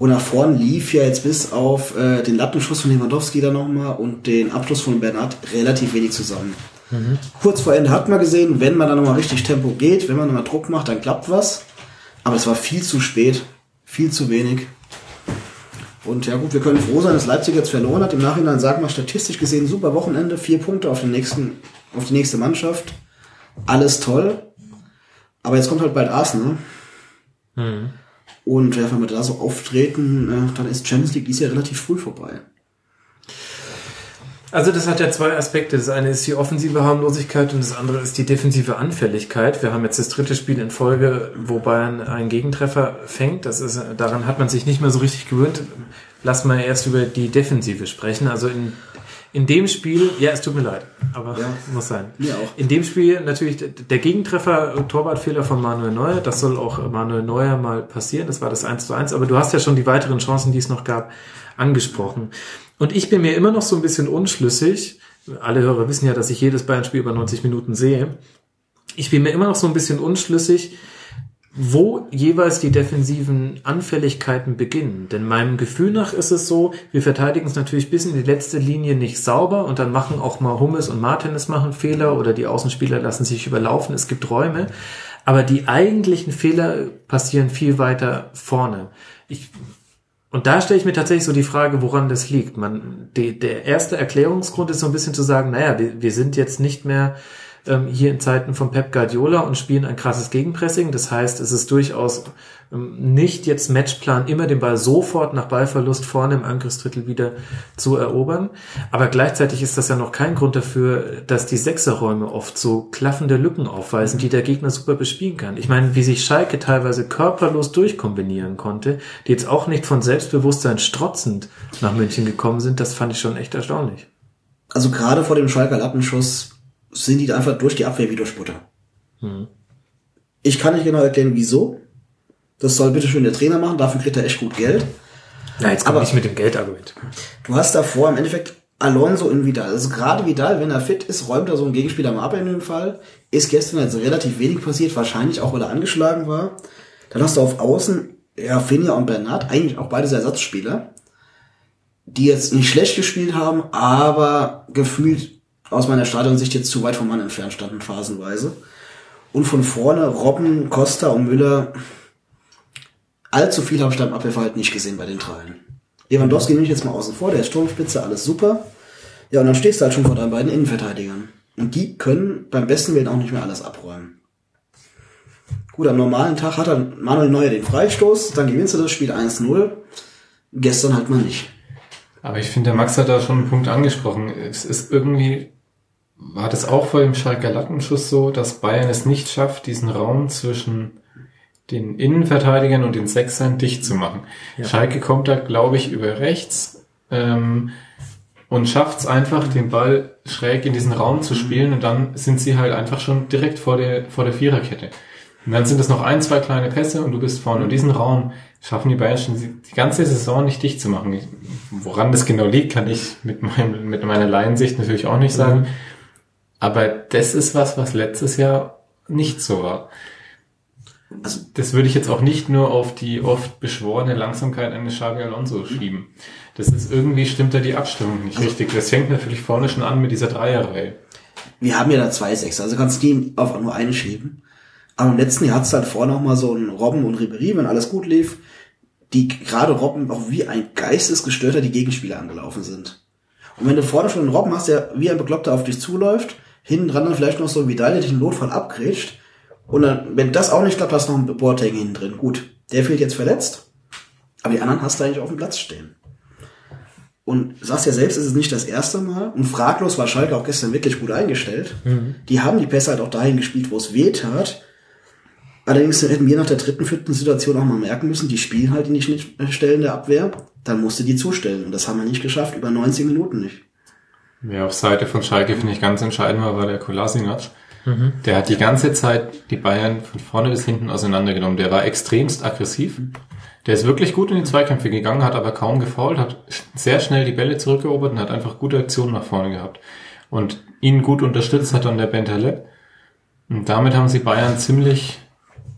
Und nach vorn lief ja jetzt bis auf äh, den Lattenschuss von Lewandowski da nochmal und den Abschluss von Bernhard relativ wenig zusammen. Kurz vor Ende hat man gesehen, wenn man dann nochmal richtig Tempo geht, wenn man nochmal Druck macht, dann klappt was. Aber es war viel zu spät, viel zu wenig. Und ja gut, wir können froh sein, dass Leipzig jetzt verloren hat. Im Nachhinein sagen wir statistisch gesehen super Wochenende, vier Punkte auf den nächsten, auf die nächste Mannschaft. Alles toll. Aber jetzt kommt halt bald Arsenal. Und ja, wenn wir da so auftreten, äh, dann ist Champions League dies Jahr relativ früh vorbei. Also das hat ja zwei Aspekte. Das eine ist die offensive Harmlosigkeit und das andere ist die defensive Anfälligkeit. Wir haben jetzt das dritte Spiel in Folge, wo Bayern einen Gegentreffer fängt. Das ist, daran hat man sich nicht mehr so richtig gewöhnt. Lass mal erst über die Defensive sprechen. Also in, in dem Spiel, ja, es tut mir leid, aber Ja. muss sein. Mir auch. In dem Spiel natürlich der Gegentreffer, Torwartfehler von Manuel Neuer. Das soll auch Manuel Neuer mal passieren. Das war das 1 zu 1. Aber du hast ja schon die weiteren Chancen, die es noch gab, angesprochen. Und ich bin mir immer noch so ein bisschen unschlüssig. Alle Hörer wissen ja, dass ich jedes Bayern-Spiel über 90 Minuten sehe. Ich bin mir immer noch so ein bisschen unschlüssig, wo jeweils die defensiven Anfälligkeiten beginnen. Denn meinem Gefühl nach ist es so, wir verteidigen es natürlich bis in die letzte Linie nicht sauber und dann machen auch mal Hummes und Martinez machen Fehler oder die Außenspieler lassen sich überlaufen. Es gibt Räume. Aber die eigentlichen Fehler passieren viel weiter vorne. Ich, und da stelle ich mir tatsächlich so die Frage, woran das liegt. Man, die, der erste Erklärungsgrund ist so ein bisschen zu sagen, naja, wir, wir sind jetzt nicht mehr ähm, hier in Zeiten von Pep Guardiola und spielen ein krasses Gegenpressing. Das heißt, es ist durchaus ähm, nicht jetzt Matchplan, immer den Ball sofort nach Ballverlust vorne im Angriffsdrittel wieder zu erobern. Aber gleichzeitig ist das ja noch kein Grund dafür, dass die Sechserräume oft so klaffende Lücken aufweisen, die der Gegner super bespielen kann. Ich meine, wie sich Schalke teilweise körperlos durchkombinieren konnte, die jetzt auch nicht von Selbstbewusstsein strotzend nach München gekommen sind, das fand ich schon echt erstaunlich. Also gerade vor dem Schalker Lattenschuss sind die einfach durch die Abwehr wie durch Butter. Ich kann nicht genau erklären, wieso. Das soll bitte schön der Trainer machen, dafür kriegt er echt gut Geld. Ja, jetzt Aber- nicht mit dem Geldargument. Du hast davor im Endeffekt Alonso in Vidal. Also gerade Vidal, wenn er fit ist, räumt er so einen Gegenspieler mal ab in dem Fall. Ist gestern also relativ wenig passiert, wahrscheinlich auch, weil er angeschlagen war. Dann hast du auf Außen, ja, Finja und Bernard, eigentlich auch beides Ersatzspieler, die jetzt nicht schlecht gespielt haben, aber gefühlt aus meiner Stadionsicht jetzt zu weit vom Mann entfernt standen, phasenweise. Und von vorne Robben, Costa und Müller, allzu viel habe ich da im Abwehrverhalten nicht gesehen bei den dreien. Lewandowski nehme ich jetzt mal außen vor, der ist Sturmspitze, alles super. Ja, und dann stehst du halt schon vor deinen beiden Innenverteidigern. Und die können beim besten Willen auch nicht mehr alles abräumen. Gut, am normalen Tag hat dann Manuel Neuer den Freistoß, dann gewinnst du das Spiel 1-0. Gestern halt mal nicht. Aber ich finde, der Max hat da schon einen Punkt angesprochen. Es ist irgendwie, war das auch vor dem Schalker Lattenschuss so, dass Bayern es nicht schafft, diesen Raum zwischen den Innenverteidigern und den Sechsern dicht zu machen. Schalke kommt da, glaube ich, über rechts ähm, und schafft es einfach, den Ball schräg in diesen Raum zu spielen und dann sind sie halt einfach schon direkt vor der, vor der Viererkette. Und dann sind es noch ein, zwei kleine Pässe und du bist vorne. Und diesen Raum schaffen die Bayern schon die ganze Saison nicht dicht zu machen. Woran das genau liegt, kann ich mit, meinem, mit meiner Laiensicht natürlich auch nicht sagen. Aber das ist was, was letztes Jahr nicht so war. Also das würde ich jetzt auch nicht nur auf die oft beschworene Langsamkeit eines Xabi Alonso schieben. Das ist irgendwie stimmt da die Abstimmung nicht richtig. Das fängt natürlich vorne schon an mit dieser Dreierreihe. Wir haben ja da zwei Sechser, also kannst du die auf nur eine schieben. Aber im letzten Jahr hat's halt vorne noch mal so einen Robben und Ribery, wenn alles gut lief, die gerade Robben auch wie ein geistesgestörter die Gegenspieler angelaufen sind. Und wenn du vorne schon einen Robben hast, der wie ein Bekloppter auf dich zuläuft, hinten dran dann vielleicht noch so der dich im Notfall abgrätscht, und dann, wenn das auch nicht klappt, hast du noch einen Boateng hinten drin. Gut, der fehlt jetzt verletzt, aber die anderen hast du eigentlich auf dem Platz stehen. Und sagst ja selbst, es ist nicht das erste Mal. Und fraglos war Schalke auch gestern wirklich gut eingestellt. Die haben die Pässe halt auch dahin gespielt, wo es weh tat. Allerdings hätten wir nach der dritten, vierten Situation auch mal merken müssen, die spielen halt in die Schnittstellen der Abwehr. Dann musste die zustellen. Und das haben wir nicht geschafft, über 90 Minuten nicht. Wer auf Seite von Schalke, finde ich, ganz entscheidend war, war der Kolasinac. Der hat die ganze Zeit die Bayern von vorne bis hinten auseinandergenommen. Der war extremst aggressiv. Der ist wirklich gut in die Zweikämpfe gegangen, hat aber kaum gefault, hat sehr schnell die Bälle zurückerobert und hat einfach gute Aktionen nach vorne gehabt. Und ihn gut unterstützt hat dann der Bentaleb. Und damit haben sie Bayern ziemlich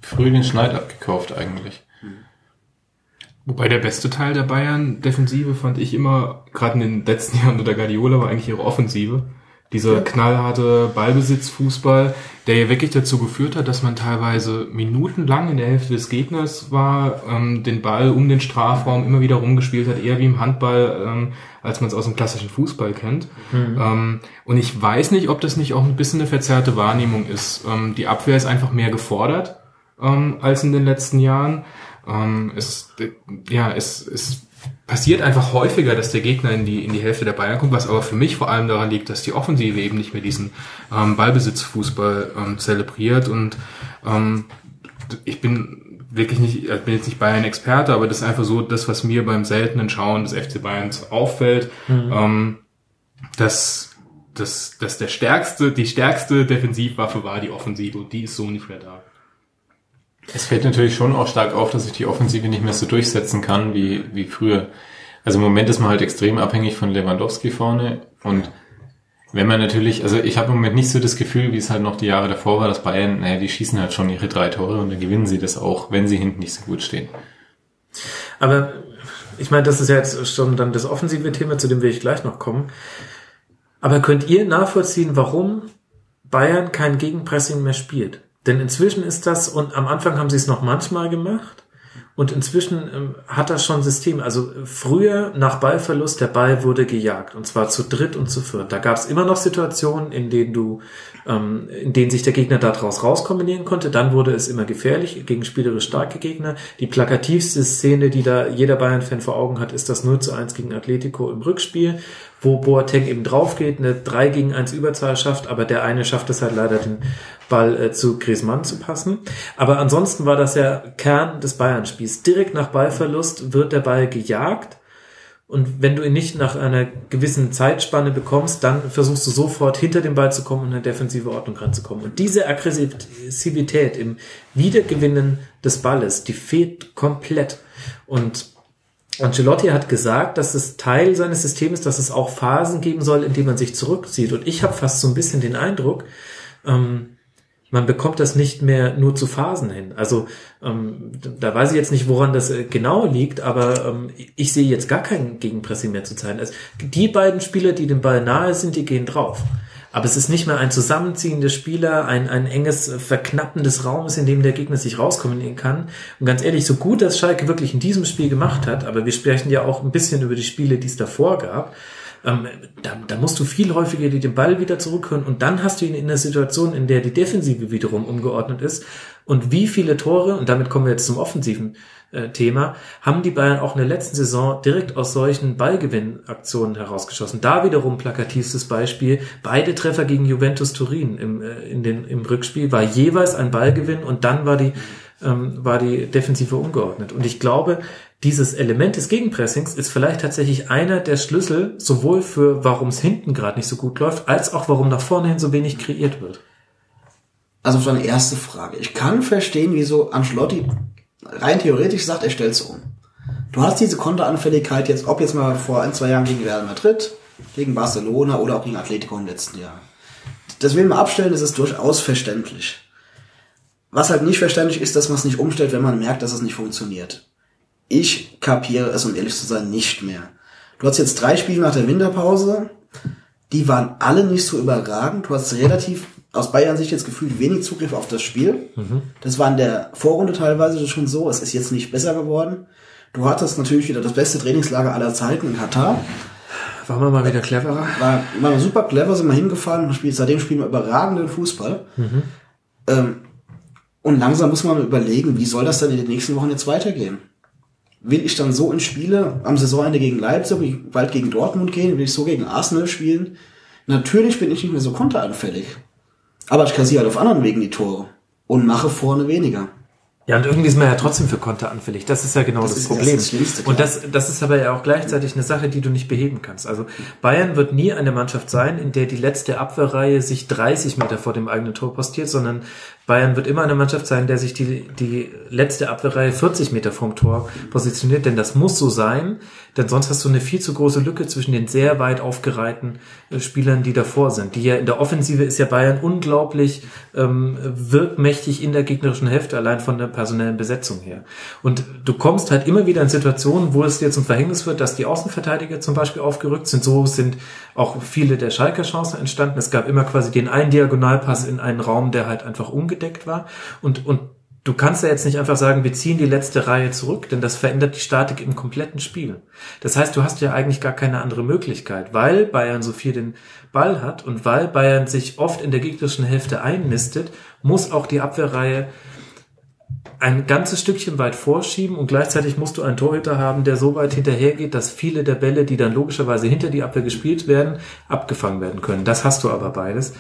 früh den Schneid abgekauft eigentlich. Wobei der beste Teil der Bayern-Defensive fand ich immer, gerade in den letzten Jahren unter Guardiola, war eigentlich ihre Offensive. Dieser knallharte Ballbesitzfußball, der ja wirklich dazu geführt hat, dass man teilweise minutenlang in der Hälfte des Gegners war, ähm, den Ball um den Strafraum immer wieder rumgespielt hat, eher wie im Handball, ähm, als man es aus dem klassischen Fußball kennt. Ähm, und ich weiß nicht, ob das nicht auch ein bisschen eine verzerrte Wahrnehmung ist. Ähm, die Abwehr ist einfach mehr gefordert ähm, als in den letzten Jahren. Ähm, es, äh, ja, es, es passiert einfach häufiger, dass der Gegner in die, in die Hälfte der Bayern kommt, was aber für mich vor allem daran liegt, dass die Offensive eben nicht mehr diesen ähm, Ballbesitzfußball ähm, zelebriert. Und ähm, ich bin wirklich nicht, ich bin jetzt nicht Bayern-Experte, aber das ist einfach so das, was mir beim seltenen Schauen des FC Bayerns auffällt, ähm, dass, dass, dass der stärkste, die stärkste Defensivwaffe war die Offensive und die ist so nicht mehr da. Es fällt natürlich schon auch stark auf, dass sich die Offensive nicht mehr so durchsetzen kann wie, wie früher. Also im Moment ist man halt extrem abhängig von Lewandowski vorne und wenn man natürlich, also ich habe im Moment nicht so das Gefühl, wie es halt noch die Jahre davor war, dass Bayern, naja, die schießen halt schon ihre drei Tore und dann gewinnen sie das auch, wenn sie hinten nicht so gut stehen. Aber ich meine, das ist ja jetzt schon dann das offensive Thema, zu dem will ich gleich noch kommen. Aber könnt ihr nachvollziehen, warum Bayern kein Gegenpressing mehr spielt? Denn inzwischen ist das, und am Anfang haben sie es noch manchmal gemacht, Und inzwischen ähm, hat er schon System. Also früher nach Ballverlust, der Ball wurde gejagt. Und zwar zu dritt und zu viert. Da gab es immer noch Situationen, in denen du, ähm, in denen sich der Gegner daraus rauskombinieren konnte. Dann wurde es immer gefährlich gegen spielerisch starke Gegner. Die plakativste Szene, die da jeder Bayern-Fan vor Augen hat, ist das 0 zu 1 gegen Atletico im Rückspiel, wo Boateng eben drauf geht, eine 3 gegen 1 Überzahl schafft, aber der eine schafft es halt leider, den Ball äh, zu Griezmann zu passen. Aber ansonsten war das ja Kern des Bayern-Spiels. Direkt nach Ballverlust wird der Ball gejagt. Und wenn du ihn nicht nach einer gewissen Zeitspanne bekommst, dann versuchst du sofort hinter dem Ball zu kommen und in eine defensive Ordnung ranzukommen. Und diese Aggressivität im Wiedergewinnen des Balles, die fehlt komplett. Und Ancelotti hat gesagt, dass es Teil seines Systems dass es auch Phasen geben soll, in denen man sich zurückzieht. Und ich habe fast so ein bisschen den Eindruck, ähm, man bekommt das nicht mehr nur zu Phasen hin. Also ähm, da weiß ich jetzt nicht, woran das äh, genau liegt, aber ähm, ich sehe jetzt gar kein Gegenpressing mehr zu zeigen. Also, die beiden Spieler, die dem Ball nahe sind, die gehen drauf. Aber es ist nicht mehr ein Zusammenziehen der Spieler, ein, ein enges Verknappen des Raumes, in dem der Gegner sich rauskombinieren kann. Und ganz ehrlich, so gut das Schalke wirklich in diesem Spiel gemacht hat, aber wir sprechen ja auch ein bisschen über die Spiele, die es davor gab, ähm, da, da musst du viel häufiger dir den Ball wieder zurückhören und dann hast du ihn in einer Situation, in der die Defensive wiederum umgeordnet ist. Und wie viele Tore, und damit kommen wir jetzt zum offensiven äh, Thema, haben die Bayern auch in der letzten Saison direkt aus solchen Ballgewinnaktionen herausgeschossen. Da wiederum plakativstes Beispiel, beide Treffer gegen Juventus Turin im, äh, in den, im Rückspiel war jeweils ein Ballgewinn und dann war die, ähm, war die Defensive umgeordnet. Und ich glaube, dieses Element des Gegenpressings ist vielleicht tatsächlich einer der Schlüssel, sowohl für warum es hinten gerade nicht so gut läuft, als auch warum nach vorne hin so wenig kreiert wird. Also für eine erste Frage. Ich kann verstehen, wieso Ancelotti rein theoretisch sagt, er stellt es um. Du hast diese Konteranfälligkeit jetzt, ob jetzt mal vor ein, zwei Jahren gegen Real Madrid, gegen Barcelona oder auch gegen Atletico im letzten Jahr. Das will man abstellen, das ist durchaus verständlich. Was halt nicht verständlich ist, dass man es nicht umstellt, wenn man merkt, dass es nicht funktioniert. Ich kapiere es, um ehrlich zu sein, nicht mehr. Du hast jetzt drei Spiele nach der Winterpause. Die waren alle nicht so überragend. Du hast relativ aus Bayern Sicht jetzt gefühlt wenig Zugriff auf das Spiel. Mhm. Das war in der Vorrunde teilweise schon so. Es ist jetzt nicht besser geworden. Du hattest natürlich wieder das beste Trainingslager aller Zeiten in Katar. Waren wir mal wieder cleverer? War, war super clever, sind wir hingefahren und spielt, seitdem spielen wir überragenden Fußball. Mhm. Ähm, und langsam muss man überlegen, wie soll das dann in den nächsten Wochen jetzt weitergehen? will ich dann so in Spiele am Saisonende gegen Leipzig, bald gegen Dortmund gehen, will ich so gegen Arsenal spielen? Natürlich bin ich nicht mehr so konteranfällig. Aber ich kassiere halt auf anderen Wegen die Tore und mache vorne weniger. Ja, und irgendwie ist man ja trotzdem für Konter anfällig. Das ist ja genau das, das Problem. Das das und das, das ist aber ja auch gleichzeitig eine Sache, die du nicht beheben kannst. Also Bayern wird nie eine Mannschaft sein, in der die letzte Abwehrreihe sich 30 Meter vor dem eigenen Tor postiert, sondern Bayern wird immer eine Mannschaft sein, der sich die, die letzte Abwehrreihe 40 Meter vom Tor positioniert, denn das muss so sein, denn sonst hast du eine viel zu große Lücke zwischen den sehr weit aufgereihten äh, Spielern, die davor sind. Die ja in der Offensive ist ja Bayern unglaublich ähm, wirkmächtig in der gegnerischen Hälfte, allein von der personellen Besetzung her. Und du kommst halt immer wieder in Situationen, wo es dir zum Verhängnis wird, dass die Außenverteidiger zum Beispiel aufgerückt sind. So sind auch viele der Schalker Chancen entstanden. Es gab immer quasi den einen Diagonalpass in einen Raum, der halt einfach umgeht zugedeckt war. Und, und du kannst ja jetzt nicht einfach sagen, wir ziehen die letzte Reihe zurück, denn das verändert die Statik im kompletten Spiel. Das heißt, du hast ja eigentlich gar keine andere Möglichkeit, weil Bayern so viel den Ball hat und weil Bayern sich oft in der gegnerischen Hälfte einnistet, muss auch die Abwehrreihe ein ganzes Stückchen weit vorschieben und gleichzeitig musst du einen Torhüter haben, der so weit hinterhergeht, dass viele der Bälle, die dann logischerweise hinter die Abwehr gespielt werden, abgefangen werden können. Das hast du aber beides.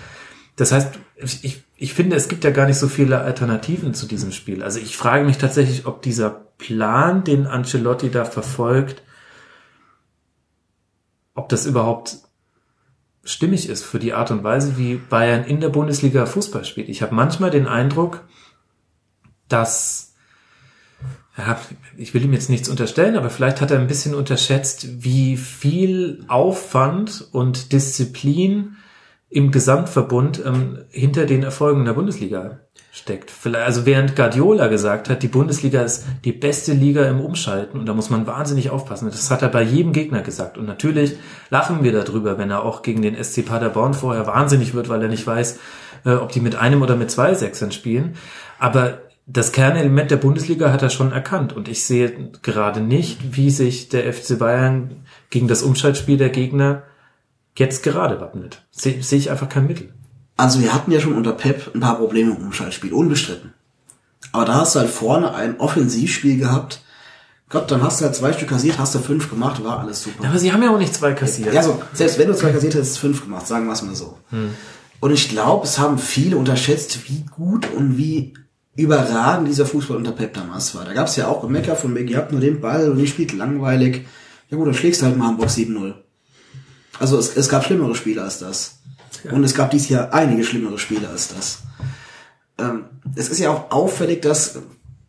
Das heißt, ich, ich finde, es gibt ja gar nicht so viele Alternativen zu diesem Spiel. Also ich frage mich tatsächlich, ob dieser Plan, den Ancelotti da verfolgt, ob das überhaupt stimmig ist für die Art und Weise, wie Bayern in der Bundesliga Fußball spielt. Ich habe manchmal den Eindruck, dass ja, ich will ihm jetzt nichts unterstellen, aber vielleicht hat er ein bisschen unterschätzt, wie viel Aufwand und Disziplin im Gesamtverbund ähm, hinter den Erfolgen der Bundesliga steckt. Also während Guardiola gesagt hat, die Bundesliga ist die beste Liga im Umschalten und da muss man wahnsinnig aufpassen. Das hat er bei jedem Gegner gesagt. Und natürlich lachen wir darüber, wenn er auch gegen den SC Paderborn vorher wahnsinnig wird, weil er nicht weiß, äh, ob die mit einem oder mit zwei Sechsern spielen. Aber das Kernelement der Bundesliga hat er schon erkannt und ich sehe gerade nicht, wie sich der FC Bayern gegen das Umschaltspiel der Gegner jetzt gerade wappnet. Sehe sehe ich einfach kein Mittel. Also wir hatten ja schon unter Pep ein paar Probleme im Umschaltspiel, unbestritten. Aber da hast du halt vorne ein Offensivspiel gehabt. Gott, dann hast du halt zwei Stück kassiert, hast du fünf gemacht, war alles super. Aber sie haben ja auch nicht zwei kassiert. Ja, so, selbst wenn du zwei kassiert hättest, fünf gemacht, sagen wir es mal so. Und ich glaube, es haben viele unterschätzt, wie gut und wie überragend dieser Fußball unter Pep damals war. Da gab es ja auch Gemecker von wegen, ihr habt nur den Ball und ihr spielt langweilig. Ja gut, dann schlägst du halt mal Hamburg 7-0. Also es, es gab schlimmere Spiele als das. Und es gab dies Jahr einige schlimmere Spiele als das. Ähm, es ist ja auch auffällig, dass,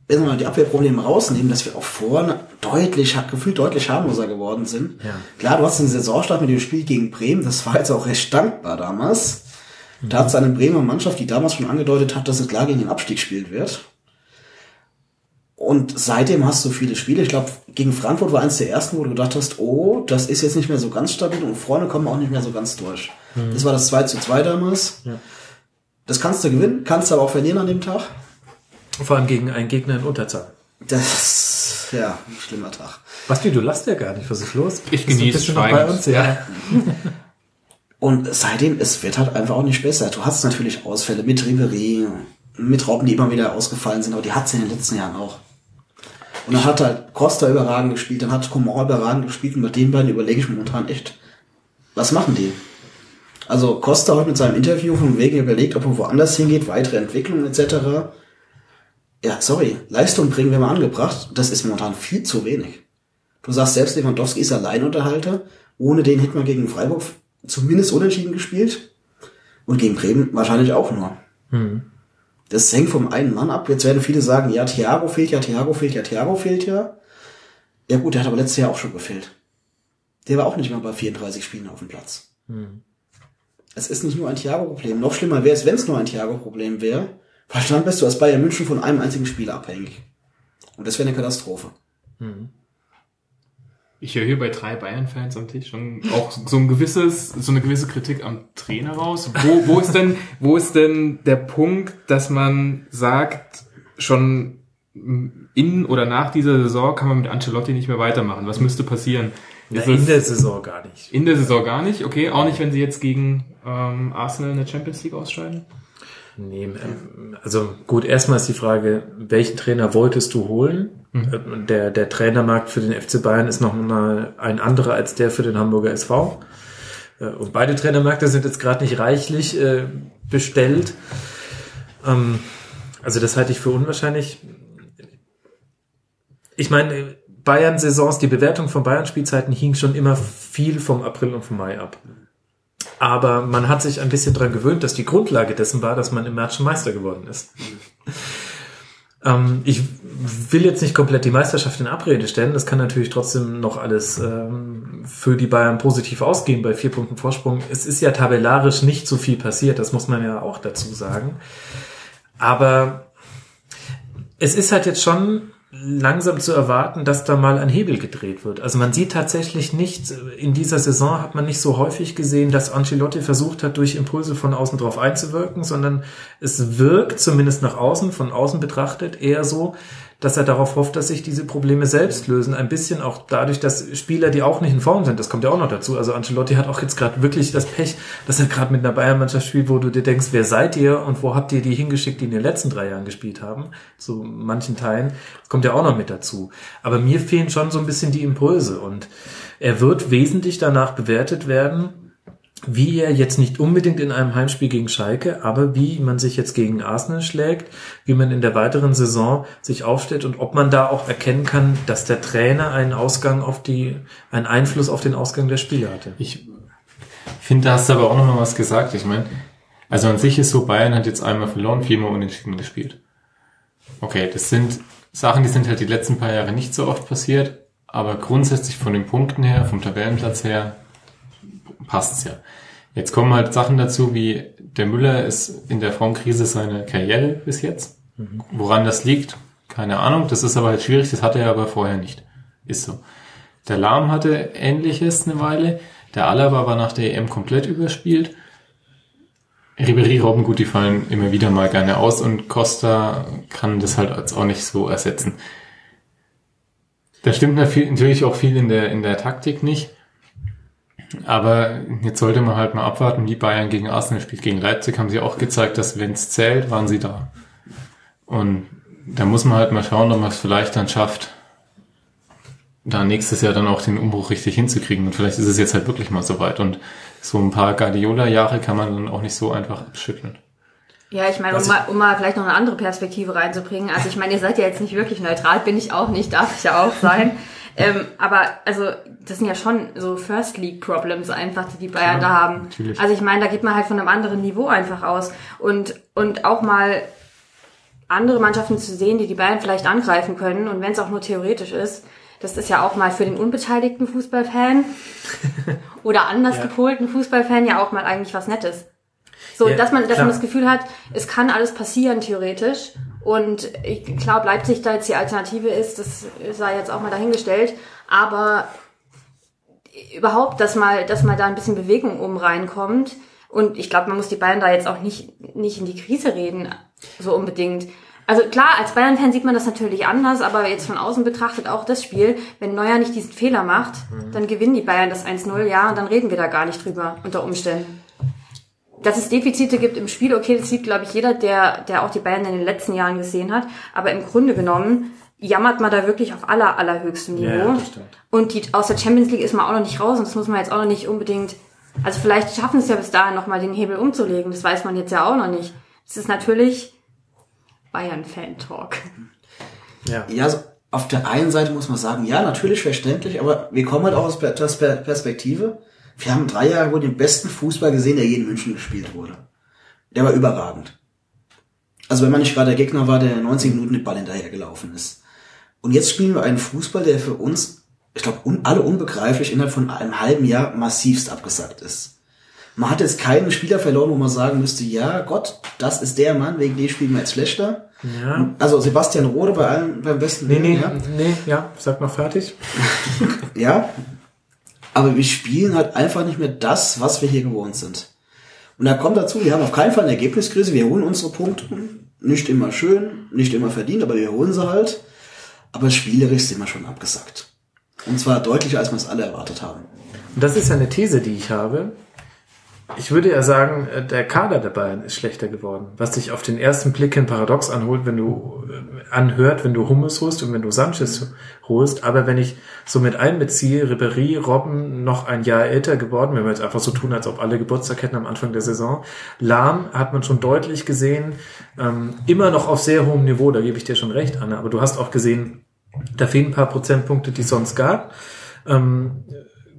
wenn wir mal die Abwehrprobleme rausnehmen, dass wir auch vorne deutlich, gefühlt deutlich harmloser geworden sind. Ja. Klar, du hast einen Saisonstart mit dem Spiel gegen Bremen, das war jetzt auch recht dankbar damals. Da hat es eine Bremer Mannschaft, die damals schon angedeutet hat, dass es klar gegen den Abstieg spielt wird. Und seitdem hast du viele Spiele. Ich glaube, gegen Frankfurt war eins der ersten, wo du gedacht hast, oh, das ist jetzt nicht mehr so ganz stabil und vorne kommen wir auch nicht mehr so ganz durch. Das war das 2 zu 2 damals. Das kannst du gewinnen, kannst du aber auch verlieren an dem Tag. Vor allem gegen einen Gegner in Unterzahl. Das, ja, ein schlimmer Tag. Basti, du lachst ja gar nicht. Was ist los? Ich Bist du- genieße noch bei uns? Ja. Und seitdem, es wird halt einfach auch nicht besser. Du hast natürlich Ausfälle mit Ribery, mit Robben, die immer wieder ausgefallen sind, aber die hat es in den letzten Jahren auch. Und dann hat halt Costa überragend gespielt, dann hat Coman überragend gespielt und bei den beiden überlege ich momentan echt, was machen die? Also Costa heute mit seinem Interview von wegen überlegt, ob er woanders hingeht, weitere Entwicklungen etc. Ja, sorry, Leistung bringen wir mal angebracht, das ist momentan viel zu wenig. Du sagst selbst, Lewandowski ist Alleinunterhalter. Ohne den hätte man gegen Freiburg zumindest unentschieden gespielt. Und gegen Bremen wahrscheinlich auch nur. Das hängt vom einen Mann ab. Jetzt werden viele sagen, ja, Thiago fehlt ja, Thiago fehlt ja, Thiago fehlt ja. Ja gut, der hat aber letztes Jahr auch schon gefehlt. Der war auch nicht mal bei 34 Spielen auf dem Platz. Es ist nicht nur ein Thiago-Problem. Noch schlimmer wäre es, wenn es nur ein Thiago-Problem wäre. Weil dann bist du als Bayern München von einem einzigen Spieler abhängig. Und das wäre eine Katastrophe. Ich höre hier bei drei Bayern-Fans am Tisch schon auch so ein gewisses, so eine gewisse Kritik am Trainer raus. Wo, wo ist denn, wo ist denn der Punkt, dass man sagt, schon in oder nach dieser Saison kann man mit Ancelotti nicht mehr weitermachen? Was müsste passieren? Ist in der Saison gar nicht. in der Saison gar nicht, okay, auch nicht, wenn sie jetzt gegen ähm, Arsenal in der Champions League ausscheiden. Nee, ähm, also gut, erstmal ist die Frage, welchen Trainer wolltest du holen? Ähm, Der, der Trainermarkt für den FC Bayern ist noch mal ein anderer als der für den Hamburger SV. Äh, Und beide Trainermärkte sind jetzt gerade nicht reichlich äh, bestellt. Ähm, also das halte ich für unwahrscheinlich. Ich meine, Bayern-Saisons, die Bewertung von Bayern-Spielzeiten hing schon immer viel vom April und vom Mai ab. Aber man hat sich ein bisschen dran gewöhnt, dass die Grundlage dessen war, dass man im März schon Meister geworden ist. ähm, ich will jetzt nicht komplett die Meisterschaft in Abrede stellen. Das kann natürlich trotzdem noch alles ähm, für die Bayern positiv ausgehen bei vier Punkten Vorsprung. Es ist ja tabellarisch nicht so viel passiert, das muss man ja auch dazu sagen. Aber es ist halt jetzt schon langsam zu erwarten, dass da mal ein Hebel gedreht wird. Also man sieht tatsächlich nicht, in dieser Saison hat man nicht so häufig gesehen, dass Ancelotti versucht hat, durch Impulse von außen drauf einzuwirken, sondern es wirkt, zumindest nach außen, von außen betrachtet, eher so, dass er darauf hofft, dass sich diese Probleme selbst lösen. Ein bisschen auch dadurch, dass Spieler, die auch nicht in Form sind, das kommt ja auch noch dazu. Also Ancelotti hat auch jetzt gerade wirklich das Pech, dass er gerade mit einer Bayern-Mannschaft spielt, wo du dir denkst, wer seid ihr und wo habt ihr die hingeschickt, die in den letzten drei Jahren gespielt haben? Zu manchen Teilen. Das kommt ja auch noch mit dazu. Aber mir fehlen schon so ein bisschen die Impulse und er wird wesentlich danach bewertet werden, wie er jetzt nicht unbedingt in einem Heimspiel gegen Schalke, aber wie man sich jetzt gegen Arsenal schlägt, wie man in der weiteren Saison sich aufstellt und ob man da auch erkennen kann, dass der Trainer einen Ausgang auf die, einen Einfluss auf den Ausgang der Spiele hatte. Ich finde, da hast du aber auch noch mal was gesagt. Ich meine, also an sich ist so, Bayern hat jetzt einmal verloren, viermal unentschieden gespielt. Okay, das sind Sachen, die sind halt die letzten paar Jahre nicht so oft passiert, aber grundsätzlich von den Punkten her, vom Tabellenplatz her, passt's ja. Jetzt kommen halt Sachen dazu, wie der Müller ist in der Formkrise seiner Karriere bis jetzt. Woran das liegt, keine Ahnung. Das ist aber halt schwierig, das hatte er aber vorher nicht. Ist so. Der Lahm hatte ähnliches eine Weile. Der Alaba war nach der EM komplett überspielt. Ribery, Robben, gut, die fallen immer wieder mal gerne aus und Costa kann das halt auch nicht so ersetzen. Da stimmt natürlich auch viel in der, in der Taktik nicht. Aber jetzt sollte man halt mal abwarten, wie Bayern gegen Arsenal spielt. Gegen Leipzig haben sie auch gezeigt, dass wenn es zählt, waren sie da. Und da muss man halt mal schauen, ob man es vielleicht dann schafft, da nächstes Jahr dann auch den Umbruch richtig hinzukriegen. Und vielleicht ist es jetzt halt wirklich mal soweit. Und so ein paar Guardiola-Jahre kann man dann auch nicht so einfach abschütteln. Ja, ich meine, um mal, um mal vielleicht noch eine andere Perspektive reinzubringen. Also ich meine, ihr seid ja jetzt nicht wirklich neutral, bin ich auch nicht, darf ich ja auch sein. ähm, aber also das sind ja schon so First League Problems einfach, die die Bayern ja, da haben. Natürlich. Also ich meine, da geht man halt von einem anderen Niveau einfach aus und und auch mal andere Mannschaften zu sehen, die die Bayern vielleicht angreifen können und wenn es auch nur theoretisch ist, das ist ja auch mal für den unbeteiligten Fußballfan oder anders ja. gepolten Fußballfan ja auch mal eigentlich was Nettes. So, ja, dass man, dass klar. man das Gefühl hat, es kann alles passieren theoretisch. Und ich glaube, Leipzig da jetzt die Alternative ist, das sei jetzt auch mal dahingestellt. Aber überhaupt, dass mal, dass mal da ein bisschen Bewegung oben reinkommt. Und ich glaube, man muss die Bayern da jetzt auch nicht, nicht in die Krise reden, so unbedingt. Also klar, als Bayern-Fan sieht man das natürlich anders, aber jetzt von außen betrachtet auch das Spiel, wenn Neuer nicht diesen Fehler macht, mhm. dann gewinnen die Bayern das 1-0, ja, und dann reden wir da gar nicht drüber unter Umständen. Dass es Defizite gibt im Spiel, okay, das sieht, glaube ich, jeder, der, der auch die Bayern in den letzten Jahren gesehen hat. Aber im Grunde genommen jammert man da wirklich auf aller, allerhöchstem Niveau. Ja, das stimmt. und die, aus der Champions League ist man auch noch nicht raus und das muss man jetzt auch noch nicht unbedingt, also vielleicht schaffen es ja bis dahin nochmal den Hebel umzulegen. Das weiß man jetzt ja auch noch nicht. Es ist natürlich Bayern-Fan-Talk. Ja. ja, also auf der einen Seite muss man sagen, ja, natürlich verständlich, aber wir kommen halt auch aus der Perspektive. Wir haben drei Jahre wohl den besten Fußball gesehen, der je in München gespielt wurde. Der war überragend. Also wenn man nicht gerade der Gegner war, der 90 Minuten den Ball hinterhergelaufen ist. Und jetzt spielen wir einen Fußball, der für uns, ich glaube, un alle unbegreiflich innerhalb von einem halben Jahr massivst abgesagt ist. Man hat jetzt keinen Spieler verloren, wo man sagen müsste, ja Gott, das ist der Mann, wegen dem spielen wir jetzt schlechter. Ja. Also Sebastian Rode bei allen beim besten. Nee, nee, ja. nee, ja, sag mal fertig. ja. Aber wir spielen halt einfach nicht mehr das, was wir hier gewohnt sind. Und da kommt dazu, wir haben auf keinen Fall eine Ergebniskrise, wir holen unsere Punkte. Nicht immer schön, nicht immer verdient, aber wir holen sie halt. Aber spielerisch sind wir schon abgesackt. Und zwar deutlicher, als wir es alle erwartet haben. Und das ist ja eine These, die ich habe. Ich würde ja sagen, äh, der Kader der Bayern ist schlechter geworden. Was sich auf den ersten Blick hin paradox anholt, wenn du äh, anhört, wenn du Hummels holst und wenn du Sanchez holst. Aber wenn ich so mit einbeziehe, Ribéry, Robben noch ein Jahr älter geworden, wenn wir jetzt einfach so tun, als ob alle Geburtstag hätten am Anfang der Saison. Lahm hat man schon deutlich gesehen, ähm, immer noch auf sehr hohem Niveau, da gebe ich dir schon recht, Anna. Aber du hast auch gesehen, da fehlen ein paar Prozentpunkte, die es sonst gab. Ähm,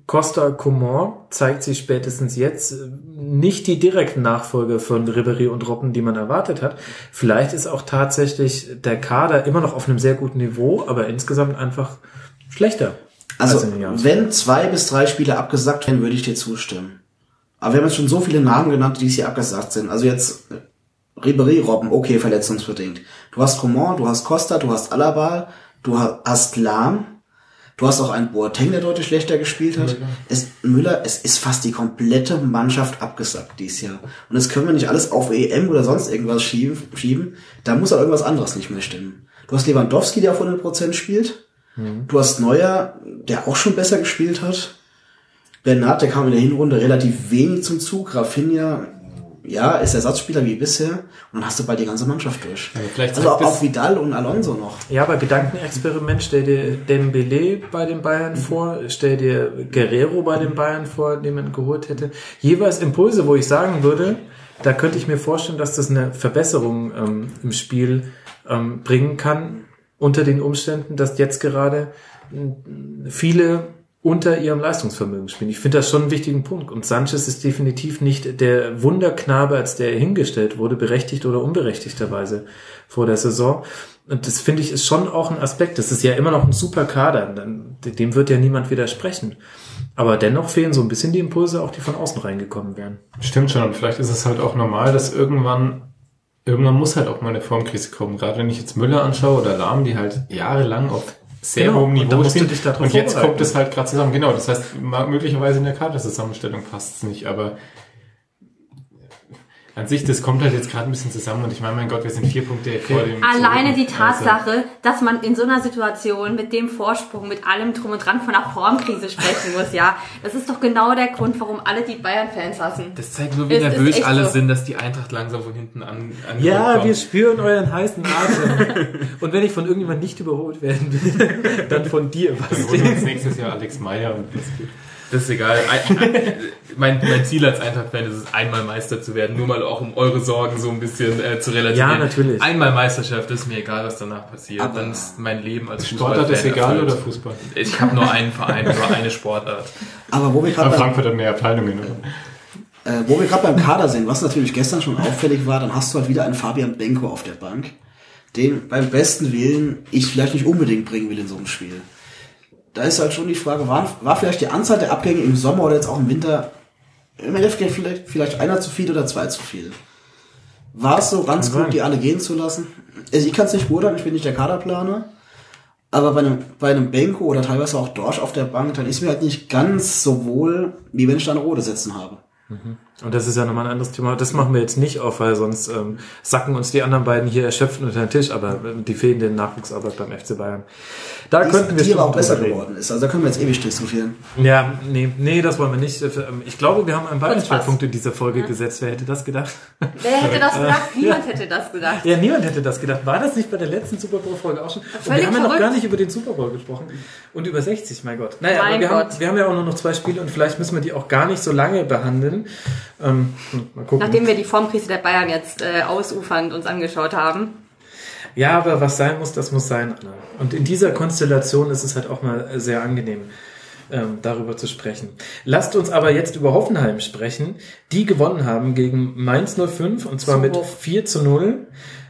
Costa Coman zeigt sich spätestens jetzt äh, nicht die direkten Nachfolger von Ribery und Robben, die man erwartet hat. Vielleicht ist auch tatsächlich der Kader immer noch auf einem sehr guten Niveau, aber insgesamt einfach schlechter. Also, als wenn zwei bis drei Spiele abgesagt werden, würde ich dir zustimmen. Aber wir haben jetzt schon so viele Namen genannt, die hier abgesagt sind. Also jetzt äh, Ribery, Robben, okay, verletzungsbedingt. Du hast Coman, du hast Costa, du hast Alaba, du hast Lahm, Du hast auch einen Boateng, der deutlich schlechter gespielt hat. Müller. Es, Müller, es ist fast die komplette Mannschaft abgesackt dieses Jahr. Und das können wir nicht alles auf EM oder sonst irgendwas schieben. Da muss auch irgendwas anderes nicht mehr stimmen. Du hast Lewandowski, der auf 100% spielt. Mhm. Du hast Neuer, der auch schon besser gespielt hat. Bernard, der kam in der Hinrunde relativ wenig zum Zug. Rafinha, ja, ist Ersatzspieler wie bisher und dann hast du bald die ganze Mannschaft durch. Ja, also auch, Vidal und Alonso noch. Ja, aber Gedankenexperiment, stell dir Dembele bei den Bayern mhm. vor, stell dir Guerrero bei den Bayern vor, den man geholt hätte. Jeweils Impulse, wo ich sagen würde, da könnte ich mir vorstellen, dass das eine Verbesserung ähm, im Spiel ähm, bringen kann, unter den Umständen, dass jetzt gerade viele unter ihrem Leistungsvermögen spielen. Ich finde das schon einen wichtigen Punkt. Und Sanchez ist definitiv nicht der Wunderknabe, als der hingestellt wurde, berechtigt oder unberechtigterweise vor der Saison. Und das finde ich ist schon auch ein Aspekt. Das ist ja immer noch ein super Kader. Dem wird ja niemand widersprechen. Aber dennoch fehlen so ein bisschen die Impulse, auch die von außen reingekommen wären. Stimmt schon. Und vielleicht ist es halt auch normal, dass irgendwann irgendwann muss halt auch mal eine Formkrise kommen. Gerade wenn ich jetzt Müller anschaue oder Lahm, die halt jahrelang auf sehr genau, hohem Niveau und sind. und jetzt kommt es halt gerade zusammen. Genau, das heißt, möglicherweise in der Kaderzusammenstellung passt es nicht, aber An sich, das kommt halt jetzt gerade ein bisschen zusammen und ich meine, mein Gott, wir sind vier Punkte vor dem. Alleine die Also, Tatsache, dass man in so einer Situation mit dem Vorsprung, mit allem drum und dran von einer Formkrise sprechen muss, ja, das ist doch genau der Grund, warum alle die Bayern-Fans hassen. Das zeigt nur, wie Es nervös alle so. sind, dass die Eintracht langsam von hinten an, an Ja, wir spüren euren heißen Atem. Und wenn ich von irgendjemand nicht überholt werden will, dann von dir, Wir was holen uns nächstes Jahr Alex Meyer und das geht. Das ist egal. Ein, ein, mein, mein Ziel als Eintracht-Fan ist es, einmal Meister zu werden. Nur mal auch um eure Sorgen so ein bisschen äh, zu relativieren. Ja, natürlich. Einmal Meisterschaft ist mir egal, was danach passiert. Aber- Dann ist mein Leben als Sportart ist egal erfüllt. oder Fußball? Ich habe nur einen Verein, nur eine Sportart. Aber wo wir gerade Frankfurt hat mehr Abteilungen, oder? äh, wo wir gerade beim Kader sind, was natürlich gestern schon auffällig war, dann hast du halt wieder einen Fabian Benko auf der Bank, den beim besten Willen ich vielleicht nicht unbedingt bringen will in so einem Spiel. Da ist halt schon die Frage, war, war vielleicht die Anzahl der Abgänge im Sommer oder jetzt auch im Winter im Endeffekt vielleicht, vielleicht einer zu viel oder zwei zu viel? War es so ganz gut, die alle gehen zu lassen? Also ich kann es nicht beurteilen, ich bin nicht der Kaderplaner. Aber bei einem, bei einem Benko oder teilweise auch Dorsch auf der Bank, dann ist mir halt nicht ganz so wohl, wie wenn ich da eine Rode sitzen habe. Und das ist ja nochmal ein anderes Thema. Das machen wir jetzt nicht auf, weil sonst ähm, sacken uns die anderen beiden hier erschöpft unter den Tisch, aber äh, die fehlende Nachwuchsarbeit beim FC Bayern. Da Die, könnten wir die aber auch besser reden. geworden ist. Also da können wir jetzt ewig diskutieren. Ja, nee, nee, das wollen wir nicht. Ähm, Ich glaube, wir haben einen. Bayern-Schwerpunkt in dieser Folge gesetzt. Wer hätte das gedacht? Wer hätte das gedacht? Niemand hätte das gedacht. Ja, niemand hätte das gedacht. War das nicht bei der letzten Super Bowl-Folge auch schon? Und wir haben ja noch gar nicht über den Super Bowl gesprochen. Und über 60, mein Gott. Naja, Mein aber wir haben, Gott. wir haben ja auch nur noch zwei Spiele und vielleicht müssen wir die auch gar nicht so lange behandeln. Ähm, hm, mal gucken. Nachdem wir die Formkrise der Bayern jetzt äh, ausufernd uns angeschaut haben. Ja, aber was sein muss, das muss sein, Anna. Und in dieser Konstellation ist es halt auch mal sehr angenehm, ähm, darüber zu sprechen. Lasst uns aber jetzt über Hoffenheim sprechen, die gewonnen haben gegen Mainz 05 und zwar Zu mit hoch. 4 zu 0.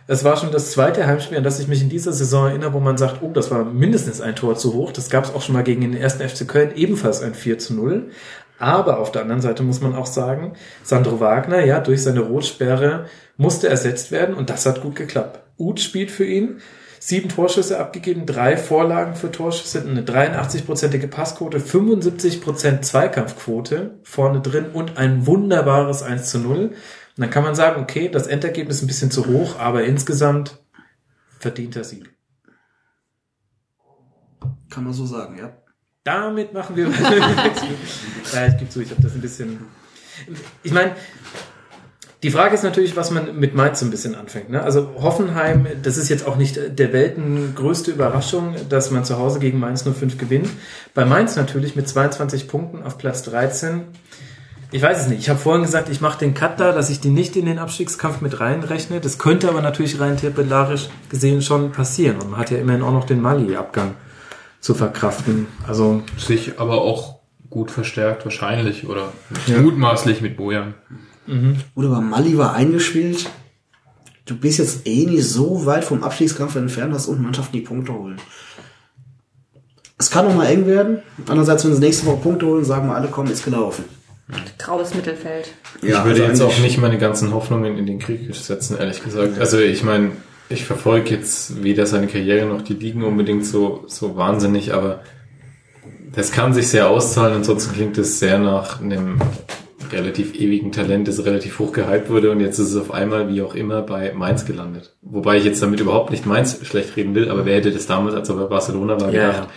Es war schon das zweite Heimspiel, an das ich mich in dieser Saison erinnere, wo man sagt, oh, das war mindestens ein Tor zu hoch. Das gab es auch schon mal gegen den ersten FC Köln, ebenfalls ein 4 zu 0. Aber auf der anderen Seite muss man auch sagen, Sandro Wagner, ja, durch seine Rotsperre musste ersetzt werden und das hat gut geklappt. Uth spielt für ihn, sieben Torschüsse abgegeben, drei Vorlagen für Torschüsse, eine 83-prozentige Passquote, 75% Zweikampfquote vorne drin und ein wunderbares 1 zu 0. Und dann kann man sagen, okay, das Endergebnis ist ein bisschen zu hoch, aber insgesamt verdienter Sieg. Kann man so sagen, ja. Damit machen wir. ja, ich gebe zu, ich habe das ein bisschen. Ich meine, die Frage ist natürlich, was man mit Mainz so ein bisschen anfängt. Ne? Also Hoffenheim, das ist jetzt auch nicht der Welten größte Überraschung, dass man zu Hause gegen Mainz 05 gewinnt. Bei Mainz natürlich mit 22 Punkten auf Platz 13. Ich weiß es nicht. Ich habe vorhin gesagt, ich mache den Cut da, dass ich die nicht in den Abstiegskampf mit reinrechne. Das könnte aber natürlich rein tabellarisch gesehen schon passieren. Und man hat ja immerhin auch noch den Mali-Abgang zu verkraften. Also Sich aber auch gut verstärkt wahrscheinlich oder mutmaßlich mit Bojan. Oder aber Mali war eingespielt. Du bist jetzt eh nicht so weit vom Abstiegskampf entfernt, dass unten Mannschaften die Punkte holen. Es kann noch mal eng werden. Andererseits, wenn sie nächste Woche Punkte holen, sagen wir alle, komm, ist gelaufen. Graues Mittelfeld. Ich würde jetzt also auch eigentlich- nicht meine ganzen Hoffnungen in den Krieg setzen, ehrlich gesagt. Also ich meine, ich verfolge jetzt weder seine Karriere noch die Ligen unbedingt so, so wahnsinnig, aber das kann sich sehr auszahlen. Ansonsten klingt es sehr nach einem relativ ewigen Talent, das relativ hoch gehypt wurde und jetzt ist es auf einmal, wie auch immer, bei Mainz gelandet. Wobei ich jetzt damit überhaupt nicht Mainz schlecht reden will, aber wer hätte das damals, als er bei Barcelona war, Ja, gedacht?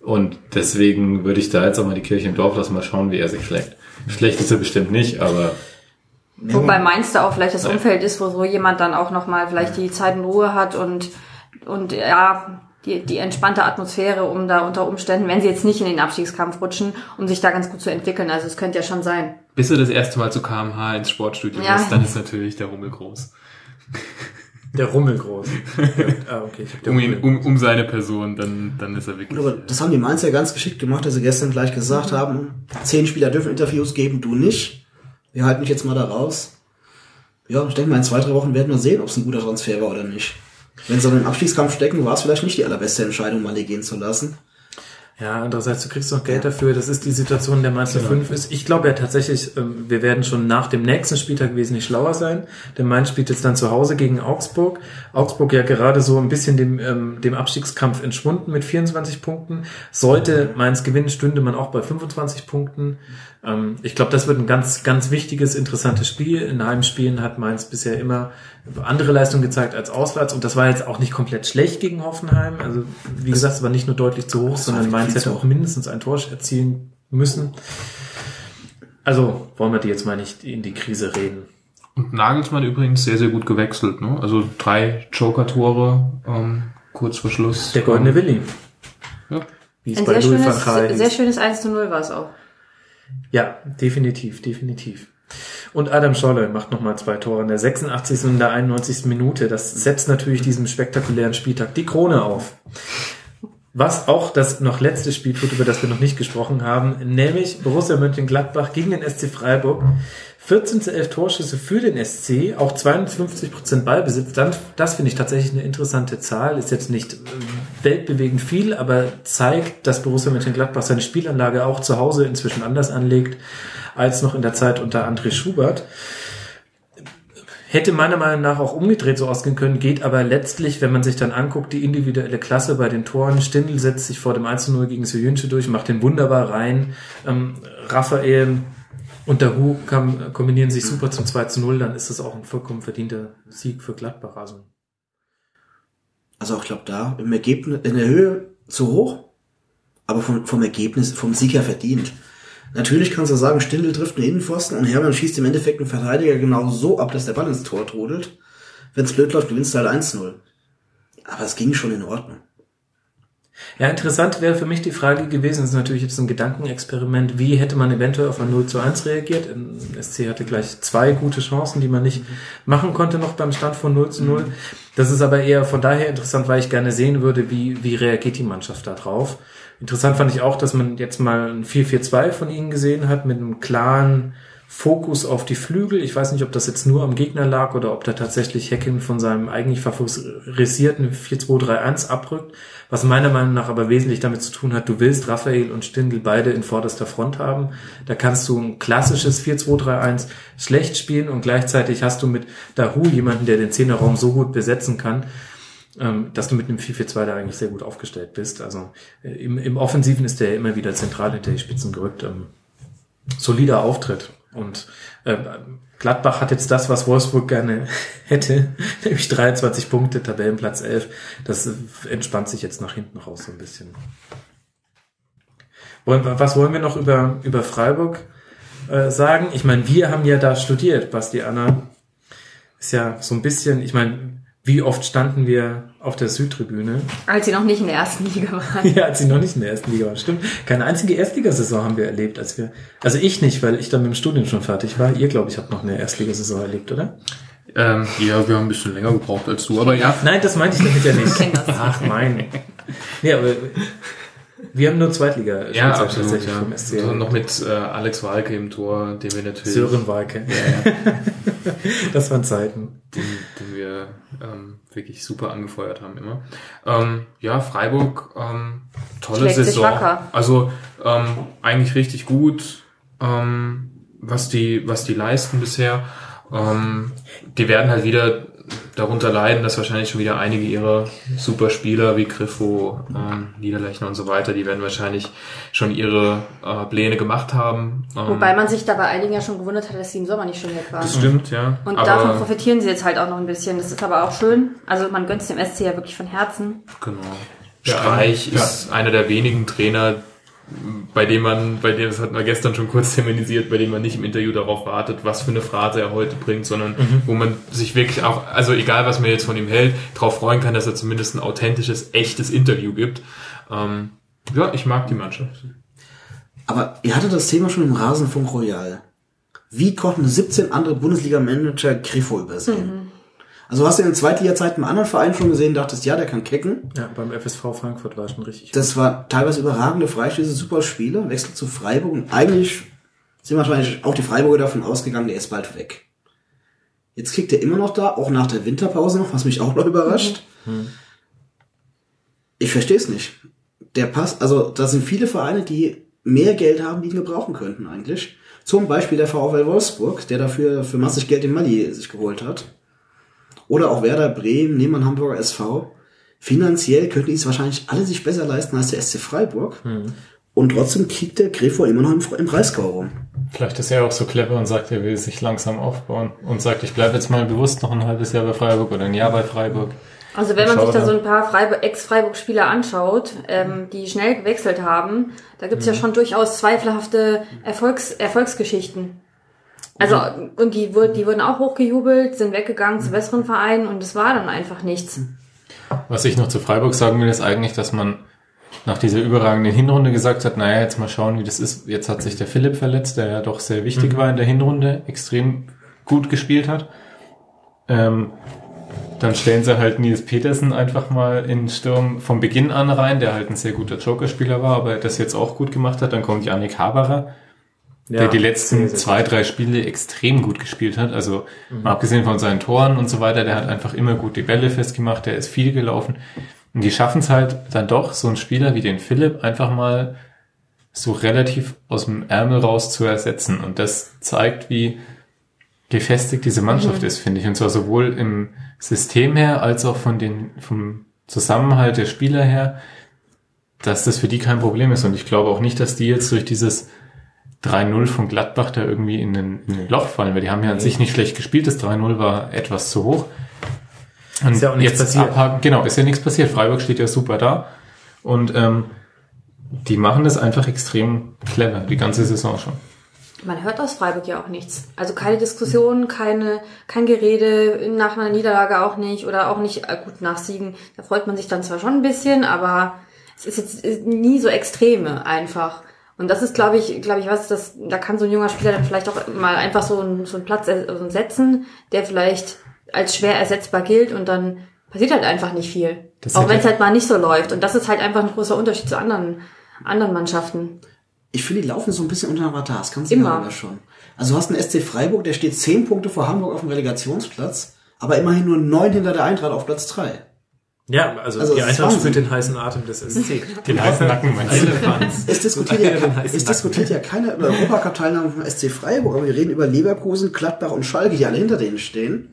Und deswegen würde ich da jetzt auch mal die Kirche im Dorf lassen, mal schauen, wie er sich schlägt. Schlecht ist er bestimmt nicht, aber Wobei Mainz da auch vielleicht das Umfeld ist, wo so jemand dann auch nochmal vielleicht die Zeit in Ruhe hat und, und ja, die, die entspannte Atmosphäre, um da unter Umständen, wenn sie jetzt nicht in den Abstiegskampf rutschen, um sich da ganz gut zu entwickeln. Also es könnte ja schon sein. Bis er das erste Mal zu KMH ins Sportstudio Ja. ist, dann ist natürlich der Rummel groß. Der Rummel groß. ah, okay. Ich hab der Um, ihn, um, um seine Person, dann, dann ist er wirklich. Aber das haben die Mainz ja ganz geschickt gemacht, dass sie gestern gleich gesagt haben, zehn Spieler dürfen Interviews geben, du nicht. Wir halten dich jetzt mal da raus. Ja, ich denke mal, in zwei, drei Wochen werden wir sehen, ob es ein guter Transfer war oder nicht. Wenn sie dann im Abstiegskampf stecken, war es vielleicht nicht die allerbeste Entscheidung, mal gehen zu lassen. Ja, andererseits, du kriegst noch Geld dafür. Das ist die Situation, in der Mainz 05 ist. Ich glaube ja tatsächlich, ähm, wir werden schon nach dem nächsten Spieltag wesentlich schlauer sein. Denn Mainz spielt jetzt dann zu Hause gegen Augsburg. Augsburg ja gerade so ein bisschen dem, ähm, dem Abstiegskampf entschwunden mit 24 Punkten. Sollte Mainz gewinnen, stünde man auch bei 25 Punkten. Ähm, ich glaube, das wird ein ganz, ganz wichtiges, interessantes Spiel. In Heimspielen hat Mainz bisher immer andere Leistungen gezeigt als auswärts. Und das war jetzt auch nicht komplett schlecht gegen Hoffenheim. Also, wie gesagt, es war nicht nur deutlich zu hoch, sondern Mainz hätte auch mindestens ein Tor erzielen müssen. Also, wollen wir die jetzt mal nicht in die Krise reden. Und Nagelsmann übrigens sehr, sehr gut gewechselt. Ne? Also drei Joker-Tore ähm, kurz vor Schluss. Der goldene Willi. Ja. Wie es Ein bei sehr Louis schönes, sehr schönes 1 zu 0 war es auch. Ja, definitiv, definitiv. Und Adam Scholle macht nochmal zwei Tore in der 86. und der 91. Minute. Das setzt natürlich diesem spektakulären Spieltag die Krone auf. Was auch das noch letzte Spiel tut, über das wir noch nicht gesprochen haben, nämlich Borussia Mönchengladbach gegen den SC Freiburg. 14 zu 11 Torschüsse für den SC, auch 52 Prozent Ballbesitz. Dann, das finde ich tatsächlich eine interessante Zahl. Ist jetzt nicht äh, weltbewegend viel, aber zeigt, dass Borussia Mönchengladbach seine Spielanlage auch zu Hause inzwischen anders anlegt als noch in der Zeit unter André Schubert. Hätte meiner Meinung nach auch umgedreht so ausgehen können, geht aber letztlich, wenn man sich dann anguckt, die individuelle Klasse bei den Toren. Stindl setzt sich vor dem 1-0 gegen Soyuncu durch, macht den wunderbar rein. Ähm, Raphael und der Hu kombinieren sich super zum 2-0, dann ist es auch ein vollkommen verdienter Sieg für Gladbach. Also, Also ich glaube da im Ergebnis in der Höhe zu hoch, aber vom, vom Ergebnis, vom Sieg her verdient. Natürlich kannst du sagen, Stindl trifft einen Innenpfosten und Hermann schießt im Endeffekt einen Verteidiger genau so ab, dass der Ball ins Tor trudelt. Wenn es blöd läuft, gewinnst du halt 1-0. Aber es ging schon in Ordnung. Ja, interessant wäre für mich die Frage gewesen, das ist natürlich jetzt ein Gedankenexperiment, wie hätte man eventuell auf ein 0 zu 1 reagiert? SC hatte gleich zwei gute Chancen, die man nicht machen konnte noch beim Stand von 0 zu 0. Das ist aber eher von daher interessant, weil ich gerne sehen würde, wie, wie reagiert die Mannschaft da drauf. Interessant fand ich auch, dass man jetzt mal ein 4-4-2 von ihnen gesehen hat, mit einem klaren Fokus auf die Flügel. Ich weiß nicht, ob das jetzt nur am Gegner lag oder ob da tatsächlich Hacking von seinem eigentlich favorisierten 4-2-3-1 abrückt, was meiner Meinung nach aber wesentlich damit zu tun hat, du willst Raphael und Stindl beide in vorderster Front haben. Da kannst du ein klassisches 4-2-3-1 schlecht spielen und gleichzeitig hast du mit Dahu jemanden, der den Zehnerraum so gut besetzen kann, dass du mit einem 4-4-2 da eigentlich sehr gut aufgestellt bist. Also äh, im, im Offensiven ist der immer wieder zentral hinter die Spitzen gerückt. Ähm, solider Auftritt. Und äh, Gladbach hat jetzt das, was Wolfsburg gerne hätte, nämlich 23 Punkte, Tabellenplatz 11. Das äh, entspannt sich jetzt nach hinten raus so ein bisschen. Wollen, was wollen wir noch über, über Freiburg äh, sagen? Ich meine, wir haben ja da studiert, Basti Anna. Ist ja so ein bisschen, ich meine, wie oft standen wir auf der Südtribüne? Als sie noch nicht in der ersten Liga waren. Ja, als sie noch nicht in der ersten Liga waren. Stimmt. Keine einzige Erstligasaison haben wir erlebt, als wir. Also ich nicht, weil ich dann mit dem Studium schon fertig war. Ihr, glaube ich, habt noch eine Erstligasaison erlebt, oder? Ähm, ja, wir haben ein bisschen länger gebraucht als du, aber ja. Nein, das meinte ich damit ja nicht. Ach mein. Nee, aber wir haben nur Zweitliga Ja, Spielzeit absolut, tatsächlich ja. vom SC. Also noch mit äh, Alex Walke im Tor, den wir natürlich, Sören Walke. Ja, ja. Das waren Zeiten. den, den wir ähm, wirklich super angefeuert haben immer. Ähm, ja, Freiburg, ähm, tolle Schlägt Saison. wacker. Also ähm, eigentlich richtig gut, ähm, was die was die leisten bisher. Ähm, die werden halt wieder darunter leiden, dass wahrscheinlich schon wieder einige ihrer Superspieler wie Griffo, ähm, Niederlechner und so weiter, die werden wahrscheinlich schon ihre äh, Pläne gemacht haben. Ähm, Wobei man sich da bei einigen ja schon gewundert hat, dass sie im Sommer nicht schon weg waren. das stimmt, ja. Und Aber- davon profitieren sie jetzt halt auch noch ein bisschen. Das ist aber auch schön. Also man gönnt dem SC ja wirklich von Herzen. Genau. Streich ist einer der wenigen Trainer, bei dem man, bei dem, das hatten wir gestern schon kurz thematisiert, bei dem man nicht im Interview darauf wartet, was für eine Phrase er heute bringt, sondern wo man sich wirklich auch, also egal was man jetzt von ihm hält, darauf freuen kann, dass er zumindest ein authentisches, echtes Interview gibt. Ähm, ja, ich mag die Mannschaft. Aber ihr hattet das Thema schon im Rasenfunk Royal. Wie konnten 17 andere Bundesliga-Manager Grifo übersehen? Also hast du in der Zweitliga-Zeit einen anderen Verein schon gesehen, dachtest, ja, der kann kicken. Ja, beim FSV Frankfurt war schon richtig. Das war teilweise überragende Freistöße, super Spiele, wechselt zu Freiburg und eigentlich sind wahrscheinlich auch die Freiburger davon ausgegangen, der ist bald weg. Jetzt kickt er immer noch da, auch nach der Winterpause noch, was mich auch noch überrascht. Ich verstehe es nicht. der passt, also da sind viele Vereine, die mehr Geld haben, die ihn gebrauchen könnten eigentlich. Zum Beispiel der VfL Wolfsburg, der dafür für massig Geld den Mali sich geholt hat. Oder auch Werder Bremen, nehmen wir Hamburger SV. Finanziell könnten die es wahrscheinlich alle sich besser leisten als der SC Freiburg. Und trotzdem kriegt der Grifo immer noch im, im Breisgau rum. Vielleicht ist er auch so clever und sagt, er will sich langsam aufbauen und sagt, ich bleibe jetzt mal bewusst noch ein halbes Jahr bei Freiburg oder ein Jahr bei Freiburg. Also wenn man sich da so ein paar Freiburg- Ex-Freiburg-Spieler anschaut, ähm, die schnell gewechselt haben, da gibt's ja schon durchaus zweifelhafte Erfolgs Erfolgsgeschichten. Also und die, wurden, die wurden auch hochgejubelt, sind weggegangen zu besseren Vereinen und es war dann einfach nichts. Was ich noch zu Freiburg sagen will, ist eigentlich, dass man nach dieser überragenden Hinrunde gesagt hat, naja, jetzt mal schauen, wie das ist. Jetzt hat sich der Philipp verletzt, der ja doch sehr wichtig war in der Hinrunde, extrem gut gespielt hat. Ähm, dann stellen sie halt Nils Petersen einfach mal in den Sturm vom Beginn an rein, der halt ein sehr guter Jokerspieler war, aber das jetzt auch gut gemacht hat. Dann kommt Yannick Haberer, der die letzten zwei, drei Spiele extrem gut gespielt hat. Also mal abgesehen von seinen Toren und so weiter, der hat einfach immer gut die Bälle festgemacht, der ist viel gelaufen. Und die schaffen es halt dann doch, so einen Spieler wie den Philipp einfach mal so relativ aus dem Ärmel raus zu ersetzen. Und das zeigt, wie gefestigt diese Mannschaft ist, finde ich. Und zwar sowohl im System her, als auch von den, vom Zusammenhalt der Spieler her, dass das für die kein Problem ist. Und ich glaube auch nicht, dass die jetzt durch dieses 3-0 von Gladbach da irgendwie in ein, ein Loch fallen, weil die haben ja an sich nicht schlecht gespielt. Das 3-0 war etwas zu hoch. Und Ist ja auch nichts jetzt passiert. abhaken, genau, ist ja nichts passiert. Freiburg steht ja super da. Und ähm, die machen das einfach extrem clever, die ganze Saison schon. Man hört aus Freiburg ja auch nichts. Also keine Diskussion, keine, kein Gerede, nach einer Niederlage auch nicht oder auch nicht, äh, gut, nach Siegen, da freut man sich dann zwar schon ein bisschen, aber es ist jetzt äh, nie so extreme einfach. Und das ist, glaube ich, glaube ich, was, das, da kann so ein junger Spieler dann vielleicht auch mal einfach so einen, so einen Platz setzen, der vielleicht als schwer ersetzbar gilt und dann passiert halt einfach nicht viel. Das auch wenn es halt mal nicht so läuft. Und das ist halt einfach ein großer Unterschied zu anderen, anderen Mannschaften. Ich finde, die laufen so ein bisschen unter dem Radar. Das kannst du Immer. das schon. Also du hast einen SC Freiburg, der steht zehn Punkte vor Hamburg auf dem Relegationsplatz, aber immerhin nur neun hinter der Eintracht auf Platz drei. Ja, also, Also die Eintracht spürt den heißen Atem des SC. Den heißen Nacken meinst du? Es diskutiert, ja, es diskutiert ja keiner über Europacup-Teilnahme vom SC Freiburg, aber wir reden über Leverkusen, Gladbach und Schalke, die alle hinter denen stehen.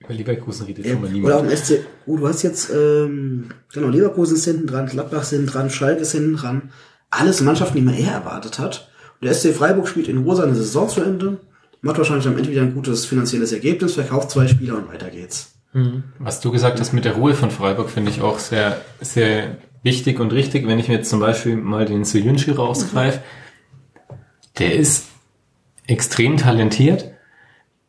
Über Leverkusen redet schon mal Oder niemand. auch im SC, oh, du hast jetzt, ähm, genau, Leverkusen ist hinten dran, Gladbach ist hinten dran, Schalke ist hinten dran. Alles Mannschaften, die man eher erwartet hat. Und der SC Freiburg spielt in Ruhe seine Saison zu Ende, macht wahrscheinlich am Ende wieder ein gutes finanzielles Ergebnis, verkauft zwei Spieler und weiter geht's. Was du gesagt hast mit der Ruhe von Freiburg, finde ich auch sehr, sehr wichtig und richtig. Wenn ich mir jetzt zum Beispiel mal den Suyunchi rausgreife, der ist extrem talentiert.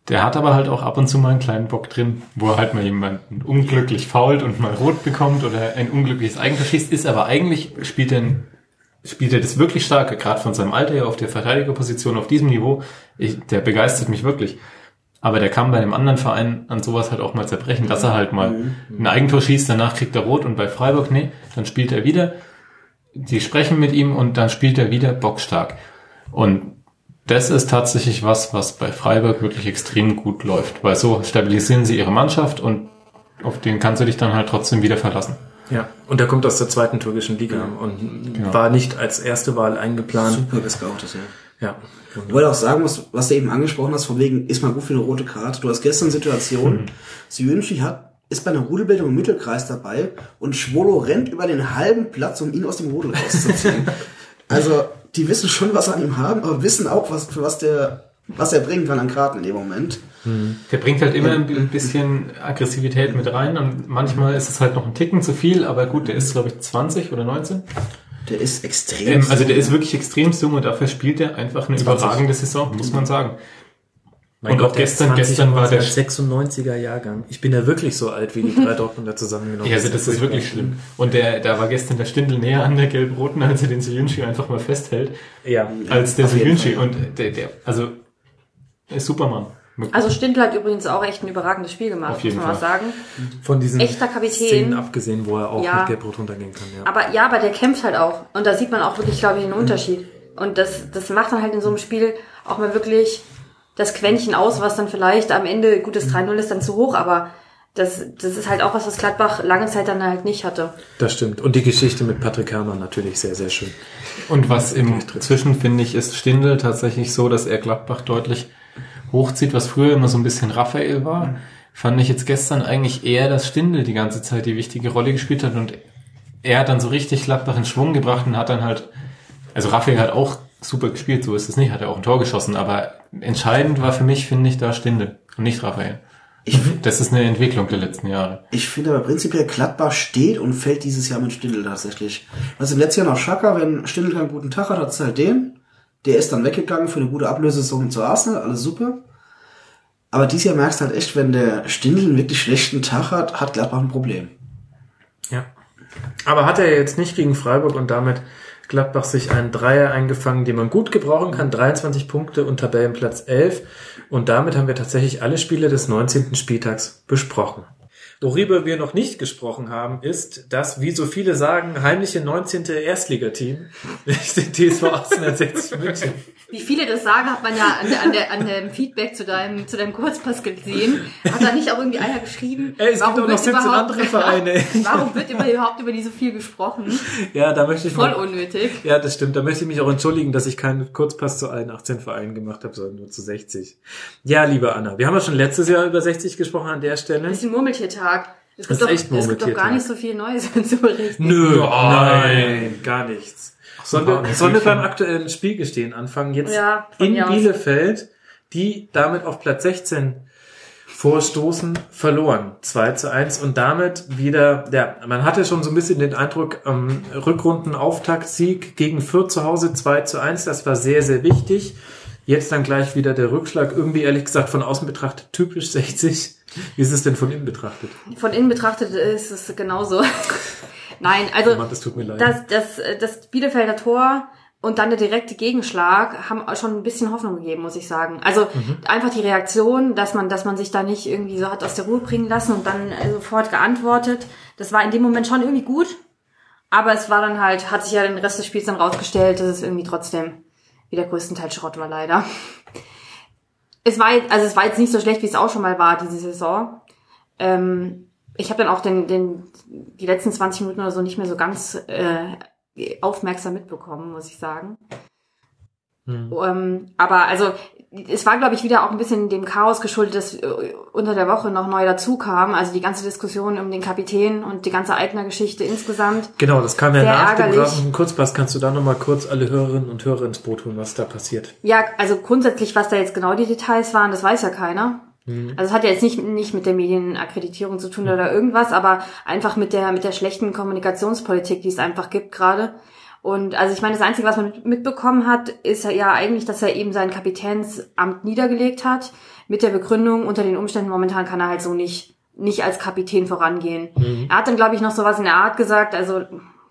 Der hat aber halt auch ab und zu mal einen kleinen Bock drin, wo er halt mal jemanden unglücklich fault und mal rot bekommt oder ein unglückliches Eigentor schießt, ist aber eigentlich spielt er, spielt er das wirklich stark, gerade von seinem Alter her auf der Verteidigerposition auf diesem Niveau. Ich, der begeistert mich wirklich. Aber der kann bei einem anderen Verein an sowas halt auch mal zerbrechen, dass er halt mal ein Eigentor schießt, danach kriegt er rot und bei Freiburg, nee, dann spielt er wieder. Die sprechen mit ihm und dann spielt er wieder bockstark. Und das ist tatsächlich was, was bei Freiburg wirklich extrem gut läuft, weil so stabilisieren sie ihre Mannschaft und auf den kannst du dich dann halt trotzdem wieder verlassen. Ja, und er kommt aus der zweiten türkischen Liga und war nicht als erste Wahl eingeplant. Super gescoutet, ja. Ja, Wo du auch sagen musst, was du eben angesprochen hast, von wegen, ist mal gut für eine rote Karte. Du hast gestern Situation, Syunchi hat, ist bei einer Rudelbildung im Mittelkreis dabei und Schwolo rennt über den halben Platz, um ihn aus dem Rudel rauszuziehen. also, die wissen schon, was sie an ihm haben, aber wissen auch, was, für was der, was er bringen kann an Karten in dem Moment. Der bringt halt immer ein bisschen Aggressivität mit rein und manchmal ist es halt noch ein Ticken zu viel, aber gut, der ist glaube ich 20 oder 19. Der ist extrem. Ähm, also der ist wirklich extrem jung und dafür spielt er einfach eine 20. überragende Saison, muss man sagen. Mein Und Gott, auch der gestern- 20 gestern war der- als 96er Jahrgang. Ich bin ja wirklich so alt wie die drei Dortmunder zusammengenommen. Ja, also das ist wirklich schlimm. Und der, da war gestern der Stindel näher an der gelb-roten, als er den Soyunchi einfach mal festhält, Ja, als der. Fall. Und der, der, also, ist Supermann. Also Stindl hat übrigens auch echt ein überragendes Spiel gemacht, Auf jeden muss man mal Fall. sagen. von diesen Echter Kapitän. Szenen abgesehen, wo er auch Ja. mit Gelb-Rot runtergehen kann. Ja. Aber ja, aber der kämpft halt auch. Und da sieht man auch wirklich, glaube ich, einen Unterschied. Und das, das macht dann halt in so einem Spiel auch mal wirklich das Quäntchen aus, was dann vielleicht am Ende, gutes 3-0 ist dann zu hoch, aber das, das ist halt auch was, was Gladbach lange Zeit dann halt nicht hatte. Das stimmt. Und die Geschichte mit Patrick Herrmann natürlich sehr, sehr schön. Und was im Zwischen finde ich, ist Stindl tatsächlich so, dass er Gladbach deutlich hochzieht, was früher immer so ein bisschen Raphael war. Fand ich jetzt gestern eigentlich eher, dass Stindl die ganze Zeit die wichtige Rolle gespielt hat und er hat dann so richtig Gladbach in Schwung gebracht und hat dann halt, also Raphael hat auch super gespielt, so ist es nicht, hat er auch ein Tor geschossen, aber entscheidend war für mich, finde ich, da Stindl und nicht Raphael. Ich, Das ist eine Entwicklung der letzten Jahre. ich finde aber prinzipiell Gladbach steht und fällt dieses Jahr mit Stindl tatsächlich. Was im letzten Jahr noch Schaka, wenn Stindl keinen guten Tag hat, hat es halt den. Der ist dann weggegangen für eine gute Ablösesaison zu Arsenal, alles super. Aber dieses Jahr merkst du halt echt, wenn der Stindl einen wirklich schlechten Tag hat, hat Gladbach ein Problem. Ja. Aber hat er jetzt nicht gegen Freiburg und damit Gladbach sich einen Dreier eingefangen, den man gut gebrauchen kann. 23 Punkte und Tabellenplatz 11. Und damit haben wir tatsächlich alle Spiele des 19. Spieltags besprochen. Worüber wir noch nicht gesprochen haben, ist das, wie so viele sagen, heimliche 19. Erstligateam, den TSV 1860 München. Wie viele das sagen, hat man ja an, der, an, der, an dem Feedback zu deinem, zu deinem Kurzpass gesehen. Hat da nicht auch irgendwie einer geschrieben? Ey, es gibt auch noch wird 17 überhaupt- andere Vereine. warum wird überhaupt über die so viel gesprochen? Ja, da möchte ich Voll mal, unnötig. Ja, das stimmt. Da möchte ich mich auch entschuldigen, dass ich keinen Kurzpass zu allen 18 Vereinen gemacht habe, sondern nur zu 60. Ja, liebe Anna, wir haben ja schon letztes Jahr über 60 gesprochen an der Stelle. Das ist ein Murmeltiertag. Es gibt, doch, echt es gibt doch gar nicht so viel Neues zu berichten. Nö, Nein. nein, gar nichts. Sollen wir, sollen wir beim aktuellen Spielgestehen anfangen? Jetzt Ja, in. Bielefeld, die damit auf Platz 16 vorstoßen, verloren. 2 zu 1 und damit wieder, ja, man hatte schon so ein bisschen den Eindruck, ähm, Rückrunden-Auftaktsieg gegen Fürth zu Hause 2 zu 1, das war sehr, sehr wichtig. Jetzt dann gleich wieder der Rückschlag, irgendwie ehrlich gesagt von außen betrachtet typisch 60. Wie ist es denn von innen betrachtet? Von innen betrachtet ist es genauso. Nein, also Mann, das tut mir leid. das, das, das Bielefelder Tor und dann der direkte Gegenschlag haben schon ein bisschen Hoffnung gegeben, muss ich sagen. Also einfach die Reaktion, dass man, dass man sich da nicht irgendwie so hat aus der Ruhe bringen lassen und dann äh, sofort geantwortet. Das war in dem Moment schon irgendwie gut. Aber es war dann halt, hat sich ja den Rest des Spiels dann rausgestellt, dass es irgendwie trotzdem wieder größtenteils Schrott war, leider. Es war jetzt, also es war jetzt nicht so schlecht, wie es auch schon mal war, diese Saison. Ähm, ich habe dann auch den, den, die letzten 20 Minuten oder so nicht mehr so ganz äh, aufmerksam mitbekommen, muss ich sagen. Ähm, aber also es war, glaube ich, wieder auch ein bisschen dem Chaos geschuldet, dass äh, unter der Woche noch neu dazu kam. Also die ganze Diskussion um den Kapitän und die ganze Eigner-Geschichte insgesamt. Genau, das kam ja nach dem ärgerlich. grafischen Kurzpass. Kannst du da nochmal kurz alle Hörerinnen und Hörer ins Boot holen, was da passiert? Ja, also grundsätzlich, was da jetzt genau die Details waren, das weiß ja keiner. Also es hat ja jetzt nicht, nicht mit der Medienakkreditierung zu tun oder irgendwas, aber einfach mit der, mit der schlechten Kommunikationspolitik, die es einfach gibt gerade. Und also ich meine, das Einzige, was man mit- mitbekommen hat, ist ja eigentlich, dass er eben sein Kapitänsamt niedergelegt hat, mit der Begründung, unter den Umständen momentan kann er halt so nicht, nicht als Kapitän vorangehen. Er hat dann, glaube ich, noch sowas in der Art gesagt, also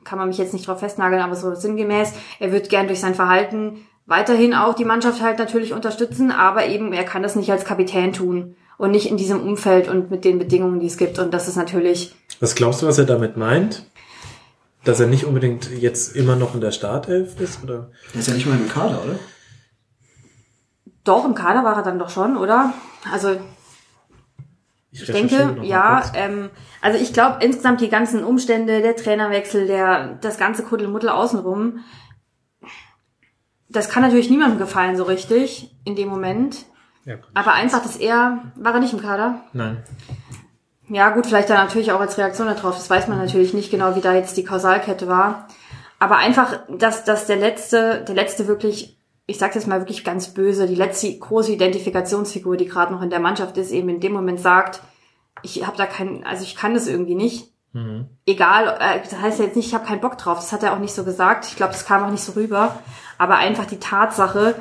kann man mich jetzt nicht drauf festnageln, aber so sinngemäß, er wird gern durch sein Verhalten weiterhin auch die Mannschaft halt natürlich unterstützen, aber eben er kann das nicht als Kapitän tun und nicht in diesem Umfeld und mit den Bedingungen, die es gibt. Und das ist natürlich, Was glaubst du, was er damit meint? Dass er nicht unbedingt jetzt immer noch in der Startelf ist? Oder? Der ist ja nicht mal im Kader, oder? doch im Kader war er dann doch schon, oder? Also ich noch denke, ja, ähm, also ich glaube insgesamt die ganzen Umstände, der Trainerwechsel, der das ganze Kuddelmuddel außenrum, das kann natürlich niemandem gefallen so richtig in dem Moment. Ja. Aber einfach, dass er, war er nicht im Kader? Nein. Ja, gut, vielleicht dann natürlich auch als Reaktion darauf. Das weiß man natürlich nicht genau, wie da jetzt die Kausalkette war. Aber einfach, dass, dass der letzte, der letzte wirklich, ich sag jetzt mal wirklich ganz böse, die letzte große Identifikationsfigur, die gerade noch in der Mannschaft ist, eben in dem Moment sagt, ich habe da keinen, also ich kann das irgendwie nicht. Egal, äh, das heißt ja jetzt nicht, ich habe keinen Bock drauf. Das hat er auch nicht so gesagt. Ich glaube, das kam auch nicht so rüber. Aber einfach die Tatsache,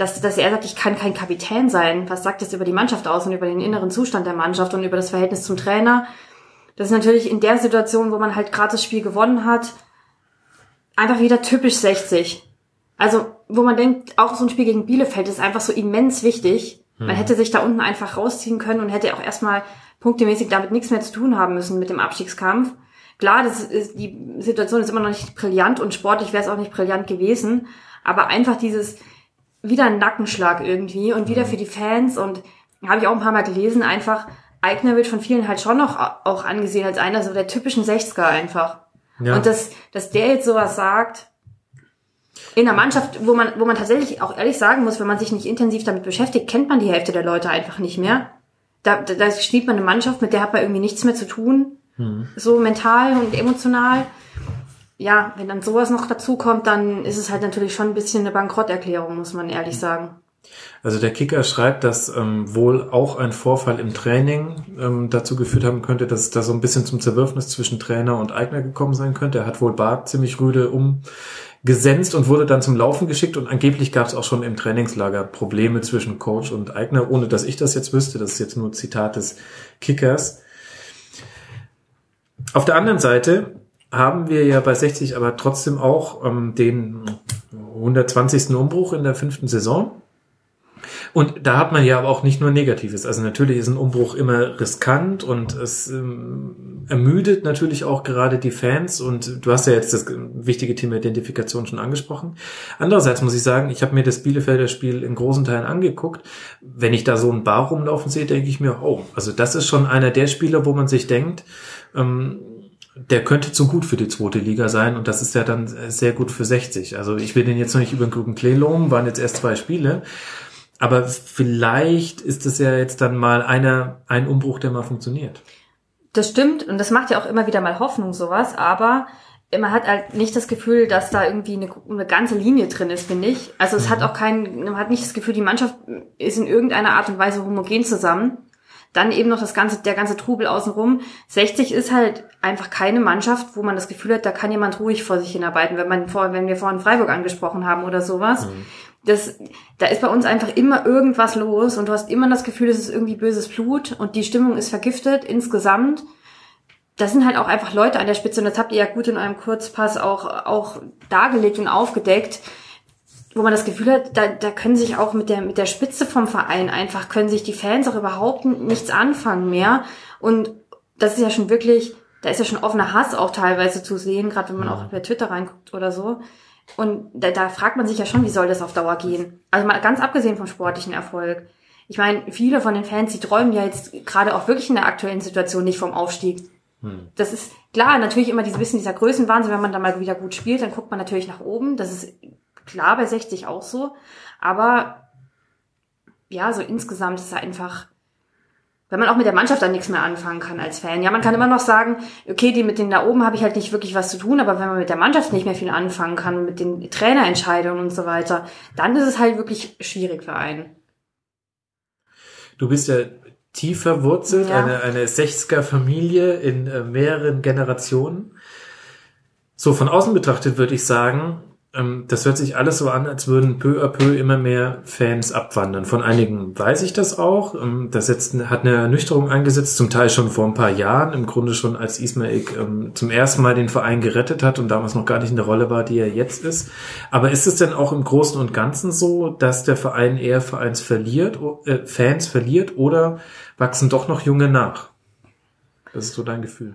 dass, dass er sagt, ich kann kein Kapitän sein. Was sagt das über die Mannschaft aus und über den inneren Zustand der Mannschaft und über das Verhältnis zum Trainer? Das ist natürlich in der Situation, wo man halt gerade das Spiel gewonnen hat, einfach wieder typisch 60. Also, wo man denkt, auch so ein Spiel gegen Bielefeld ist einfach so immens wichtig. Man hätte sich da unten einfach rausziehen können und hätte auch erstmal punktemäßig damit nichts mehr zu tun haben müssen mit dem Abstiegskampf. Klar, das ist, die Situation ist immer noch nicht brillant und sportlich wäre es auch nicht brillant gewesen, aber einfach dieses wieder ein Nackenschlag irgendwie und wieder für die Fans und habe ich auch ein paar Mal gelesen, einfach Eigner wird von vielen halt schon noch auch angesehen als einer so der typischen 60er einfach. Ja. Und dass, dass der jetzt sowas sagt, in einer Mannschaft, wo man, wo man tatsächlich auch ehrlich sagen muss, wenn man sich nicht intensiv damit beschäftigt, kennt man die Hälfte der Leute einfach nicht mehr. Da, da, da steht man eine Mannschaft, mit der hat man irgendwie nichts mehr zu tun. So mental und emotional. Ja, wenn dann sowas noch dazu kommt, dann ist es halt natürlich schon ein bisschen eine Bankrotterklärung, muss man ehrlich sagen. Also der Kicker schreibt, dass ähm, wohl auch ein Vorfall im Training ähm, dazu geführt haben könnte, dass es da so ein bisschen zum Zerwürfnis zwischen Trainer und Eigner gekommen sein könnte. Er hat wohl Bart ziemlich rüde umgesenzt und wurde dann zum Laufen geschickt und angeblich gab es auch schon im Trainingslager Probleme zwischen Coach und Eigner, ohne dass ich das jetzt wüsste. Das ist jetzt nur Zitat des Kickers. Auf der anderen Seite haben wir ja bei 60 aber trotzdem auch ähm, den 120. Umbruch in der fünften Saison. Und da hat man ja aber auch nicht nur Negatives. Also natürlich ist ein Umbruch immer riskant und es ähm, ermüdet natürlich auch gerade die Fans. Und du hast ja jetzt das wichtige Thema Identifikation schon angesprochen. Andererseits muss ich sagen, ich habe mir das Bielefelder Spiel in großen Teilen angeguckt. Wenn ich da so ein Bar rumlaufen sehe, denke ich mir, oh, also das ist schon einer der Spieler, wo man sich denkt, ähm, der könnte zu gut für die zweite Liga sein und das ist ja dann sehr gut für 60. Also ich will den jetzt noch nicht über den grünen Klee loben, waren jetzt erst zwei Spiele. Aber vielleicht ist es ja jetzt dann mal einer, ein Umbruch, der mal funktioniert. Das stimmt und das macht ja auch immer wieder mal Hoffnung sowas, aber man hat halt nicht das Gefühl, dass da irgendwie eine, eine ganze Linie drin ist, finde ich. Also es hat auch kein, man hat nicht das Gefühl, die Mannschaft ist in irgendeiner Art und Weise homogen zusammen. Dann eben noch das ganze, der ganze Trubel außenrum. 60 ist halt einfach keine Mannschaft, wo man das Gefühl hat, da kann jemand ruhig vor sich hinarbeiten, wenn man vor, wenn wir vorhin Freiburg angesprochen haben oder sowas. Das, da ist bei uns einfach immer irgendwas los und du hast immer das Gefühl, es ist irgendwie böses Blut und die Stimmung ist vergiftet insgesamt. Das sind halt auch einfach Leute an der Spitze und das habt ihr ja gut in eurem Kurzpass auch, auch dargelegt und aufgedeckt wo man das Gefühl hat, da, da können sich auch mit der, mit der Spitze vom Verein einfach, können sich die Fans auch überhaupt nichts anfangen mehr. Und das ist ja schon wirklich, da ist ja schon offener Hass auch teilweise zu sehen, gerade wenn man auch bei Twitter reinguckt oder so. Und da, da fragt man sich ja schon, wie soll das auf Dauer gehen? Also mal ganz abgesehen vom sportlichen Erfolg. Ich meine, viele von den Fans, die träumen ja jetzt gerade auch wirklich in der aktuellen Situation nicht vom Aufstieg. Das ist klar, natürlich immer dieses bisschen dieser Größenwahnsinn, wenn man dann mal wieder gut spielt, dann guckt man natürlich nach oben. Das ist klar bei 60 auch so. Aber ja, so insgesamt ist es einfach, wenn man auch mit der Mannschaft dann nichts mehr anfangen kann als Fan. Ja, man kann immer noch sagen, okay, die mit denen da oben habe ich halt nicht wirklich was zu tun, aber wenn man mit der Mannschaft nicht mehr viel anfangen kann, mit den Trainerentscheidungen und so weiter, dann ist es halt wirklich schwierig für einen. Du bist ja tief verwurzelt, Ja. eine, eine 60er-Familie in äh, mehreren Generationen. So, von außen betrachtet würde ich sagen, das hört sich alles so an, als würden peu à peu immer mehr Fans abwandern. Von einigen weiß ich das auch. Ähm, das jetzt, hat eine Ernüchterung eingesetzt, zum Teil schon vor ein paar Jahren, im Grunde schon als Ismail ähm, zum ersten Mal den Verein gerettet hat und damals noch gar nicht in der Rolle war, die er jetzt ist. Aber ist es denn auch im Großen und Ganzen so, dass der Verein eher Vereins verliert, äh, Fans verliert oder wachsen doch noch junge nach? Das ist so dein Gefühl.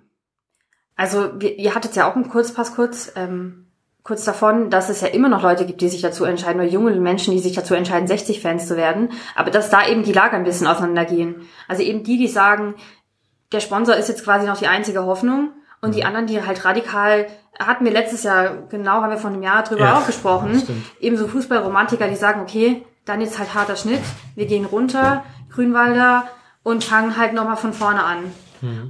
Also ihr hattet ja auch einen Kurzpass kurz, ähm, kurz davon, dass es ja immer noch Leute gibt, die sich dazu entscheiden, oder junge Menschen, die sich dazu entscheiden, 60-Fans zu werden, aber dass da eben die Lager ein bisschen auseinandergehen. Also eben die, die sagen, der Sponsor ist jetzt quasi noch die einzige Hoffnung und die anderen, die halt radikal, hatten wir letztes Jahr, genau haben wir vor einem Jahr drüber Ja, auch gesprochen, eben so Fußballromantiker, die sagen, okay, dann jetzt halt harter Schnitt, wir gehen runter, Grünwalder und fangen halt nochmal von vorne an.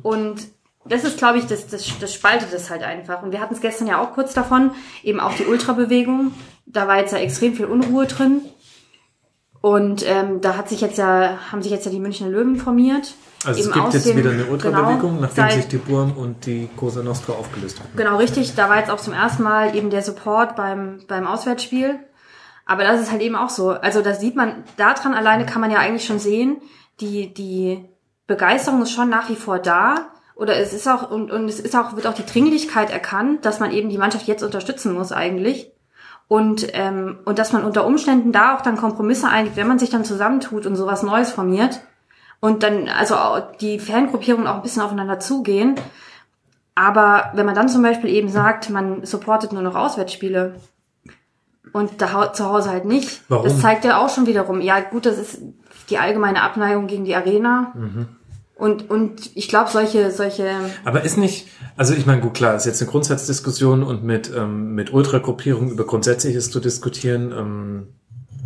Und das ist, glaube ich, das, das, das spaltet es halt einfach. Und wir hatten es gestern ja auch kurz davon, eben auch die Ultrabewegung. Da war jetzt ja extrem viel Unruhe drin. Und ähm, da hat sich jetzt ja, haben sich jetzt ja die Münchner Löwen formiert. Also es gibt jetzt dem- wieder eine Ultrabewegung, genau, nachdem sich die Burm und die Cosa Nostra aufgelöst haben. Genau, richtig. Da war jetzt auch zum ersten Mal eben der Support beim, beim Auswärtsspiel. Aber das ist halt eben auch so. Also da sieht man, daran alleine kann man ja eigentlich schon sehen, die, die Begeisterung ist schon nach wie vor da. Oder es ist auch, und, und es ist auch, wird auch die Dringlichkeit erkannt, dass man eben die Mannschaft jetzt unterstützen muss eigentlich. Und, ähm, und dass man unter Umständen da auch dann Kompromisse eingeht, wenn man sich dann zusammentut und sowas Neues formiert. Und dann, also auch die Fangruppierungen auch ein bisschen aufeinander zugehen. Aber wenn man dann zum Beispiel eben sagt, man supportet nur noch Auswärtsspiele und da, zu Hause halt nicht, Warum? das zeigt ja auch schon wiederum, ja gut, das ist die allgemeine Abneigung gegen die Arena. Und, und ich glaube, solche, solche, Aber ist nicht, also ich meine, gut, klar, ist jetzt eine Grundsatzdiskussion und mit, ähm, mit Ultragruppierungen über Grundsätzliches zu diskutieren, ähm,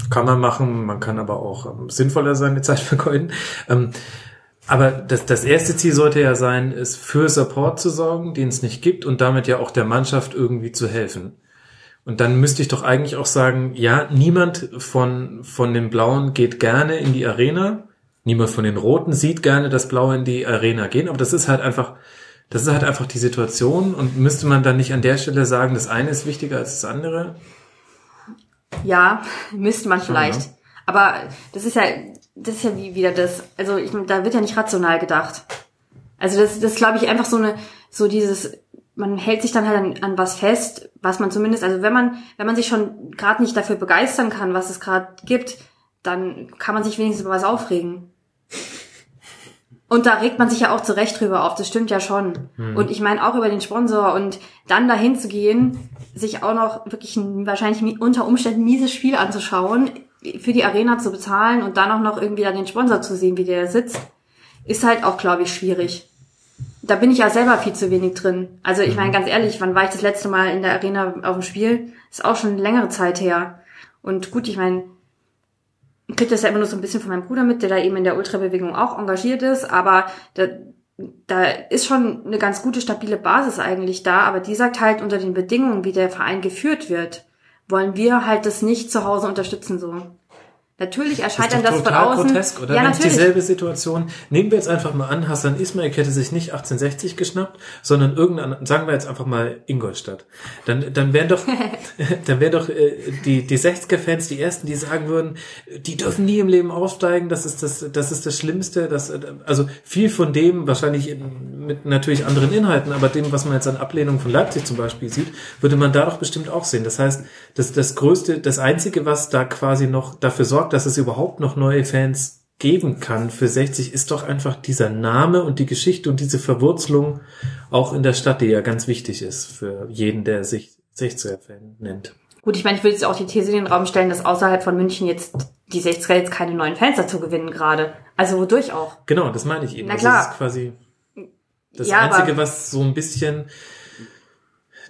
kann man machen, man kann aber auch ähm, sinnvoller seine Zeit vergeuden. Ähm, aber das, das erste Ziel sollte ja sein, ist für Support zu sorgen, den es nicht gibt und damit ja auch der Mannschaft irgendwie zu helfen. Und dann müsste ich doch eigentlich auch sagen, ja, niemand von, von den Blauen geht gerne in die Arena. Niemand von den Roten sieht gerne das Blaue in die Arena gehen. Aber das ist halt einfach, das ist halt einfach die Situation. Und müsste man dann nicht an der Stelle sagen, das eine ist wichtiger als das andere? ja, müsste man vielleicht. ja. Aber das ist ja, das ist ja wie wieder das, also ich, da wird ja nicht rational gedacht. Also das, das glaube ich einfach so eine, so dieses, man hält sich dann halt an, an was fest, was man zumindest, also wenn man, wenn man sich schon gerade nicht dafür begeistern kann, was es gerade gibt, dann kann man sich wenigstens über was aufregen. Und da regt man sich ja auch zurecht drüber auf, das stimmt ja schon. Und ich meine auch über den Sponsor und dann dahin zu gehen, sich auch noch wirklich ein wahrscheinlich unter Umständen mieses Spiel anzuschauen, für die Arena zu bezahlen und dann auch noch irgendwie dann den Sponsor zu sehen, wie der sitzt, ist halt auch, glaube ich, schwierig. Da bin ich ja selber viel zu wenig drin. Also ich meine ganz ehrlich, wann war ich das letzte Mal in der Arena auf dem Spiel? Ist auch schon längere Zeit her. Und gut, ich meine, kriege das ja immer nur so ein bisschen von meinem Bruder mit, der da eben in der Ultrabewegung auch engagiert ist, aber da, da ist schon eine ganz gute, stabile Basis eigentlich da, aber die sagt halt, unter den Bedingungen, wie der Verein geführt wird, wollen wir halt das nicht zu Hause unterstützen so. Natürlich erscheint dann doch das von außen. grotesk, oder? Ja, Wenn natürlich. dieselbe Situation. Nehmen wir jetzt einfach mal an, Hassan Ismail hätte sich nicht 1860 geschnappt, sondern irgendein, sagen wir jetzt einfach mal Ingolstadt. Dann, dann wären doch, dann wären doch äh, die, die 60er-Fans die ersten, die sagen würden, die dürfen nie im Leben aufsteigen, das ist das, das ist das Schlimmste, das, äh, also viel von dem, wahrscheinlich in, mit natürlich anderen Inhalten, aber dem, was man jetzt an Ablehnung von Leipzig zum Beispiel sieht, würde man da doch bestimmt auch sehen. Das heißt, das, das größte, das einzige, was da quasi noch dafür sorgt, dass es überhaupt noch neue Fans geben kann für 60, ist doch einfach dieser Name und die Geschichte und diese Verwurzelung auch in der Stadt, die ja ganz wichtig ist für jeden, der sich 60er-Fan nennt. Gut, ich meine, ich will jetzt auch die These in den Raum stellen, dass außerhalb von München jetzt die 60er jetzt keine neuen Fans dazu gewinnen gerade. Also wodurch auch? Genau, das meine ich eben. Na Also klar. Das ist quasi das Ja, Einzige, was so ein bisschen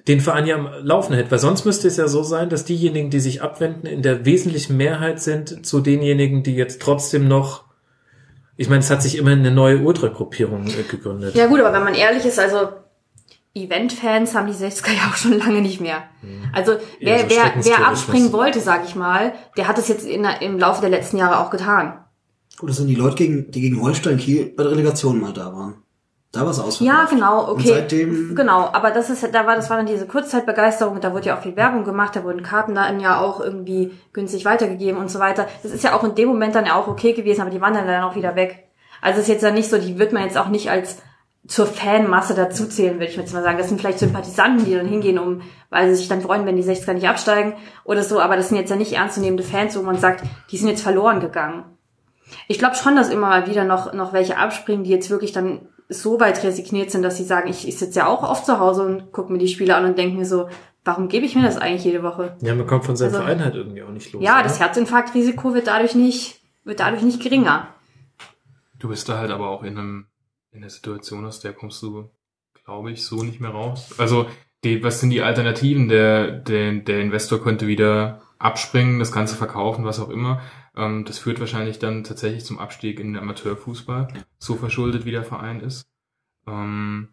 den Verein ja am Laufen hält. Weil sonst müsste es ja so sein, dass diejenigen, die sich abwenden, in der wesentlichen Mehrheit sind zu denjenigen, die jetzt trotzdem noch ich meine, es hat sich immer eine neue Ultragruppierung äh, gegründet. Ja gut, aber wenn man ehrlich ist, also Event-Fans haben die 60er ja auch schon lange nicht mehr. Also wer, so wer, wer abspringen wollte, sag ich mal, der hat es jetzt in, im Laufe der letzten Jahre auch getan. Gut, das sind die Leute, gegen, die gegen Holstein Kiel bei der Relegation mal da waren. Da war es ausverkauft. Ja, genau, okay. Und seitdem, Genau, aber das ist, da war, das war dann diese Kurzzeitbegeisterung, da wurde ja auch viel Werbung gemacht, da wurden Karten dann ja auch irgendwie günstig weitergegeben und so weiter. Das ist ja auch in dem Moment dann ja auch okay gewesen, aber die waren dann, dann auch wieder weg. Also es ist jetzt ja nicht so, die wird man jetzt auch nicht als zur Fanmasse dazuzählen, würde ich jetzt mal sagen. Das sind vielleicht Sympathisanten, die dann hingehen, um, weil sie sich dann freuen, wenn die 60er nicht absteigen oder so, aber das sind jetzt ja nicht ernstzunehmende Fans, wo man sagt, die sind jetzt verloren gegangen. Ich glaube schon, dass immer mal wieder noch, noch welche abspringen, die jetzt wirklich dann so weit resigniert sind, dass sie sagen, ich, ich sitze ja auch oft zu Hause und gucke mir die Spiele an und denke mir so, warum gebe ich mir das eigentlich jede Woche? Ja, man kommt von seinem Also- Verein halt irgendwie auch nicht los. Ja, oder? das Herzinfarktrisiko wird dadurch nicht, wird dadurch nicht geringer. Du bist da halt aber auch in einem, in der Situation, aus der kommst du, glaube ich, so nicht mehr raus. Also, die, was sind die Alternativen? Der, der, der Investor könnte wieder abspringen, das Ganze verkaufen, was auch immer. Ähm, das führt wahrscheinlich dann tatsächlich zum Abstieg in den Amateurfußball, so verschuldet wie der Verein ist. Ähm,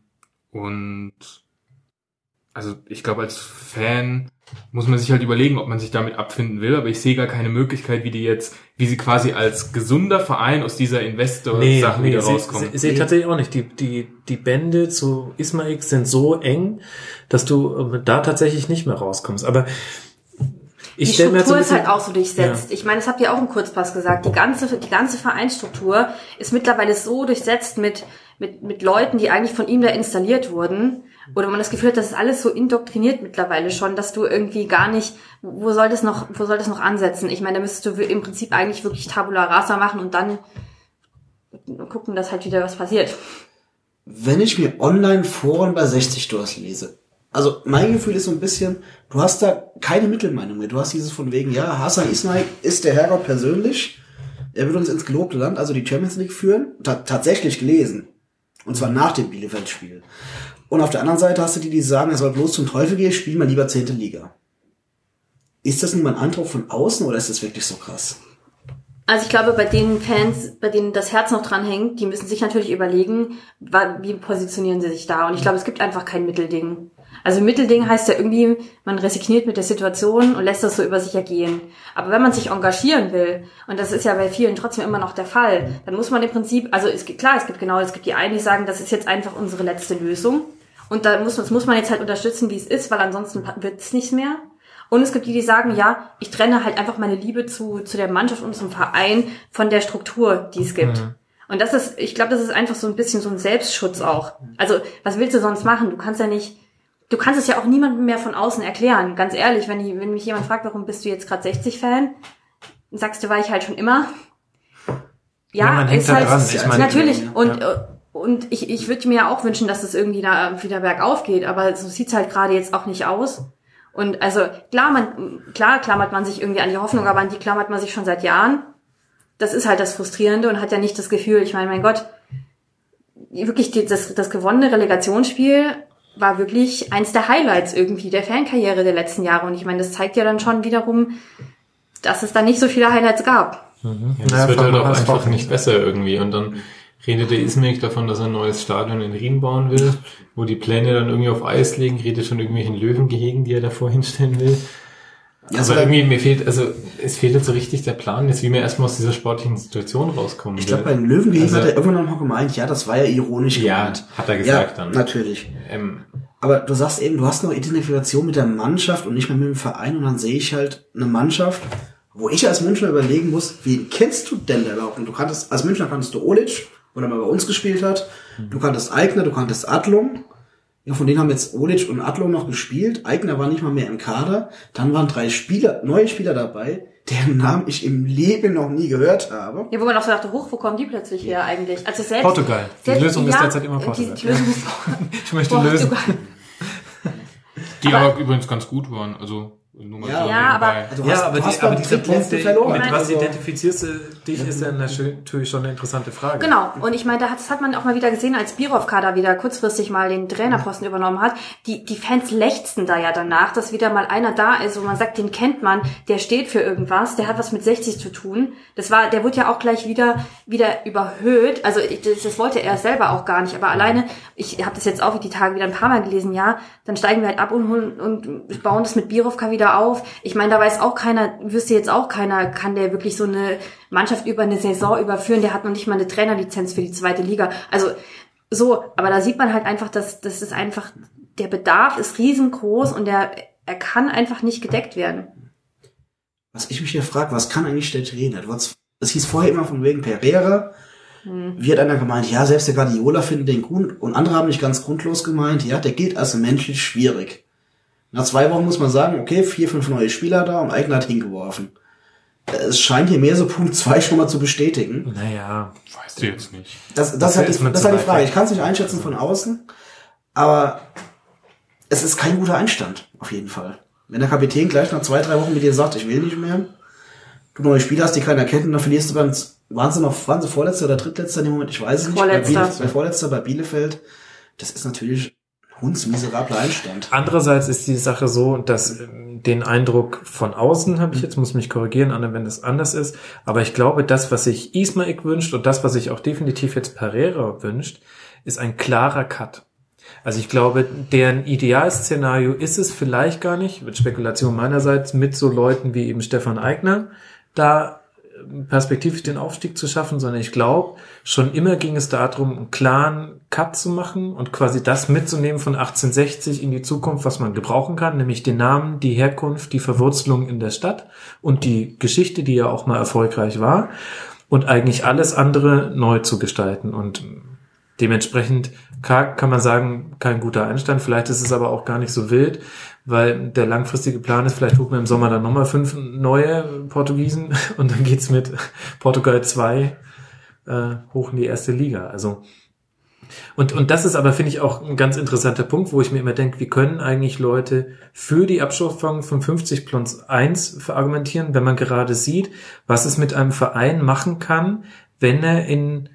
und also ich glaube, als Fan muss man sich halt überlegen, ob man sich damit abfinden will, aber ich sehe gar keine Möglichkeit, wie die jetzt, wie sie quasi als gesunder Verein aus dieser Investor-Sache wieder sehe rauskommen. ich tatsächlich auch nicht. Die, die, die Bände zu Ismail sind so eng, dass du äh, da tatsächlich nicht mehr rauskommst. Aber ich Die stelle mir Struktur so ist halt auch so durchsetzt. Ich meine, das habt ihr auch im Kurzpass gesagt. Die ganze, die ganze Vereinsstruktur ist mittlerweile so durchsetzt mit, mit, mit Leuten, die eigentlich von ihm da installiert wurden. Oder man das Gefühl hat, das ist alles so indoktriniert mittlerweile schon, dass du irgendwie gar nicht, wo soll das noch, wo soll das noch ansetzen? Ich meine, da müsstest du im Prinzip eigentlich wirklich Tabula Rasa machen und dann gucken, dass halt wieder was passiert. wenn ich mir Online-Foren bei 60 durchlese, also mein Gefühl ist so ein bisschen, du hast da keine Mittelmeinung mehr. Du hast dieses von wegen, ja, Hassan Ismail ist der Herrgott persönlich. er wird uns ins gelobte Land, also die Champions League führen. Ta tatsächlich gelesen. Und zwar nach dem Bielefeld-Spiel. Und auf der anderen Seite hast du die, die sagen, er soll bloß zum Teufel gehen, spiel mal lieber zehnte Liga. Ist das nun mal ein Eindruck von außen oder ist das wirklich so krass? Also ich glaube, bei den Fans, bei denen das Herz noch dran hängt, die müssen sich natürlich überlegen, wie positionieren sie sich da. Und ich glaube, es gibt einfach kein Mittelding. Also Mittelding heißt ja irgendwie, man resigniert mit der Situation und lässt das so über sich ergehen. Aber wenn man sich engagieren will, und das ist ja bei vielen trotzdem immer noch der Fall, dann muss man im Prinzip, also es gibt, klar, es gibt genau, es gibt die einen, die sagen, das ist jetzt einfach unsere letzte Lösung. Und da muss, das muss man jetzt halt unterstützen, wie es ist, weil ansonsten wird es nichts mehr. Und es gibt die, die sagen, ja, ich trenne halt einfach meine Liebe zu, zu der Mannschaft und zum Verein von der Struktur, die es gibt. Und das ist, ich glaube, das ist einfach so ein bisschen so ein Selbstschutz auch. Also, was willst du sonst machen? Du kannst ja nicht, du kannst es ja auch niemandem mehr von außen erklären. Ganz ehrlich, wenn, ich, wenn mich jemand fragt, warum bist du jetzt gerade 60-Fan, sagst du, war ich halt schon immer. Ja, Ja, man hängt ist da halt, dran. Ich meine, natürlich. ja. Und, und ich, ich würde mir ja auch wünschen, dass das irgendwie da wieder bergauf geht, aber so sieht's halt gerade jetzt auch nicht aus. Und also klar, man, klar klammert man sich irgendwie an die Hoffnung, aber an die klammert man sich schon seit Jahren. Das ist halt das Frustrierende und hat ja nicht das Gefühl, ich meine, mein Gott, wirklich die, das, das gewonnene Relegationsspiel war wirklich eins der Highlights irgendwie der Fankarriere der letzten Jahre. Und ich meine, das zeigt ja dann schon wiederum, dass es da nicht so viele Highlights gab. Ja, Ja, das wird vom halt auch einfach nicht besser irgendwie. Und dann redet der Ismik davon, dass er ein neues Stadion in Rien bauen will, wo die Pläne dann irgendwie auf Eis liegen, redet von irgendwelchen Löwengehegen, die er davor hinstellen will. Ja, Aber so- irgendwie, mir fehlt, also, es fehlt jetzt so richtig der Plan, jetzt wie wir erstmal aus dieser sportlichen Situation rauskommen. Ich glaube, will. beim Löwengehegen Also- hat er irgendwann noch mal gemeint, ja, das war ja ironisch Ja, gemeint. hat er gesagt ja, dann. natürlich. Ähm, Aber du sagst eben, du hast noch Identifikation mit der Mannschaft und nicht mehr mit dem Verein und dann sehe ich halt eine Mannschaft, wo ich als Münchner überlegen muss, wen kennst du denn da überhaupt? Und du kanntest, als Münchner kanntest du Olic, wo er mal bei uns gespielt hat. Du kanntest Eigner, du kanntest Adlung. Ja, von denen haben jetzt Olic und Adlung noch gespielt. Eigner war nicht mal mehr im Kader. Dann waren drei Spieler, neue Spieler dabei, deren Namen ich im Leben noch nie gehört habe. Ja, wo man auch so dachte, hoch, wo kommen die plötzlich her eigentlich? Also selbst, Portugal. Die selbst, Lösung ist ja, derzeit immer die- Portugal. Die, Lösung ist Ich möchte Portugal. lösen. Die aber, übrigens ganz gut waren. Also Ja, so ja, aber- Also du Ja, hast- aber, du hast die, aber dieser Punkt, der, verloren. mit was Also- identifizierst du dich, ist ja natürlich schon eine interessante Frage. Genau, und ich meine, das hat man auch mal wieder gesehen, als Birovka da wieder kurzfristig mal den Trainerposten übernommen hat. Die, die Fans lechzten da ja danach, dass wieder mal einer da ist, wo man sagt, den kennt man, der steht für irgendwas, der hat was mit 60 zu tun. Das war, der wurde ja auch gleich wieder, wieder überhöht. Also ich, das, das wollte er selber auch gar nicht, aber alleine, ich habe das jetzt auch die Tage wieder ein paar Mal gelesen, ja, dann steigen wir halt ab und, holen- und bauen das mit Birovka wieder auf. Ich meine, da weiß auch keiner, wüsste jetzt auch keiner, kann der wirklich so eine Mannschaft über eine Saison überführen, der hat noch nicht mal eine Trainerlizenz für die zweite Liga. Also so, aber da sieht man halt einfach, dass das ist einfach, der Bedarf ist riesengroß und der, er kann einfach nicht gedeckt werden. Was ich mich hier frage, was kann eigentlich der Trainer? Du hast, es hieß vorher immer von wegen Pereira. Wie hat einer gemeint, ja, selbst der Guardiola findet den gut und andere haben nicht ganz grundlos gemeint, ja, der gilt als menschlich schwierig. Nach zwei Wochen muss man sagen, okay, vier, fünf neue Spieler da und Eigner hat hingeworfen. Es scheint hier mehr so Punkt zwei schon mal zu bestätigen. Naja, Weißt du jetzt nicht. Das, das, hat ist die, das halt die Frage. Ich kann es nicht einschätzen von außen, aber es ist kein guter Einstand, auf jeden Fall. Wenn der Kapitän gleich nach zwei, drei Wochen mit dir sagt, ich will nicht mehr, du neue Spieler hast, die keiner kennt, und dann verlierst du beim, waren sie noch, waren sie Vorletzter oder Drittletzter in dem Moment, ich weiß es nicht. Vorletzter. Bei, Bielef bei Vorletzter bei Bielefeld, das ist natürlich ein hundsmiserabler Einstand. Andererseits ist die Sache so, dass ähm, den Eindruck von außen habe ich jetzt, muss mich korrigieren, Anne, wenn das anders ist. Aber ich glaube, das, was sich Ismaik wünscht und das, was sich auch definitiv jetzt Pereira wünscht, ist ein klarer Cut. Also ich glaube, deren Idealszenario ist es vielleicht gar nicht, mit Spekulation meinerseits, mit so Leuten wie eben Stefan Eigner, da perspektivisch den Aufstieg zu schaffen, sondern ich glaube, schon immer ging es darum, einen klaren Cut zu machen und quasi das mitzunehmen von 1860 in die Zukunft, was man gebrauchen kann, nämlich den Namen, die Herkunft, die Verwurzelung in der Stadt und die Geschichte, die ja auch mal erfolgreich war und eigentlich alles andere neu zu gestalten und Dementsprechend kann man sagen, kein guter Einstand. Vielleicht ist es aber auch gar nicht so wild, weil der langfristige Plan ist, vielleicht holt man im Sommer dann nochmal fünf neue Portugiesen und dann geht's mit Portugal 2 äh, hoch in die erste Liga. Also Und, und das ist aber, finde ich, auch ein ganz interessanter Punkt, wo ich mir immer denke, wie können eigentlich Leute für die Abstufung von 50 plus 1 verargumentieren, wenn man gerade sieht, was es mit einem Verein machen kann, wenn er in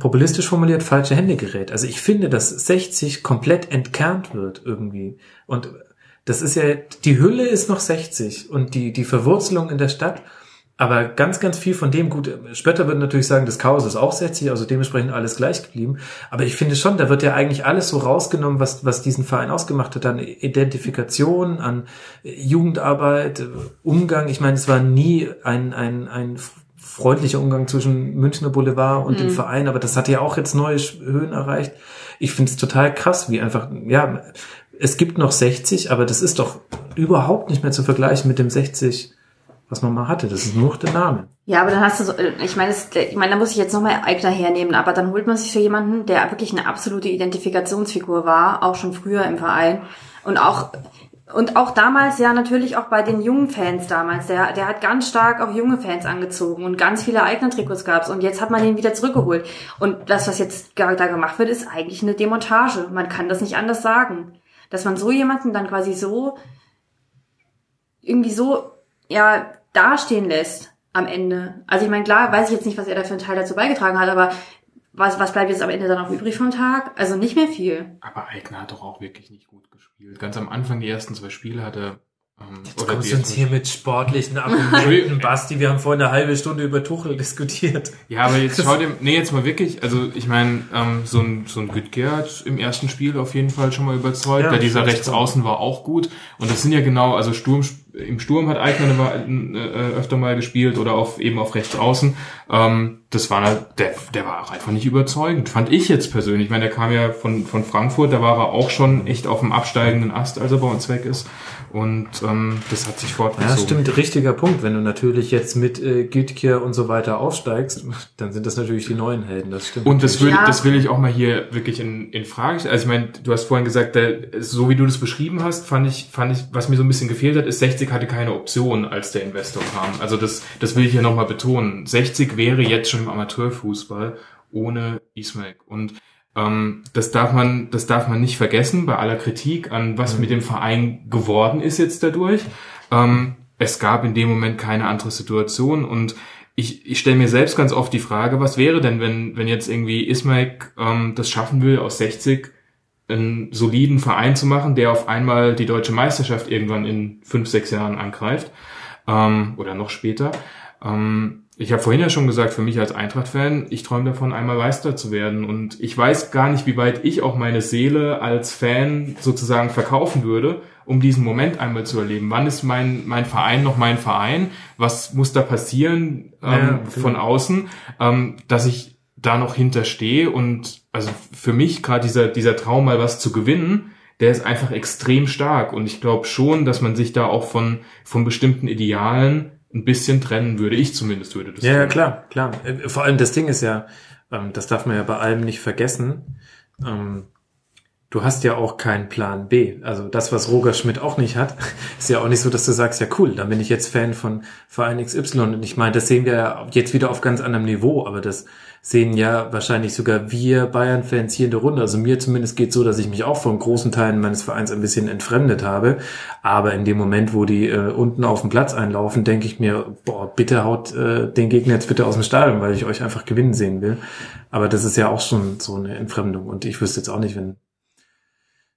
populistisch formuliert falsche Hände gerät. Also ich finde, dass 60 komplett entkernt wird irgendwie. Und das ist ja, die Hülle ist noch 60 und die, die Verwurzelung in der Stadt. Aber ganz, ganz viel von dem, gut, Spötter würden natürlich sagen, das Chaos ist auch 60, also dementsprechend alles gleich geblieben. Aber ich finde schon, da wird ja eigentlich alles so rausgenommen, was, was diesen Verein ausgemacht hat, an Identifikation, an Jugendarbeit, Umgang. Ich meine, es war nie ein, ein, ein freundlicher Umgang zwischen Münchner Boulevard und dem Verein, aber das hat ja auch jetzt neue Höhen erreicht. Ich finde es total krass, wie einfach, ja, es gibt noch 60, aber das ist doch überhaupt nicht mehr zu vergleichen mit dem 60, was man mal hatte. Das ist nur der Name. Ja, aber dann hast du so, äh, ich meine, das- ich meine, da muss ich jetzt nochmal Eigner hernehmen, aber dann holt man sich für jemanden, der wirklich eine absolute Identifikationsfigur war, auch schon früher im Verein und auch und auch damals ja natürlich auch bei den jungen Fans damals, der der hat ganz stark auch junge Fans angezogen und ganz viele Eigner-Trikots gab's und jetzt hat man den wieder zurückgeholt und das, was jetzt da gemacht wird, ist eigentlich eine Demontage. Man kann das nicht anders sagen, dass man so jemanden dann quasi so irgendwie so ja dastehen lässt am Ende. Also ich meine, klar, weiß ich jetzt nicht, was er da für einen Teil dazu beigetragen hat, aber was, was bleibt jetzt am Ende dann noch übrig vom Tag? Also nicht mehr viel. Aber Eigner hat doch auch wirklich nicht gut gespielt. Ganz am Anfang, die ersten zwei Spiele hat er, ähm, Jetzt kommst du uns hier mit sportlichen Argumenten. Basti. Wir haben vorhin eine halbe Stunde über Tuchel diskutiert. Ja, aber jetzt schau dir, nee, jetzt mal wirklich, also ich meine, ähm, so ein, so ein Gütger hat im ersten Spiel auf jeden Fall schon mal überzeugt, Ja, der dieser. Rechtsaußen war auch gut und das sind ja genau, also Sturm, im Sturm hat Eigner eine, äh, öfter mal gespielt oder auf, eben auf Rechtsaußen, ähm, das war, der, der war auch einfach nicht überzeugend, fand ich jetzt persönlich, ich meine, der kam ja von, von Frankfurt, da war er auch schon echt auf dem absteigenden Ast, als er bei uns weg ist und ähm, das hat sich fortgezogen. Ja, stimmt, richtiger Punkt. Wenn du natürlich jetzt mit äh, Gütkier und so weiter aufsteigst, dann sind das natürlich die neuen Helden, das stimmt. Und das will, Ja. das will ich auch mal hier wirklich in, in Frage stellen. Also ich meine, du hast vorhin gesagt, der, so wie du das beschrieben hast, fand ich, fand ich, was mir so ein bisschen gefehlt hat, ist 60 hatte keine Option, als der Investor kam. Also das, das will ich hier nochmal betonen. 60 wäre jetzt schon im Amateurfußball ohne Ismail. Und ähm, das darf man, das darf man nicht vergessen bei aller Kritik an was mit dem Verein geworden ist jetzt dadurch. Ähm, es gab in dem Moment keine andere Situation und ich, ich stelle mir selbst ganz oft die Frage, was wäre denn, wenn, wenn jetzt irgendwie Ismail ähm, das schaffen will, aus 60 einen soliden Verein zu machen, der auf einmal die deutsche Meisterschaft irgendwann in fünf, sechs Jahren angreift ähm, oder noch später. Ähm, ich habe vorhin ja schon gesagt, für mich als Eintracht-Fan, ich träume davon, einmal Meister zu werden. Und ich weiß gar nicht, wie weit ich auch meine Seele als Fan sozusagen verkaufen würde, um diesen Moment einmal zu erleben. Wann ist mein, mein Verein noch mein Verein? Was muss da passieren ähm, Ja, von außen, ähm, dass ich da noch hinterstehe? Und also für mich gerade dieser, dieser Traum, mal was zu gewinnen, der ist einfach extrem stark. Und ich glaube schon, dass man sich da auch von, von bestimmten Idealen ein bisschen trennen würde. Ich zumindest würde das Ja, ja, klar, klar. Äh, Vor allem das Ding ist ja, ähm, das darf man ja bei allem nicht vergessen. Ähm, du hast ja auch keinen Plan B. Also das, was Roger Schmidt auch nicht hat, ist ja auch nicht so, dass du sagst, ja cool, dann bin ich jetzt Fan von Verein XY. Und ich meine, das sehen wir ja jetzt wieder auf ganz anderem Niveau, aber das sehen ja wahrscheinlich sogar wir Bayern-Fans hier in der Runde. Also mir zumindest geht so, dass ich mich auch von großen Teilen meines Vereins ein bisschen entfremdet habe. Aber in dem Moment, wo die äh, unten auf den Platz einlaufen, denke ich mir, boah, bitte haut äh, den Gegner jetzt bitte aus dem Stadion, weil ich euch einfach gewinnen sehen will. Aber das ist ja auch schon so eine Entfremdung. Und ich wüsste jetzt auch nicht, wenn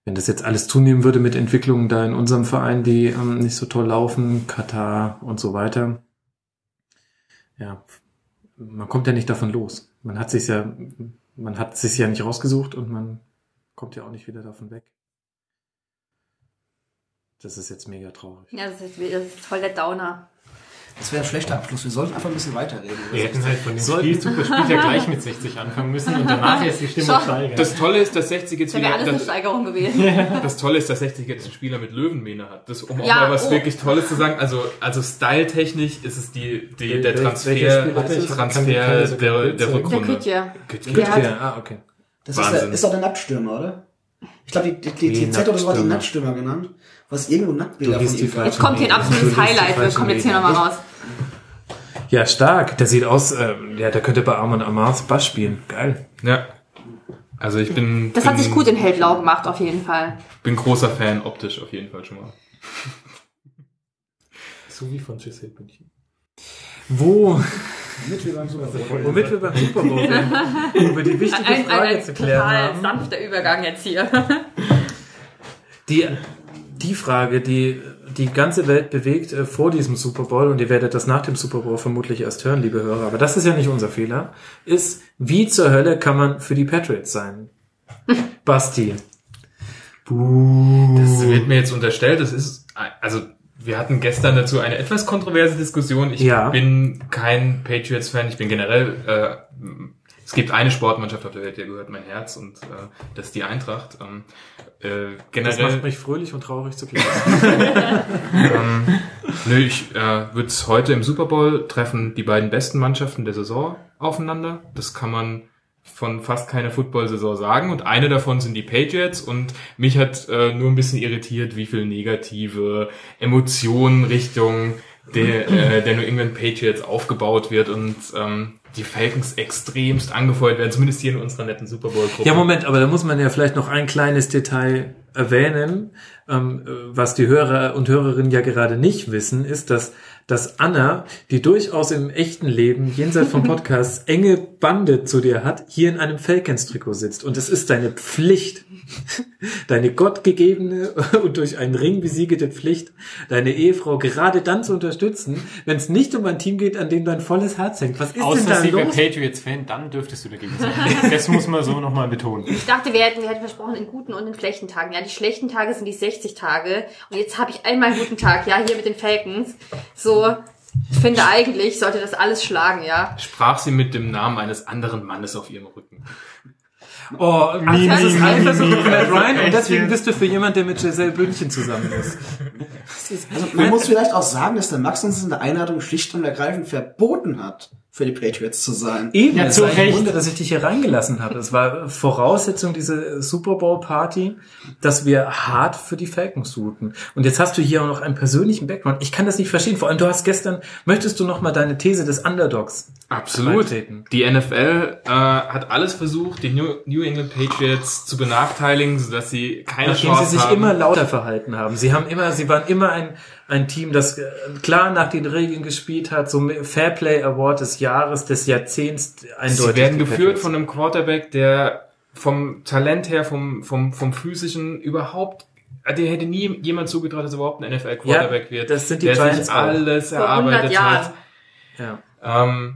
wenn das jetzt alles zunehmen würde mit Entwicklungen da in unserem Verein, die ähm, nicht so toll laufen, Katar und so weiter. Ja, man kommt ja nicht davon los. Man hat sich ja, man hat sich ja nicht rausgesucht und man kommt ja auch nicht wieder davon weg. Das ist jetzt mega traurig. Ja, das ist, das ist voll der Downer. Das wäre ein schlechter Abschluss. Wir sollten einfach ein bisschen weiterreden. Wir hätten halt von dem Sollten- Spiel Super Spiel ja gleich mit 60 anfangen müssen und danach jetzt die Stimmung Schon. steigern. Das Tolle ist, dass 60 jetzt Das wieder, alles eine das, Steigerung gewesen. das Tolle ist, dass 60 jetzt einen Spieler mit Löwenmähne hat. Das, um auch Ja, mal was oh. wirklich Tolles zu sagen. Also, also styletechnisch ist es die, die, der Transfer? Transfer das der, der zeigen? Der Rückrunde. Kütje. Kütje. Der hat- Ja, ah, okay. Das ist, Wahnsinn. ist doch der Nacktstürmer, oder? Ich glaube, die, die, die, die Z oder so hat die? Nacktstürmer genannt. Was irgendwo Nacktbilder von die ihm. Jetzt kommt hier ein absolutes Highlight. Wir kommen jetzt hier nochmal raus. Ja, stark. Der sieht aus, äh, ja, der könnte bei Armand Amars Bass spielen. Geil. Ja. Also ich bin. Das bin, hat sich gut in hellblau gemacht, auf jeden Fall. Bin großer Fan optisch auf jeden Fall schon mal. So wie von Giselle Bündchen. Wo, Damit wir beim Super Bowl womit wir beim Super Bowl sind, über die wichtige Ein, Frage ein zu klären total haben. sanfter Übergang jetzt hier. Die, die Frage, die die ganze Welt bewegt äh, vor diesem Super Bowl, und ihr werdet das nach dem Super Bowl vermutlich erst hören, liebe Hörer, aber das ist ja nicht unser Fehler, ist, wie zur Hölle kann man für die Patriots sein? Basti. Das wird mir jetzt unterstellt, das ist, also wir hatten gestern dazu eine etwas kontroverse Diskussion. Ich Ja. bin kein Patriots-Fan, ich bin generell, äh, es gibt eine Sportmannschaft auf der Welt, der gehört mein Herz und äh, das ist die Eintracht. Ähm, äh, Das generell, macht mich fröhlich und traurig zugleich. ähm, nö, ich äh, würde es heute im Super Bowl treffen die beiden besten Mannschaften der Saison aufeinander. Das kann man von fast keiner Football-Saison sagen und eine davon sind die Patriots und mich hat äh, nur ein bisschen irritiert, wie viel negative Emotionen Richtung der, äh, der New England Patriots aufgebaut wird und ähm, die Falcons extremst angefeuert werden, zumindest hier in unserer netten Super Bowl-Gruppe. Ja, Moment, aber da muss man ja vielleicht noch ein kleines Detail erwähnen. Ähm, äh, was die Hörer und Hörerinnen ja gerade nicht wissen, ist, dass, dass Anna, die durchaus im echten Leben, jenseits vom Podcast, enge Bande zu dir hat, hier in einem Falcons-Trikot sitzt. Und es ist deine Pflicht, deine gottgegebene und durch einen Ring besiegete Pflicht, deine Ehefrau gerade dann zu unterstützen, wenn es nicht um ein Team geht, an dem dein volles Herz hängt. Was ist Außer denn da sie wäre los? Patriots-Fan, dann dürftest du dagegen sein. Das muss man so nochmal betonen. Ich dachte, wir hätten, wir hätten versprochen, in guten und in schlechten Tagen. Ja, die schlechten Tage sind die 60 Tage. Und jetzt habe ich einmal einen guten Tag, ja, hier mit den Falcons. So, ich finde eigentlich, sollte das alles schlagen, ja. Sprach sie mit dem Namen eines anderen Mannes auf ihrem Rücken. Oh, Mimi, das ist Eifersucht von Matt Ryan und deswegen bist du für jemand, der mit Giselle Bündchen zusammen ist. Also man muss vielleicht auch sagen, dass der Max uns in der Einladung schlicht und ergreifend verboten hat, für die Patriots zu sein. Eben, Ja, es zu ein Recht. Wunder, dass ich dich hier reingelassen habe. Es war Voraussetzung dieser Super Bowl Party, dass wir hart für die Falcons suchen. Und jetzt hast du hier auch noch einen persönlichen Background. Ich kann das nicht verstehen. Vor allem, du hast gestern, möchtest du noch mal deine These des Underdogs Absolut. beitreten? Die NFL äh, hat alles versucht, die New, New England Patriots zu benachteiligen, sodass sie keine Nachdem Chance sie sich haben. immer lauter verhalten haben. Sie haben immer, sie waren immer ein, ein Team, das äh, klar nach den Regeln gespielt hat, so Fairplay Award des Jahres, des Jahrzehnts eindeutig. sie werden geführt Patriots. von einem Quarterback, der vom Talent her, vom, vom, vom physischen überhaupt der hätte nie jemand zugetraut, dass er überhaupt ein NFL-Quarterback Ja, wird. das sind die der Giants sich auch. alles Vor 100 erarbeitet Jahren. hat. Ja. Ähm,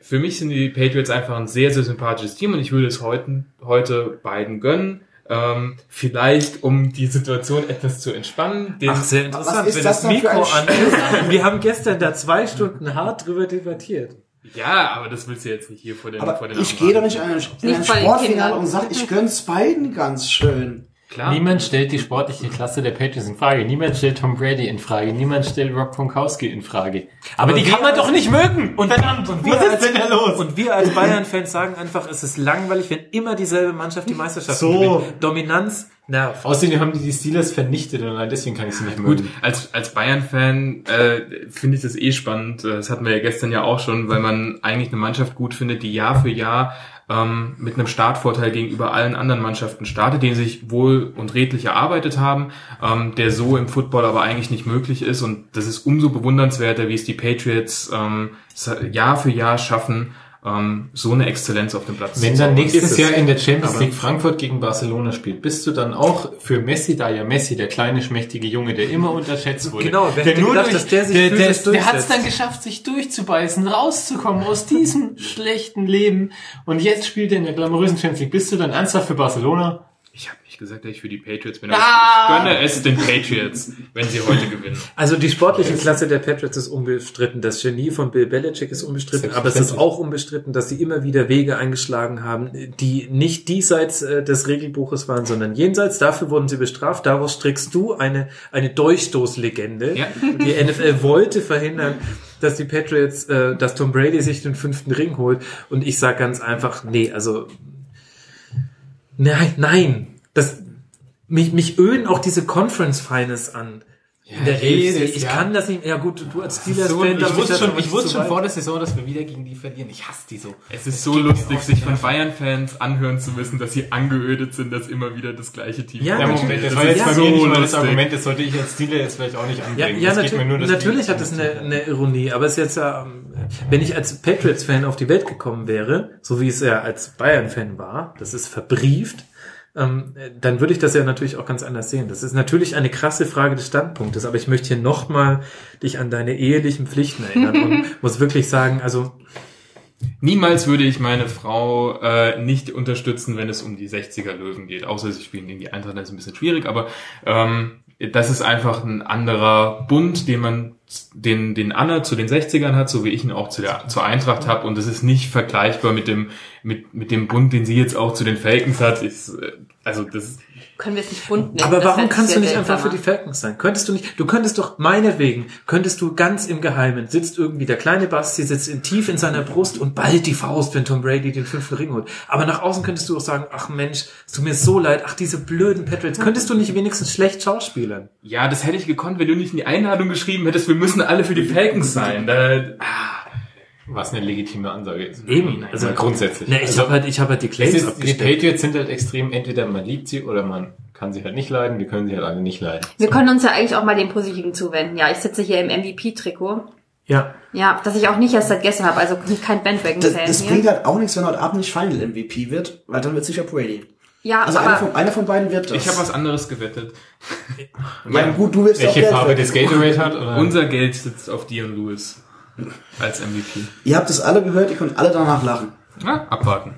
für mich sind die Patriots einfach ein sehr, sehr sympathisches Team und ich würde es heute, heute beiden gönnen. Ähm, vielleicht, um die Situation etwas zu entspannen. Den, Ach, sehr interessant. Wenn das das Mikro an ist. Wir haben gestern da zwei Stunden hart drüber debattiert. ja, aber das willst du jetzt nicht hier vor den, Aber vor den ich gehe doch nicht in ein, ein Sportfinale und sage, ich gönn's beiden ganz schön. Klar. Niemand stellt die sportliche Klasse der Patriots in Frage. Niemand stellt Tom Brady in Frage. Niemand stellt Rob Gronkowski in Frage. Aber, Aber die kann man doch nicht mögen. Und verdammt, Und wir, als, und wir als Bayern-Fans sagen einfach, es ist langweilig, wenn immer dieselbe Mannschaft die Meisterschaft So. gewinnt. Dominanz nervt. Außerdem haben die die Steelers vernichtet und allein deswegen kann ich sie nicht Gut, mögen. als, als Bayern-Fan äh, finde ich das eh spannend. Äh, Das hatten wir ja gestern ja auch schon, weil man eigentlich eine Mannschaft gut findet, die Jahr für Jahr ähm, mit einem Startvorteil gegenüber allen anderen Mannschaften startet, den sich wohl und redlich erarbeitet haben, ähm, der so im Football aber eigentlich nicht möglich ist. Und das ist umso bewundernswerter, wie es die Patriots ähm, Jahr für Jahr schaffen, ähm, so eine Exzellenz auf dem Platz Wenn dann nächstes. Jahr in der Champions League Frankfurt gegen Barcelona spielt, bist du dann auch für Messi, da ja Messi, der kleine, schmächtige Junge, der immer unterschätzt wurde. Genau, wer gedacht, der sich der, der, physisch der hat es dann geschafft, sich durchzubeißen, rauszukommen aus diesem schlechten Leben. Und jetzt spielt er in der glamourösen Champions League. Bist du dann ernsthaft für Barcelona? Gesagt, dass ich für die Patriots bin, aber ich gönne es den Patriots, wenn sie heute gewinnen. Also die sportliche Klasse der Patriots ist unbestritten. Das Genie von Bill Belichick ist unbestritten, aber es ist auch unbestritten, dass sie immer wieder Wege eingeschlagen haben, die nicht diesseits äh, des Regelbuches waren, sondern jenseits. Dafür wurden sie bestraft. Daraus strickst du eine, eine Durchstoßlegende. Ja. Die NFL wollte verhindern, dass die Patriots, äh, dass Tom Brady sich den fünften Ring holt. Und ich sage ganz einfach, nee, also Nein, nein. Das, mich, mich öden auch diese Conference Finals an. In der AFC, ich Jahr. kann das nicht, ja gut, du als Das ist so, Steelers-Fan, ich wusste das schon, ich wusste schon vor der Saison, dass wir wieder gegen die verlieren. Ich hasse die so. Es ist so lustig, sich von Bayern-Fans anhören zu müssen, dass sie angeödet sind, dass immer wieder das gleiche Team Ja, kommt. Der natürlich. Moment, das Das war ist jetzt bei so mir nicht mal das. Argument, das sollte ich als Stile jetzt vielleicht auch nicht Ja, anbringen. ja geht mir nur, natürlich, natürlich hat es eine, eine Ironie, aber es ist jetzt ja, ähm, wenn ich als Patriots-Fan auf die Welt gekommen wäre, so wie es ja als Bayern-Fan war, das ist verbrieft, ähm, dann würde ich das ja natürlich auch ganz anders sehen. Das ist natürlich eine krasse Frage des Standpunktes, aber ich möchte hier nochmal dich an deine ehelichen Pflichten erinnern und muss wirklich sagen, also Niemals würde ich meine Frau äh, nicht unterstützen, wenn es um die 60er Löwen geht. Außer sie spielen gegen die Eintracht, das ist ein bisschen schwierig, aber ähm, das ist einfach ein anderer Bund, den man, den, den Anna zu den 60ern hat, so wie ich ihn auch zu der, zur Eintracht habe. Und das ist nicht vergleichbar mit dem, mit, mit dem Bund, den sie jetzt auch zu den Falcons hat. Ist, äh, also das Können wir es nicht bunt nennen. Aber warum wäre kannst du nicht einfach für die Falcons sein? Könntest du nicht, du könntest doch meinetwegen, könntest du ganz im Geheimen, sitzt irgendwie der kleine Basti, sitzt in, tief in seiner Brust und ballt die Faust, wenn Tom Brady den fünften Ring holt. Aber nach außen könntest du auch sagen, ach Mensch, es tut mir so leid, ach diese blöden Patriots, könntest du nicht wenigstens schlecht schauspielern? Ja, das hätte ich gekonnt, wenn du nicht in die Einladung geschrieben hättest, wir müssen alle für die Falcons sein. Da, Was eine legitime Ansage ist. Eben, Also also grundsätzlich. Ne, ich also, habe halt, ich habe halt die Claims ist, die. Patriots sind halt extrem, entweder man liebt sie oder man kann sie halt nicht leiden, wir können sie halt alle nicht leiden. Wir können uns ja eigentlich auch mal dem Positiven zuwenden. Ja, ich sitze hier im MVP-Trikot. Ja, Ja, das ich auch nicht erst seit gestern habe, also kein Das, Bandwagon-Fan das hier. bringt halt auch nichts, wenn heute Abend nicht Final MVP wird, weil dann wird sicher Brady. Ja, Also einer aber von, einer von beiden wird das. ich habe was anderes gewettet. ja, gut, du willst Welche Farbe das Gatorade hat? Oder? Unser Geld sitzt auf Dion Lewis als MVP. Ihr habt es alle gehört, ihr könnt alle danach lachen. Ja, abwarten.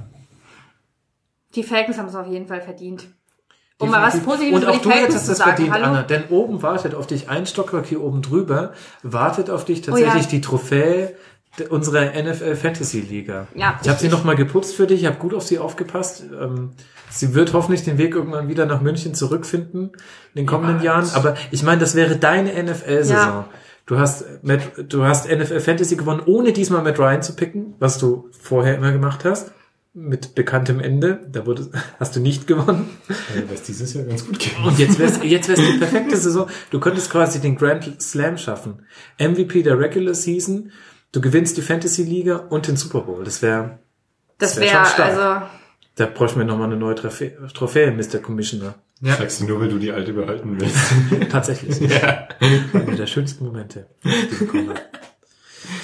die Falcons haben es auf jeden Fall verdient. Um mal was Positives Und über auch die du zu es sagen. verdient, Hallo? Anna, denn oben wartet auf dich ein Stockwerk hier oben drüber, wartet auf dich tatsächlich Oh ja. die Trophäe unserer NFL Fantasy Liga. Ja, ich habe sie richtig. noch mal geputzt für dich, ich habe gut auf sie aufgepasst. Ähm, sie wird hoffentlich den Weg irgendwann wieder nach München zurückfinden in den kommenden Jahren. Aber ich meine, das wäre deine NFL-Saison. Ja. Du hast Matt, du hast NFL Fantasy gewonnen, ohne diesmal Matt Ryan zu picken, was du vorher immer gemacht hast. Mit bekanntem Ende. Da wurde, hast du nicht gewonnen. Ja, das dieses Jahr ganz gut geht. Und jetzt wär's, jetzt wär's die perfekte Saison. Du könntest quasi den Grand Slam schaffen. MVP der Regular Season. Du gewinnst die Fantasy Liga und den Super Bowl. Das wäre, Das wär wäre, schon stark. also, da bräuchten wir nochmal eine neue Trophäe, Trophäe, Mr. Commissioner. Ja. Sagst du nur, weil du die alte behalten willst. Tatsächlich. ja. Eine der schönsten Momente. die ich bekommen habe.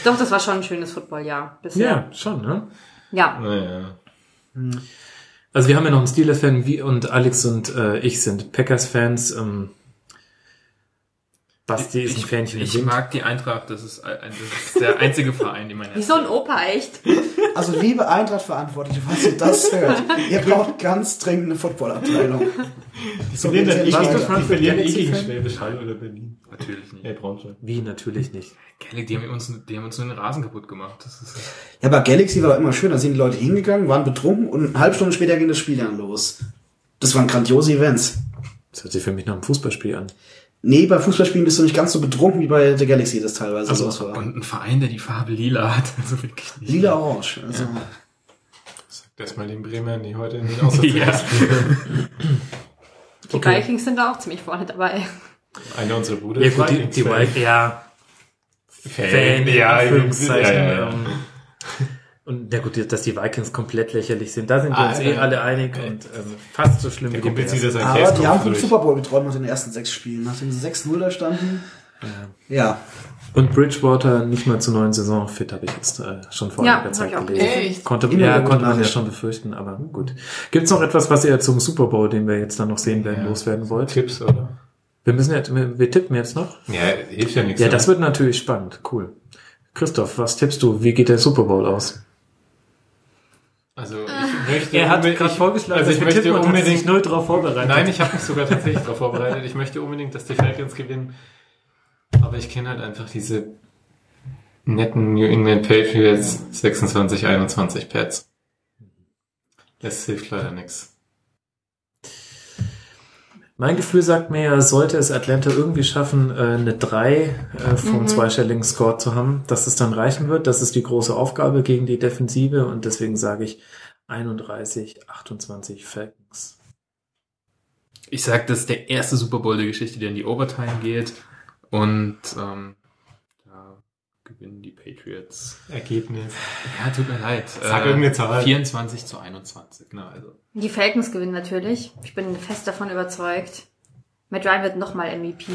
doch, das war schon ein schönes Footballjahr bisher. Ja, schon, ne? Ja. Naja. Also wir haben ja noch einen Steelers-Fan, wie und Alex und äh, ich sind Packers-Fans. Ähm, Basti ist ein Fähnchen Ich Wind. mag die Eintracht, das ist, ein, das ist der einzige Verein, den man Wie so ein Opa, echt. Also liebe Eintracht-Verantwortliche, falls ihr das hört, ihr braucht ganz dringend eine Footballabteilung. So eh die verlieren eh Galaxy gegen? Schwäbisch Hall oder Berlin. Natürlich nicht. Hey, Braunschweig. Wie, natürlich nicht. Kelly, die haben uns, die haben uns nur den Rasen kaputt gemacht. Das ist, Ja, aber Galaxy war immer schön, da sind die Leute hingegangen, waren betrunken und eine halbe Stunde später ging das Spiel dann los. Das waren grandiose Events. Das hört sich für mich nach einem Fußballspiel an. Nee, bei Fußballspielen bist du nicht ganz so betrunken wie bei der Galaxy das teilweise Also, so war. und ein Verein, der die Farbe lila hat. Also wirklich nicht. Lila Orange. Also, Sag das mal den Bremer, die heute nicht außer Ja. Die Okay. Vikings sind da auch ziemlich vorne dabei. Einer unserer Brüder Ja ist gut, die, Vikings die Fan. Wild, ja, Fan, Fan, ja, Anführungszeichen. ja, ja. Und ja gut, dass die Vikings komplett lächerlich sind, da sind wir Ah, uns eh ja. alle einig und ähm, fast so schlimm Der wie die Bears. aber die haben vom. Super Bowl geträumt aus den ersten sechs Spielen. Nachdem sie 6-0 da standen. Ja. Und Bridgewater nicht mal zur neuen Saison fit, habe ich jetzt äh, schon vor Ja, einiger Zeit gelesen. gelesen. Konnte, Immer ja, konnte man ja schon befürchten, aber gut. Gibt's noch etwas, was ihr zum Super Bowl, den wir jetzt dann noch sehen werden, Ja. loswerden wollt? Tipps, oder? Wir müssen jetzt, wir, wir tippen jetzt noch. Ja, hilft ja nichts. Ja, das wird natürlich spannend. Cool. Christoph, was tippst du? Wie geht der Super Bowl aus? Also, ich möchte Er hat unbedingt- gerade vorgeschlagen, also ich dass wir möchte hat sich unbedingt, null drauf vorbereitet. nein, ich habe mich sogar tatsächlich darauf vorbereitet. Ich möchte unbedingt, dass die Falcons gewinnen. Aber ich kenne halt einfach diese netten New England Patriots 26, 21 Pets. Das hilft leider nichts. Mein Gefühl sagt mir, ja, sollte es Atlanta irgendwie schaffen, äh, eine 3 äh, vom zweistelligen Score zu haben, dass es dann reichen wird. Das ist die große Aufgabe gegen die Defensive und deswegen sage ich 31, 28 Falcons. Ich sag, das ist der erste Super Bowl der Geschichte, der in die Overtime geht. Und ähm, da gewinnen die Patriots. Ergebnis. Ja, tut mir leid. Sag irgendeine Zahl. 24 zu 21. Genau, also. Die Falcons gewinnen natürlich. Ich bin fest davon überzeugt. Matt Ryan wird nochmal MVP.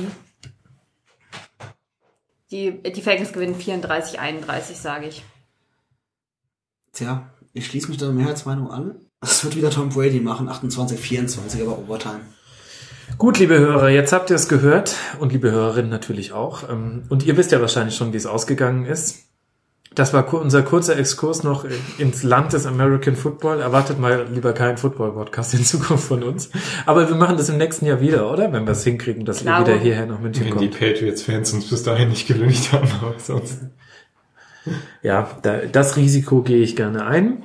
Die, die Falcons gewinnen 34, 31, sage ich. Tja, ich schließe mich der Mehrheitsmeinung an. Es wird wieder Tom Brady machen, 28, 24, aber Overtime. Gut, liebe Hörer, jetzt habt ihr es gehört und liebe Hörerinnen natürlich auch. Ähm, Und ihr wisst ja wahrscheinlich schon, wie es ausgegangen ist. Das war unser kurzer Exkurs noch ins Land des American Football. Erwartet mal lieber keinen Football-Podcast in Zukunft von uns. Aber wir machen das im nächsten Jahr wieder, oder? Wenn wir es hinkriegen, dass Klar. ihr wieder hierher nach München Wenn die kommt. Patriots-Fans uns bis dahin nicht gelüncht haben, aber sonst. Ja, da, das Risiko gehe ich gerne ein.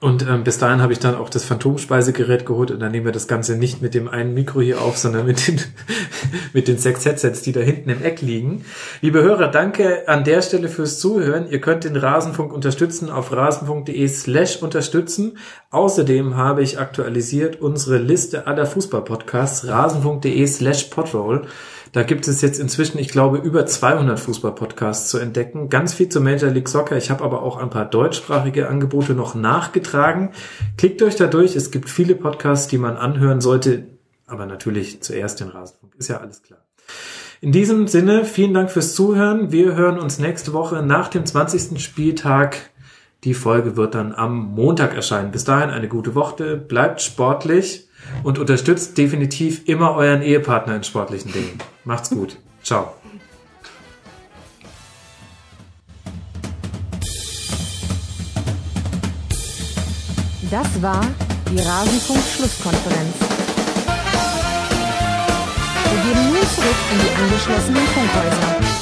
Und ähm, bis dahin habe ich dann auch das Phantomspeisegerät geholt und dann nehmen wir das Ganze nicht mit dem einen Mikro hier auf, sondern mit den, mit den sechs Headsets, die da hinten im Eck liegen. Liebe Hörer, danke an der Stelle fürs Zuhören. Ihr könnt den Rasenfunk unterstützen auf rasenfunk.de slash unterstützen. Außerdem habe ich aktualisiert unsere Liste aller Fußballpodcasts rasenfunk.de slash podroll. Da gibt es jetzt inzwischen, ich glaube, über 200 Fußball-Podcasts zu entdecken. Ganz viel zu Major League Soccer. Ich habe aber auch ein paar deutschsprachige Angebote noch nachgetragen. Klickt euch da durch. Es gibt viele Podcasts, die man anhören sollte. Aber natürlich zuerst den Rasenfunk. Ist ja alles klar. In diesem Sinne, vielen Dank fürs Zuhören. Wir hören uns nächste Woche nach dem 20. Spieltag. Die Folge wird dann am Montag erscheinen. Bis dahin eine gute Woche. Bleibt sportlich und unterstützt definitiv immer euren Ehepartner in sportlichen Dingen. Macht's gut. Ciao. Das war die Rasenfunk-Schlusskonferenz. Wir gehen nun zurück in die angeschlossenen Funkhäuser.